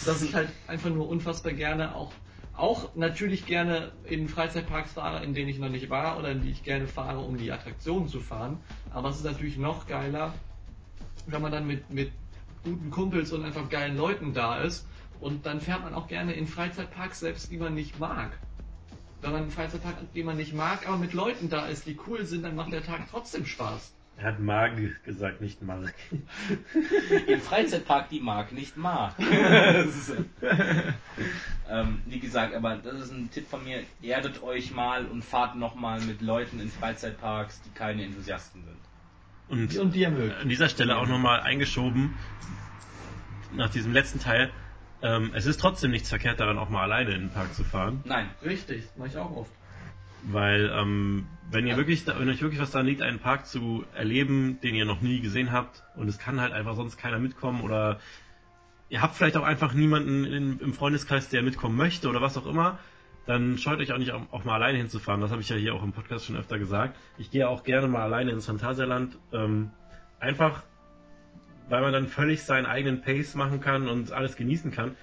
Dass ich halt einfach nur unfassbar gerne auch, auch natürlich gerne in Freizeitparks fahre, in denen ich noch nicht war oder in die ich gerne fahre, um die Attraktionen zu fahren. Aber es ist natürlich noch geiler, wenn man dann mit, mit guten Kumpels und einfach geilen Leuten da ist Und dann fährt man auch gerne in Freizeitparks, selbst die man nicht mag. Wenn man einen Freizeitpark, hat, den man nicht mag, aber mit Leuten da ist, die cool sind, dann macht der Tag trotzdem Spaß. Er hat Mag gesagt, nicht Mark. Im Freizeitpark die Mark nicht mag. *laughs* ähm, wie gesagt, aber das ist ein Tipp von mir. Erdet euch mal und fahrt nochmal mit Leuten in Freizeitparks, die keine Enthusiasten sind. Und Und die er mögt. an dieser Stelle auch nochmal eingeschoben, nach diesem letzten Teil, ähm, es ist trotzdem nichts verkehrt daran, auch mal alleine in den Park zu fahren. Nein, Richtig, mache ich auch oft. Weil, ähm, wenn ihr wirklich, wenn euch wirklich was daran liegt, einen Park zu erleben, den ihr noch nie gesehen habt, und es kann halt einfach sonst keiner mitkommen, oder ihr habt vielleicht auch einfach niemanden in, im Freundeskreis, der mitkommen möchte, oder was auch immer, dann scheut euch auch nicht, auch, auch mal alleine hinzufahren. Das habe ich ja hier auch im Podcast schon öfter gesagt. Ich gehe auch gerne mal alleine ins Phantasialand, ähm, einfach, weil man dann völlig seinen eigenen Pace machen kann und alles genießen kann.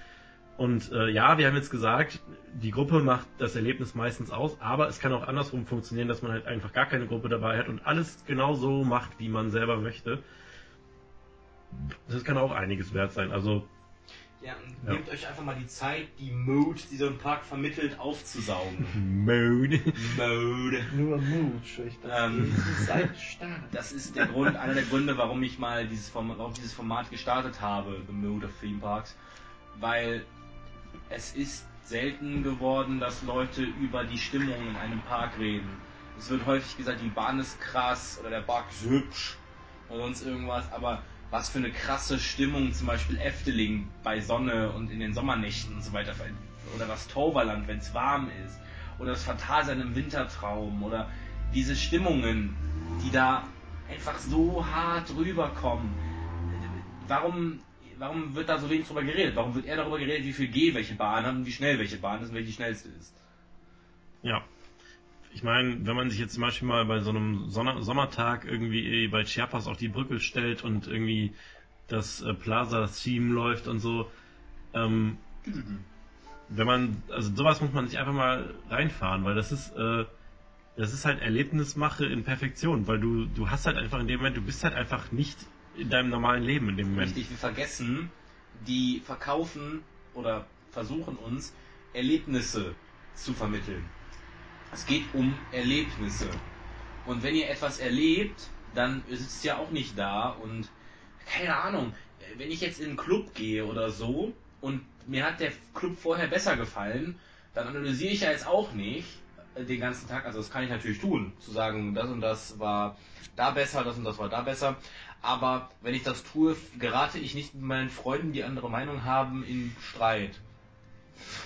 Und äh, ja, wir haben jetzt gesagt, die Gruppe macht das Erlebnis meistens aus, aber es kann auch andersrum funktionieren, dass man halt einfach gar keine Gruppe dabei hat und alles genau so macht, wie man selber möchte. Das kann auch einiges wert sein. Also ja, und Ja. nehmt euch einfach mal die Zeit, die Mode, die so ein Park vermittelt, aufzusaugen. *laughs* Mode. Mode. Nur schüchtern. Ähm. Seid stark. *laughs* Das ist der Grund, einer der Gründe, warum ich mal dieses Format, warum dieses Format gestartet habe, The Mood of Theme Parks, weil es ist selten geworden, dass Leute über die Stimmung in einem Park reden. Es wird häufig gesagt, die Bahn ist krass oder der Park ist hübsch oder sonst irgendwas, aber was für eine krasse Stimmung zum Beispiel Efteling bei Sonne und in den Sommernächten und so weiter oder das Toverland, wenn es warm ist oder das Phantasialand im Wintertraum oder diese Stimmungen, die da einfach so hart rüberkommen. Warum, warum wird da so wenig drüber geredet? Warum wird eher darüber geredet, wie viel G welche Bahn hat und wie schnell welche Bahn ist und welche die schnellste ist? Ja. Ich meine, wenn man sich jetzt zum Beispiel mal bei so einem Sonner Sommertag irgendwie bei Chiapas auf die Brücke stellt und irgendwie das äh, Plaza-Theme läuft und so, ähm, wenn man, also sowas muss man sich einfach mal reinfahren, weil das ist, äh, das ist halt Erlebnismache in Perfektion, weil du, du hast halt einfach in dem Moment, du bist halt einfach nicht in deinem normalen Leben in dem Moment. Richtig, wir vergessen, die verkaufen oder versuchen uns Erlebnisse zu vermitteln. Es geht um Erlebnisse. Und wenn ihr etwas erlebt, dann sitzt ihr auch nicht da und keine Ahnung, wenn ich jetzt in einen Club gehe oder so und mir hat der Club vorher besser gefallen, dann analysiere ich ja jetzt auch nicht äh, den ganzen Tag, also das kann ich natürlich tun, zu sagen, das und das war da besser, das und das war da besser, aber wenn ich das tue, gerate ich nicht mit meinen Freunden, die andere Meinung haben, in Streit.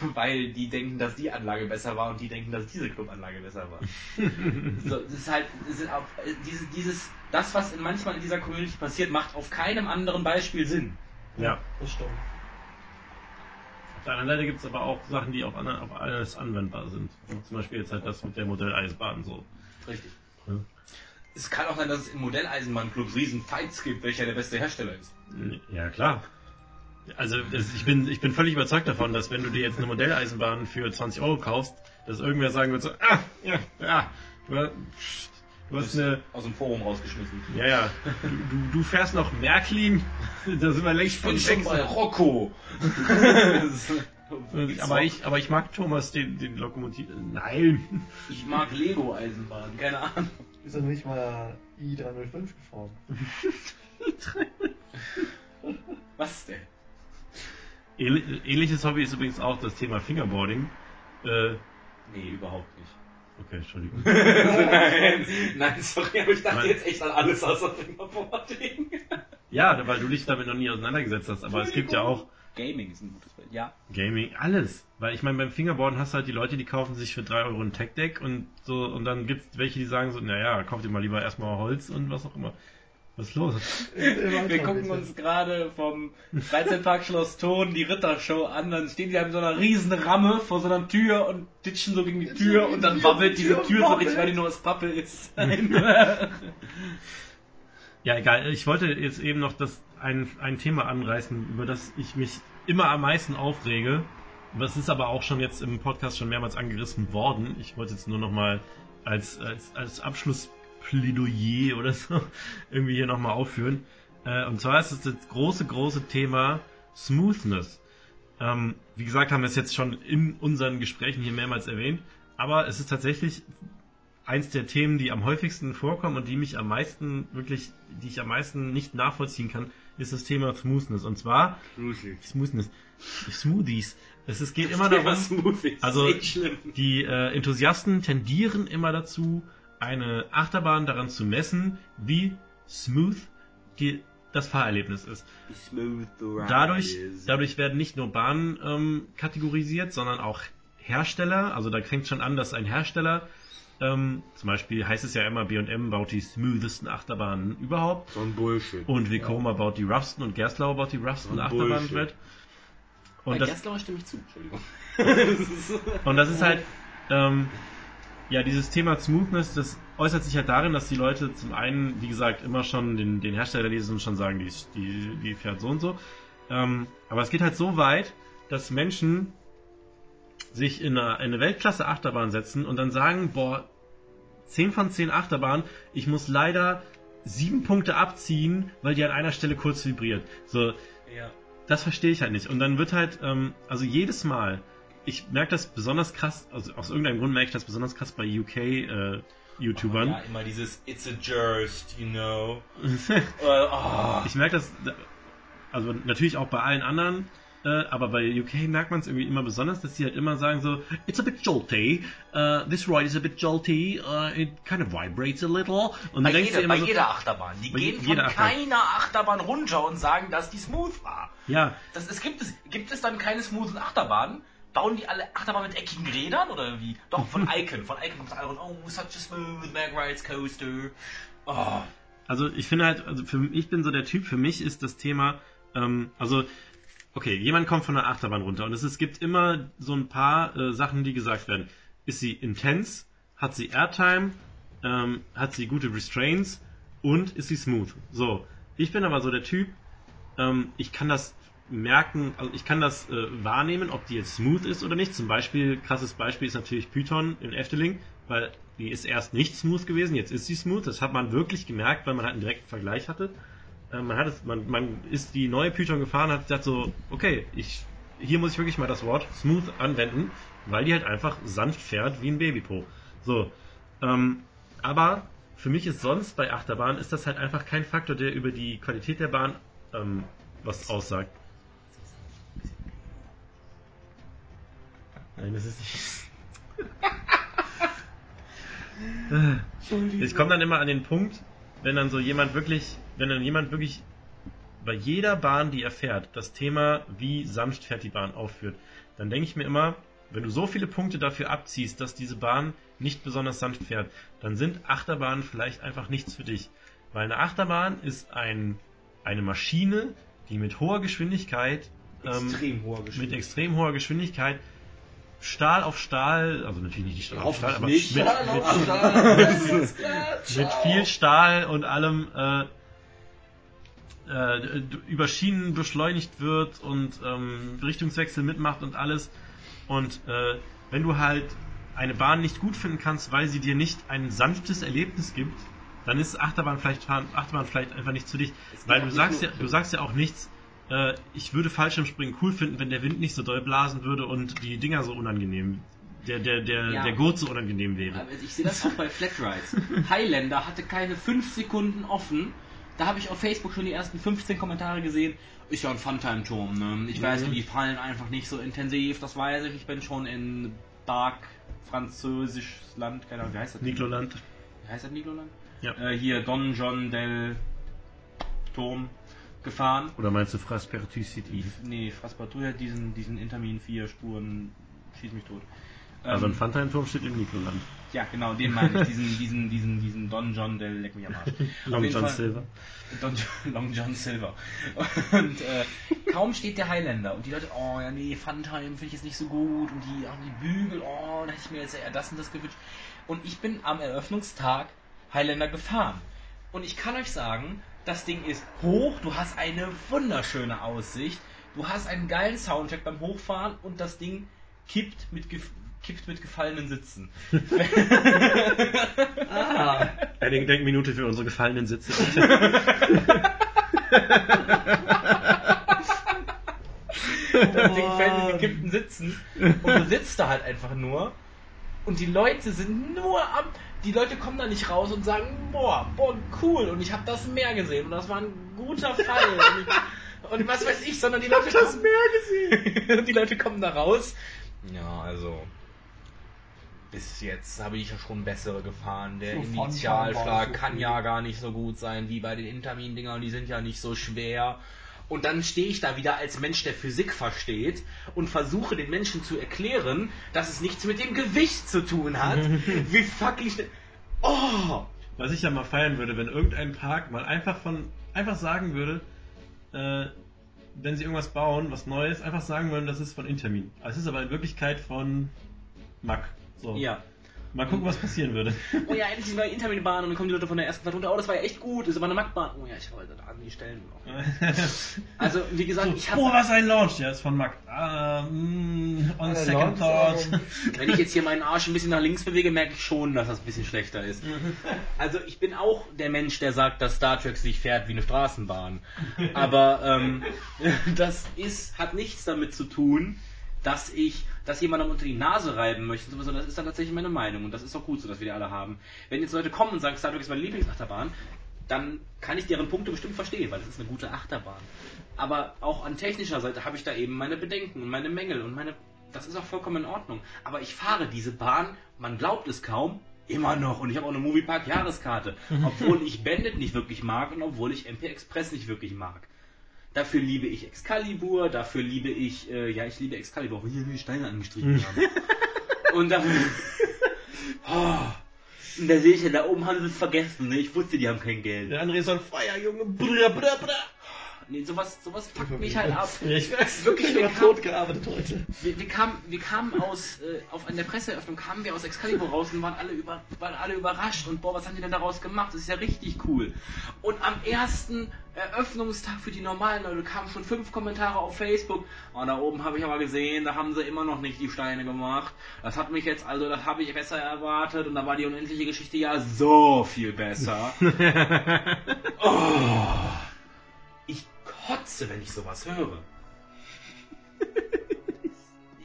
*laughs* Weil die denken, dass die Anlage besser war und die denken, dass diese Clubanlage besser war. *laughs* so, das ist halt, das ist auch, äh, dieses, dieses, das, was in manchmal in dieser Community passiert, macht auf keinem anderen Beispiel Sinn. Ja. Das stimmt. Auf der anderen Seite gibt es aber auch Sachen, die auf, anderen, auf alles anwendbar sind. Zum Beispiel jetzt halt das mit der Modelleisbahn so. Richtig. Ja. Es kann auch sein, dass es in Modelleisenbahnclubs riesen Fights gibt, welcher der beste Hersteller ist. Ja, klar. Also es, ich, bin, ich bin völlig überzeugt davon, dass wenn du dir jetzt eine Modelleisenbahn für 20 Euro kaufst, dass irgendwer sagen wird so, ah, ja, ja, du, hast- du hast eine, Aus dem Forum rausgeschmissen. ja, ja, du, du, fährst noch Märklin, da sind wir längst von schon bei Rocco. *laughs* Aber ich, aber ich mag Thomas den, den Lokomotiv. Nein. Ich mag Lego-Eisenbahn, keine Ahnung. Ist er nicht mal I305 gefahren? *laughs* Was denn? Ähnli- Ähnliches Hobby ist übrigens auch das Thema Fingerboarding. Äh, Nee, überhaupt nicht. okay, Entschuldigung. *laughs* nein, nein, sorry, aber ich dachte Nein. jetzt echt an alles außer Fingerboarding. Ja, weil du dich damit noch nie auseinandergesetzt hast, aber es gibt ja auch Gaming ist ein gutes Wort. Ja. Gaming, alles. Weil ich meine, beim Fingerboarden hast du halt die Leute, die kaufen sich für 3 Euro ein Tech-Deck und so, und dann gibt es welche, die sagen so, naja, kauft ihr mal lieber erstmal Holz und was auch immer. Was ist los? Wir gucken uns gerade vom Freizeitpark Schloss Thon die Rittershow an, dann stehen die mit so einer riesen Ramme vor so einer Tür und ditchen so gegen die Tür und dann wabbelt diese Tür so richtig, weil die nur aus Pappe ist. *laughs* *laughs* Ja, egal. Ich wollte jetzt eben noch das ein, ein Thema anreißen, über das ich mich immer am meisten aufrege. Das ist aber auch schon jetzt im Podcast schon mehrmals angerissen worden. Ich wollte jetzt nur noch mal als, als, als Abschlussplädoyer oder so *laughs* irgendwie hier nochmal aufführen. Äh, und zwar ist es das große, große Thema Smoothness. Ähm, wie gesagt, haben wir es jetzt schon in unseren Gesprächen hier mehrmals erwähnt, aber es ist tatsächlich eins der Themen, die am häufigsten vorkommen und die mich am meisten wirklich, die ich am meisten nicht nachvollziehen kann, ist das Thema Smoothness. Und zwar Smoothness, Smoothies. Es, es geht immer darum, Smoothies. also die äh, Enthusiasten tendieren immer dazu, eine Achterbahn daran zu messen, wie smooth die, das Fahrerlebnis ist. Smooth ride Dadurch, is. dadurch werden nicht nur Bahnen ähm, kategorisiert, sondern auch Hersteller. Also da fängt schon an, dass ein Hersteller, ähm, zum Beispiel heißt es ja immer, B&M baut die smoothesten Achterbahnen überhaupt. So ein Bullshit. Und Vekoma baut die roughsten und Gerstlauer baut die roughsten So Achterbahnen Bullshit. mit. Bei Und das, Gerstlauer stimme ich zu, Entschuldigung. *laughs* Und das ist halt, ähm, ja, dieses Thema Smoothness, das äußert sich halt darin, dass die Leute zum einen, wie gesagt, immer schon den, den Hersteller lesen und schon sagen, die, die, die fährt so und so. Ähm, aber es geht halt so weit, dass Menschen sich in eine, Weltklasse-Achterbahn setzen und dann sagen, boah, 10 von 10 Achterbahnen, ich muss leider sieben Punkte abziehen, weil die an einer Stelle kurz vibriert. So, ja. das verstehe ich halt nicht. Und dann wird halt, ähm, also jedes Mal, ich merke das besonders krass, also aus irgendeinem Grund merke ich das besonders krass bei UK-YouTubern. Ja, immer dieses It's a Durst, you know. *laughs* Äh, oh. ich merke das, also natürlich auch bei allen anderen, äh, aber bei UK merkt man es irgendwie immer besonders, dass sie halt immer sagen so, it's a bit jolty, uh, this ride is a bit jolty, uh, it kind of vibrates a little. Und Bei, dann immer bei so, jeder Achterbahn. Die gehen von Achterbahn. keiner Achterbahn runter und sagen, dass die smooth war. ja, Das, es gibt, es, gibt es dann keine smoothen Achterbahnen? Bauen die alle Achterbahnen mit eckigen Rädern oder wie? Doch, von *laughs* Icon. Von Icon kommt es alle oh, such a smooth Mag Rides Coaster. Oh. Also ich finde halt, also für, ich bin so der Typ, für mich ist das Thema, ähm, also okay, jemand kommt von der Achterbahn runter und es, es gibt immer so ein paar äh, Sachen, die gesagt werden. Ist sie intens? Hat sie Airtime? Ähm, hat sie gute Restraints? Und ist sie smooth? So, ich bin aber so der Typ, ähm, ich kann das merken, also ich kann das äh, wahrnehmen, ob die jetzt smooth ist oder nicht. Zum Beispiel, krasses Beispiel ist natürlich Python in Efteling, weil die ist erst nicht smooth gewesen, jetzt ist sie smooth. Das hat man wirklich gemerkt, weil man halt einen direkten Vergleich hatte. Man hat es, man, man ist die neue Python gefahren, hat gesagt so, okay, ich, hier muss ich wirklich mal das Wort smooth anwenden, weil die halt einfach sanft fährt wie ein Babypo. So, ähm, aber für mich ist sonst bei Achterbahn ist das halt einfach kein Faktor, der über die Qualität der Bahn ähm, was aussagt. Nein, das ist nicht. *laughs* Ich komme dann immer an den Punkt, wenn dann so jemand wirklich, wenn dann jemand wirklich bei jeder Bahn, die er fährt, das Thema, wie sanft fährt die Bahn aufführt, dann denke ich mir immer, wenn du so viele Punkte dafür abziehst, dass diese Bahn nicht besonders sanft fährt, dann sind Achterbahnen vielleicht einfach nichts für dich. Weil eine Achterbahn ist ein, eine Maschine, die mit hoher Geschwindigkeit, ähm, Extrem hoher mit Geschwindigkeit. extrem hoher Geschwindigkeit Stahl auf Stahl, also natürlich nicht die Stahl auf Stahl, aber mit, Hoffentlich mit, nicht. *laughs* mit viel Stahl und allem äh, äh, über Schienen beschleunigt wird und ähm, Richtungswechsel mitmacht und alles. Und äh, wenn du halt eine Bahn nicht gut finden kannst, weil sie dir nicht ein sanftes Erlebnis gibt, dann ist Achterbahn vielleicht, Achterbahn vielleicht einfach nicht zu dich. Weil du sagst ja, du sagst ja auch nichts, äh, ich würde Fallschirmspringen cool finden, wenn der Wind nicht so doll blasen würde und die Dinger so unangenehm, der, der, der, Ja. der Gurt so unangenehm wäre. Aber ich sehe das auch bei Flatrides. *laughs* Highlander hatte keine 5 Sekunden offen. Da habe ich auf Facebook schon die ersten 15 Kommentare gesehen. Ist ja ein Funtime-Turm, ne? Ich weiß, Mhm. die fallen einfach nicht so intensiv, das weiß ich. Ich bin schon in Dark französisches Land, keine Ahnung, wie heißt das? Nikloland. Wie heißt das Nikloland? Ja. Äh, hier Don John del Turm gefahren. Oder meinst du Fraspertu City? Nee, Fraspatur hat diesen, diesen Intermin 4 Spuren, schieß mich tot. Also ein Ähm, Funtime-Turm steht in Nikloland. Ja, genau, den meine ich. Diesen, *laughs* diesen, diesen, diesen Don John del Leck mich am Arsch. Long John Fall- Silver. Don John, *laughs* Long John Silver. Und äh, kaum steht der Highlander und die Leute, oh ja, nee, Funtime finde ich jetzt nicht so gut und die, ach, die Bügel, oh, da hätte ich mir jetzt eher das und das gewünscht. Und ich bin am Eröffnungstag Highlander gefahren. Und ich kann euch sagen, das Ding ist hoch, du hast eine wunderschöne Aussicht, du hast einen geilen Soundtrack beim Hochfahren und das Ding kippt mit, kippt mit gefallenen Sitzen. Ah, Eine Gedenkminute für unsere gefallenen Sitze. Das Ding fällt mit gekippten Sitzen. Und du sitzt da halt einfach nur. Und die Leute sind nur am. Die Leute kommen da nicht raus und sagen, boah, boah, cool. Und ich habe das Meer gesehen. Und das war ein guter *laughs* Fall. Und, ich, und was weiß ich, sondern die Leute das kommen. Meer gesehen. *laughs* und die Leute kommen da raus. Ja, also. Bis jetzt habe ich ja schon bessere gefahren. Der So Initialschlag so kann viel. ja gar nicht so gut sein wie bei den Intermin-Dingern. Die sind ja nicht so schwer. Und dann stehe ich da wieder als Mensch, der Physik versteht und versuche den Menschen zu erklären, dass es nichts mit dem Gewicht zu tun hat. *laughs* Wie fucking schnell. Oh! Was ich ja mal feiern würde, wenn irgendein Park mal einfach von einfach sagen würde, äh, wenn sie irgendwas bauen, was Neues, einfach sagen würden, das ist von Intermin. Es ist aber in Wirklichkeit von Mack. So. Ja. Mal gucken, was passieren würde. *laughs* Oh ja, endlich die neue Intermin-Bahn und dann kommen die Leute von der ersten Fahrt runter. Oh, das war ja echt gut, das ist aber eine Mack-Bahn. Oh ja, ich wollte da an die Stellen noch. *laughs* Also, wie gesagt, ich oh, habe was ein Launch, der ist von Mack. Ah, mm, on Äh, second Launch, thought. Wenn ich jetzt hier meinen Arsch ein bisschen nach links bewege, merke ich schon, dass das ein bisschen schlechter ist. *laughs* Also ich bin auch der Mensch, der sagt, dass Star Trek sich fährt wie eine Straßenbahn. Aber ähm, das ist, hat nichts damit zu tun, dass ich, dass jemandem unter die Nase reiben möchte, sondern das ist dann tatsächlich meine Meinung und das ist auch gut so, dass wir die alle haben. Wenn jetzt Leute kommen und sagen, Star Trek ist meine Lieblingsachterbahn, dann kann ich deren Punkte bestimmt verstehen, weil das ist eine gute Achterbahn. Aber auch an technischer Seite habe ich da eben meine Bedenken und meine Mängel und meine. Das ist auch vollkommen in Ordnung. Aber ich fahre diese Bahn, man glaubt es kaum, immer noch. Und ich habe auch eine Moviepark Jahreskarte. Obwohl ich Bandit nicht wirklich mag und obwohl ich MP Express nicht wirklich mag. Dafür liebe ich Excalibur, dafür liebe ich, äh, ja, ich liebe Excalibur, wo hier die Steine angestrichen haben. *laughs* und dafür. *laughs* Oh, und da sehe ich ja, da oben haben sie es vergessen, ne? Ich wusste, die haben kein Geld. Der André ist on fire, Junge. Brr, brr, brr. Nee, sowas, sowas packt mich halt ab. *laughs* Ja, ich weiß, Wirklich, ich wir tot gearbeitet heute. wir, wir kamen, wir kamen aus, äh, auf an der Presseeröffnung kamen wir aus Excalibur raus und waren alle, über, waren alle überrascht und boah, was haben die denn daraus gemacht? Das ist ja richtig cool. Und am ersten Eröffnungstag für die normalen Leute kamen schon fünf Kommentare auf Facebook. Oh, da oben habe ich aber gesehen, da haben sie immer noch nicht die Steine gemacht. Das hat mich jetzt, also das habe ich besser erwartet und da war die unendliche Geschichte ja so viel besser. *laughs* oh, kotze, wenn ich sowas höre. *laughs*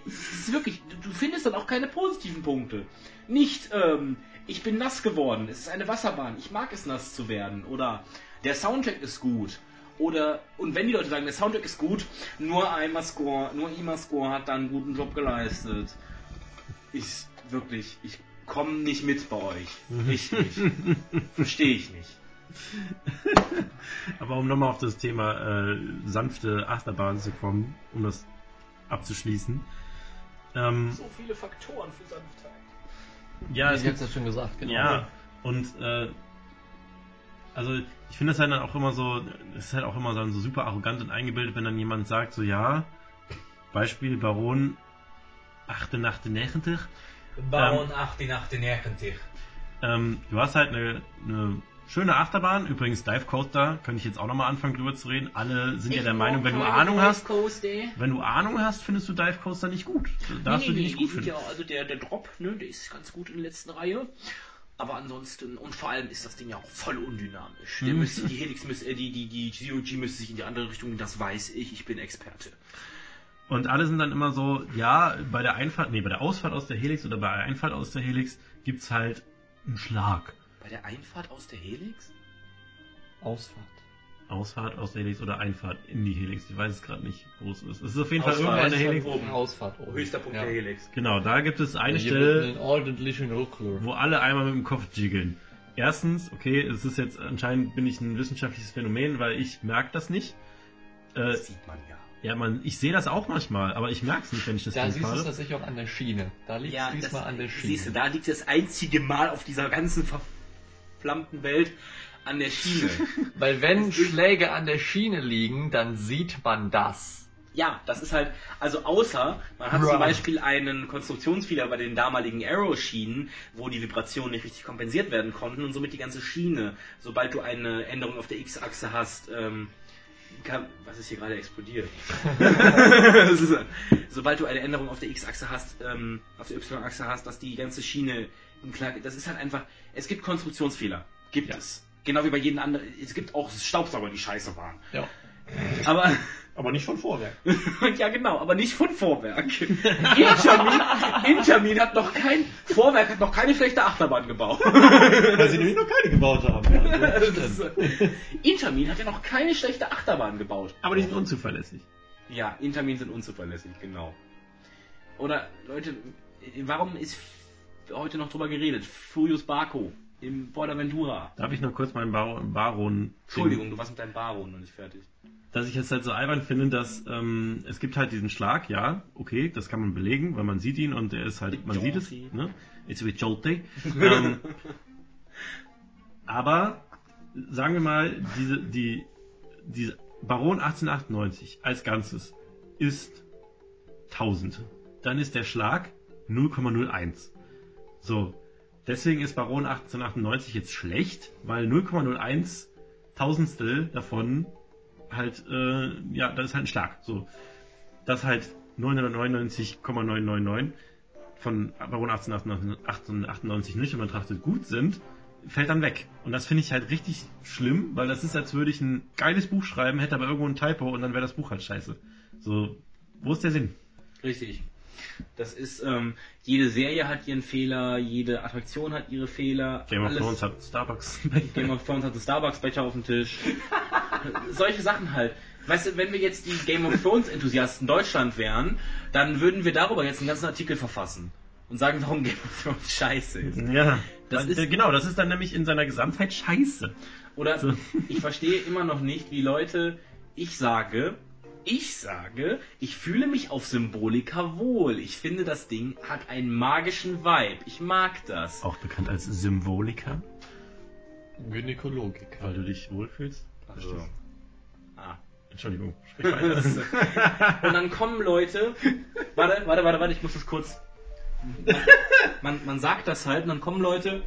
Es ist wirklich, du, findest dann auch keine positiven Punkte. Nicht, ähm, ich bin nass geworden, es ist eine Wasserbahn, ich mag es nass zu werden. Oder der Soundtrack ist gut. Oder, und wenn die Leute sagen, der Soundtrack ist gut, nur Ima Score, nur Ima Score hat da einen guten Job geleistet. Ich, wirklich, ich komme nicht mit bei euch. Ich nicht. Verstehe ich nicht. *laughs* Aber um nochmal auf das Thema äh, sanfte Achterbahn zu kommen, um das abzuschließen. Ähm, So viele Faktoren für Sanftheit. ja, ich jetzt ja schon gesagt, genau. Ja, und äh, also ich finde das halt dann auch immer so, es ist halt auch immer dann so super arrogant und eingebildet, wenn dann jemand sagt, so ja, Beispiel Baron 88, Baron 88, ähm, du hast halt eine, eine schöne Achterbahn, übrigens Dive Coaster, könnte ich jetzt auch nochmal anfangen drüber zu reden, alle sind ja der Meinung, wenn du Ahnung hast, wenn du Ahnung hast, findest du Dive Coaster nicht gut, darfst du die nicht gut finden. Ja, also der, der Drop, ne, der ist ganz gut in der letzten Reihe. Aber ansonsten, und vor allem ist das Ding ja auch voll undynamisch. Mhm. müsste, die Helix müsste, äh, die, die, die GOG müsste sich in die andere Richtung, das weiß ich, ich bin Experte. Und alle sind dann immer so, ja, bei der Einfahrt, nee, bei der Ausfahrt aus der Helix oder bei der Einfahrt aus der Helix gibt's halt einen Schlag. Bei der Einfahrt aus der Helix? Ausfahrt. Ausfahrt aus der Helix oder Einfahrt in die Helix. Ich weiß es gerade nicht, wo es ist. Es ist auf jeden Fall Ausfahrt. irgendwo an der Ausfahrt Helix. oben. Ausfahrt oben. Höchster Punkt ja. der Helix. Genau, da gibt es eine Hier Stelle, ordentlichen Ruckler. wo alle einmal mit dem Kopf jiggeln. Erstens, okay, es ist jetzt anscheinend bin ich ein wissenschaftliches Phänomen, weil ich merke das nicht. Äh, Das sieht man ja. ja, man, ich sehe das auch manchmal, aber ich merke es nicht, wenn ich das Da Ding siehst du es tatsächlich auch an der Schiene. Da liegt es diesmal an der Schiene. Siehst du, da liegt das einzige Mal auf dieser ganzen verflammten Welt an der Schiene. *laughs* Weil wenn Schläge an der Schiene liegen, dann sieht man das. Ja, das ist halt, also außer man hat Right. zum Beispiel einen Konstruktionsfehler bei den damaligen Arrow-Schienen, wo die Vibrationen nicht richtig kompensiert werden konnten und somit die ganze Schiene, sobald du eine Änderung auf der X-Achse hast, ähm, kann, was ist hier gerade explodiert? Ist, *laughs* *laughs* sobald du eine Änderung auf der X-Achse hast, ähm, auf der Y-Achse hast, dass die ganze Schiene, klar, das ist halt einfach, es gibt Konstruktionsfehler, gibt Ja. es. Genau wie bei jedem anderen, es gibt auch Staubsauger, die scheiße waren. Ja. Aber Aber nicht von Vorwerk. *laughs* ja, genau, aber nicht von Vorwerk. Intermin, Intermin hat noch kein, Vorwerk hat noch keine schlechte Achterbahn gebaut. *laughs* Weil sie nämlich noch keine gebaut haben. Ja, das Intermin hat ja noch keine schlechte Achterbahn gebaut. Aber die sind unzuverlässig. Ja, Intermin sind unzuverlässig, genau. Oder, Leute, warum ist heute noch drüber geredet? Furious Barco im Portaventura. Darf ich noch kurz meinen Bar Baron... Entschuldigung, du warst mit deinem Baron noch nicht fertig. dass ich es halt so albern finde, dass ähm, es gibt halt diesen Schlag, ja, okay, das kann man belegen, weil man sieht ihn und er ist halt, man sieht es, Jolty. ne? It's with Jolty. *laughs* ähm, aber sagen wir mal, diese, die, diese Baron 1898 als Ganzes ist 1000. Dann ist der Schlag 0,01. So. Deswegen ist Baron 1898 jetzt schlecht, weil 0,01 Tausendstel davon halt, äh, ja, das ist halt ein Schlag. So. Das halt 999,999 von Baron 1898 nicht und betrachtet gut sind, fällt dann weg. Und das finde ich halt richtig schlimm, weil das ist, als würde ich ein geiles Buch schreiben, hätte aber irgendwo ein Typo und dann wäre das Buch halt scheiße. So, wo ist der Sinn? Richtig. Das ist, ähm, jede Serie hat ihren Fehler, jede Attraktion hat ihre Fehler. Game of Thrones hat Starbucks. *laughs* Game of Thrones hat einen Starbucks-Becher auf dem Tisch. *laughs* Solche Sachen halt. Weißt du, wenn wir jetzt die Game of Thrones-Enthusiasten Deutschland wären, dann würden wir darüber jetzt einen ganzen Artikel verfassen. Und sagen, warum Game of Thrones scheiße ist. ja, Das ist- ist, genau, das ist dann nämlich in seiner Gesamtheit scheiße. Oder So. ich verstehe immer noch nicht, wie Leute, ich sage, ich sage, ich fühle mich auf Symbolika wohl. Ich finde, das Ding hat einen magischen Vibe. Ich mag das. Auch bekannt als Symboliker, Gynäkologik. weil du dich wohlfühlst. Also, ah. Entschuldigung, sprich *laughs* weiter. Und dann kommen Leute. Warte, warte, warte, warte, ich muss das kurz. Man, man sagt das halt und dann kommen Leute.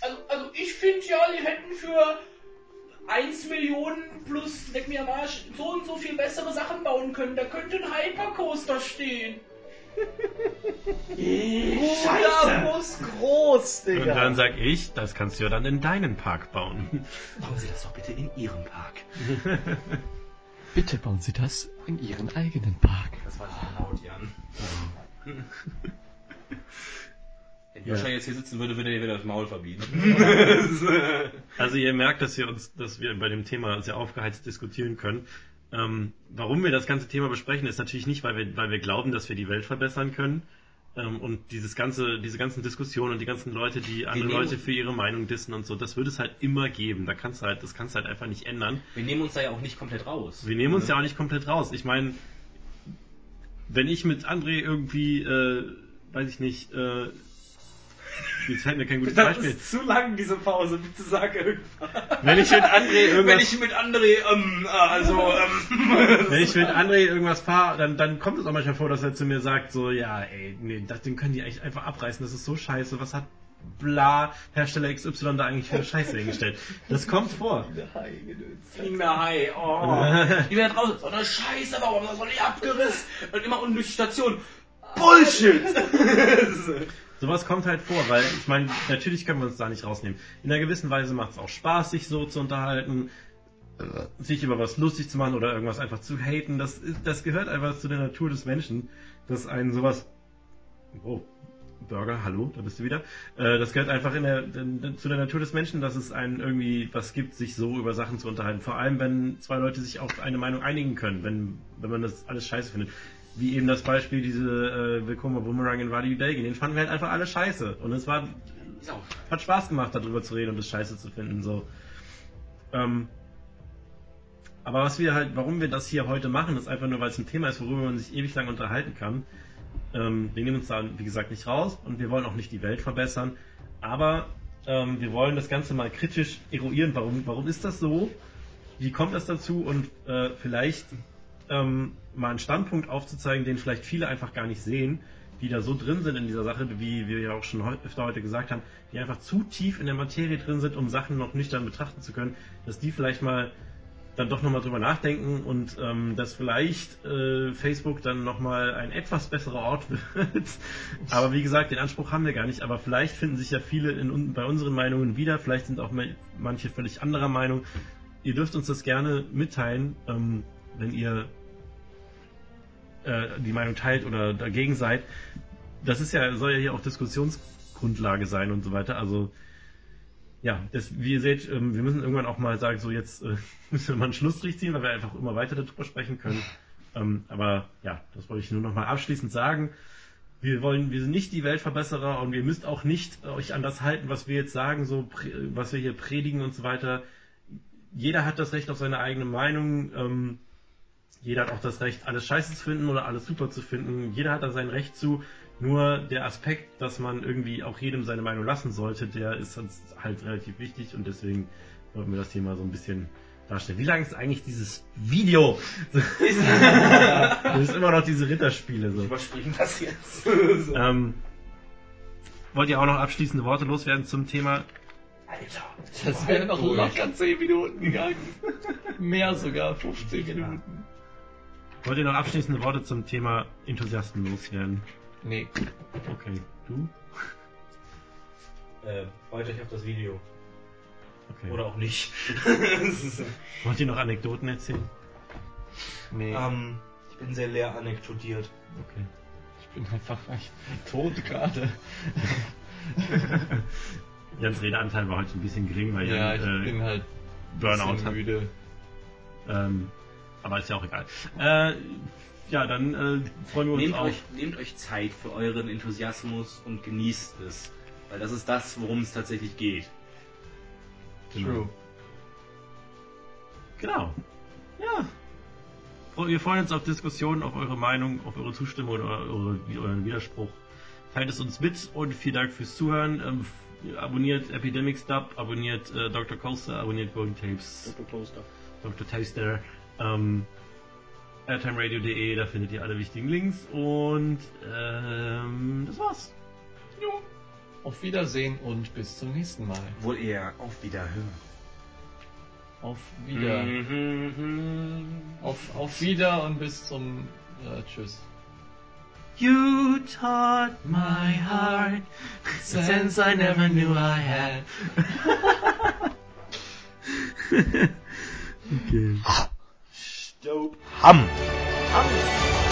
Also, also ich finde ja, die hätten für 1 Millionen plus leck mir am Arsch so und so viel bessere Sachen bauen können. Da könnte ein Hypercoaster stehen. Scheiße! muss groß, Und Digga! dann sag ich, das kannst du ja dann in deinen Park bauen. Bauen Sie das doch bitte in Ihrem Park. *laughs* Bitte bauen Sie das in Ihren eigenen Park. Das war laut, Jan. *laughs* Wenn Joscha jetzt hier sitzen würde, würde er dir wieder das Maul verbieten. *laughs* *laughs* Also ihr merkt, dass wir uns, dass wir bei dem Thema sehr aufgeheizt diskutieren können. Ähm, warum wir das ganze Thema besprechen, ist natürlich nicht, weil wir, weil wir glauben, dass wir die Welt verbessern können. Ähm, und dieses ganze, diese ganzen Diskussionen und die ganzen Leute, die andere nehmen- Leute für ihre Meinung dissen und so, das wird es halt immer geben. Da kannst du halt, das kannst du halt einfach nicht ändern. Wir nehmen uns da ja auch nicht komplett raus. Wir nehmen uns ja auch nicht komplett raus. Ich meine, wenn ich mit André irgendwie, äh, weiß ich nicht, äh, jetzt fällt mir kein gutes Das Beispiel. ist zu lang, diese Pause. Bitte sag irgendwas. *laughs* Wenn ich mit André irgendwas Wenn ich mit André, ähm, also, ähm, Wenn ich mit André irgendwas fahre, dann, dann kommt es auch manchmal vor, dass er zu mir sagt, so, ja, ey, nee, das Ding können die echt einfach abreißen, das ist so scheiße, was hat bla Hersteller XY da eigentlich für eine Scheiße hingestellt? Das kommt vor. fliegender Hai, oh. *laughs* Die werden draußen, so eine Scheiße, warum das noch nicht abgerissen? Und immer unten durch die Station. Bullshit! *laughs* Sowas kommt halt vor, weil ich meine, natürlich können wir uns da nicht rausnehmen. In einer gewissen Weise macht es auch Spaß, sich so zu unterhalten, äh, sich über was lustig zu machen oder irgendwas einfach zu haten. Das, das gehört einfach zu der Natur des Menschen, dass einen sowas. Oh, Burger, hallo, da bist du wieder. Äh, das gehört einfach in der, in, zu der Natur des Menschen, dass es einen irgendwie was gibt, sich so über Sachen zu unterhalten. Vor allem, wenn zwei Leute sich auf eine Meinung einigen können, wenn, wenn man das alles scheiße findet. Wie eben das Beispiel, diese äh, Willkommen Boomerang in Wadi Belgien, den fanden wir halt einfach alle scheiße. Und es war, hat Spaß gemacht, darüber zu reden und das scheiße zu finden. So. Ähm, aber was wir halt, warum wir das hier heute machen, ist einfach nur, weil es ein Thema ist, worüber man sich ewig lang unterhalten kann. Ähm, wir nehmen uns da, wie gesagt, nicht raus und wir wollen auch nicht die Welt verbessern. Aber ähm, wir wollen das Ganze mal kritisch eruieren. Warum, warum ist das so? Wie kommt das dazu? Und äh, vielleicht ähm, mal einen Standpunkt aufzuzeigen, den vielleicht viele einfach gar nicht sehen, die da so drin sind in dieser Sache, wie wir ja auch schon öfter heute gesagt haben, die einfach zu tief in der Materie drin sind, um Sachen noch nüchtern betrachten zu können, dass die vielleicht mal dann doch nochmal drüber nachdenken und ähm, dass vielleicht äh, Facebook dann nochmal ein etwas besserer Ort *laughs* wird. aber wie gesagt, den Anspruch haben wir gar nicht. Aber vielleicht finden sich ja viele in, bei unseren Meinungen wieder. Vielleicht sind auch manche völlig anderer Meinung. Ihr dürft uns das gerne mitteilen, ähm, wenn ihr äh, die Meinung teilt oder dagegen seid. Das ist ja, soll ja hier auch Diskussionsgrundlage sein und so weiter. Also ja, das, wie ihr seht, ähm, wir müssen irgendwann auch mal sagen, so jetzt äh, *laughs* müssen wir mal einen Schlussstrich ziehen, weil wir einfach immer weiter darüber sprechen können. Ähm, aber ja, das wollte ich nur noch mal abschließend sagen. Wir wollen, wir sind nicht die Weltverbesserer und ihr müsst auch nicht euch an das halten, was wir jetzt sagen, so was wir hier predigen und so weiter. Jeder hat das Recht auf seine eigene Meinung. Ähm, jeder hat auch das Recht, alles scheiße zu finden oder alles super zu finden. Jeder hat da sein Recht zu. Nur der Aspekt, dass man irgendwie auch jedem seine Meinung lassen sollte, der ist uns halt relativ wichtig und deswegen wollten wir das Thema so ein bisschen darstellen. Wie lang ist eigentlich dieses Video? *laughs* das ist immer noch diese Ritterspiele. So. Überspringen das jetzt. *laughs* *laughs* Ähm, wollt ihr auch noch abschließende Worte loswerden zum Thema? Alter. Das wäre noch locker 10 Minuten gegangen. Mehr sogar, 15 Minuten. Wollt ihr noch abschließende Worte zum Thema Enthusiasten loswerden? Nee. Okay, du? Äh, freut euch auf das Video. Okay. Oder auch nicht. *laughs* Wollt ihr noch Anekdoten erzählen? Nee. ähm, ich bin sehr leer anekdotiert. Okay. ich bin einfach echt tot gerade. *laughs* Jans Redeanteil war heute ein bisschen gering, weil Ja, Jan ich äh, bin halt Burnout bisschen hat. müde. Ähm, aber ist ja auch egal. Äh, ja, dann äh, freuen wir uns Nehmt auf. euch, nehmt euch Zeit für euren Enthusiasmus und genießt es. Weil das ist das, worum es tatsächlich geht. True. Genau. Ja. Wir freuen uns auf Diskussionen, auf eure Meinung, auf eure Zustimmung oder eure, euren Widerspruch. Teilt es uns mit und vielen Dank fürs Zuhören. Ähm, abonniert Epidemic Stub, abonniert äh, Dr. Coaster, abonniert Golden Tapes, Dr. Taster, ähm, airtimeradio.de, da findet ihr alle wichtigen Links und ähm, das war's. Jo. Auf Wiedersehen und bis zum nächsten Mal. Wohl eher auf Wiederhören. Auf Wieder. Mhm. Auf, auf Wieder und bis zum äh, Tschüss. You taught my heart sense I never knew I had. *laughs* *laughs* okay. dope hum. hum.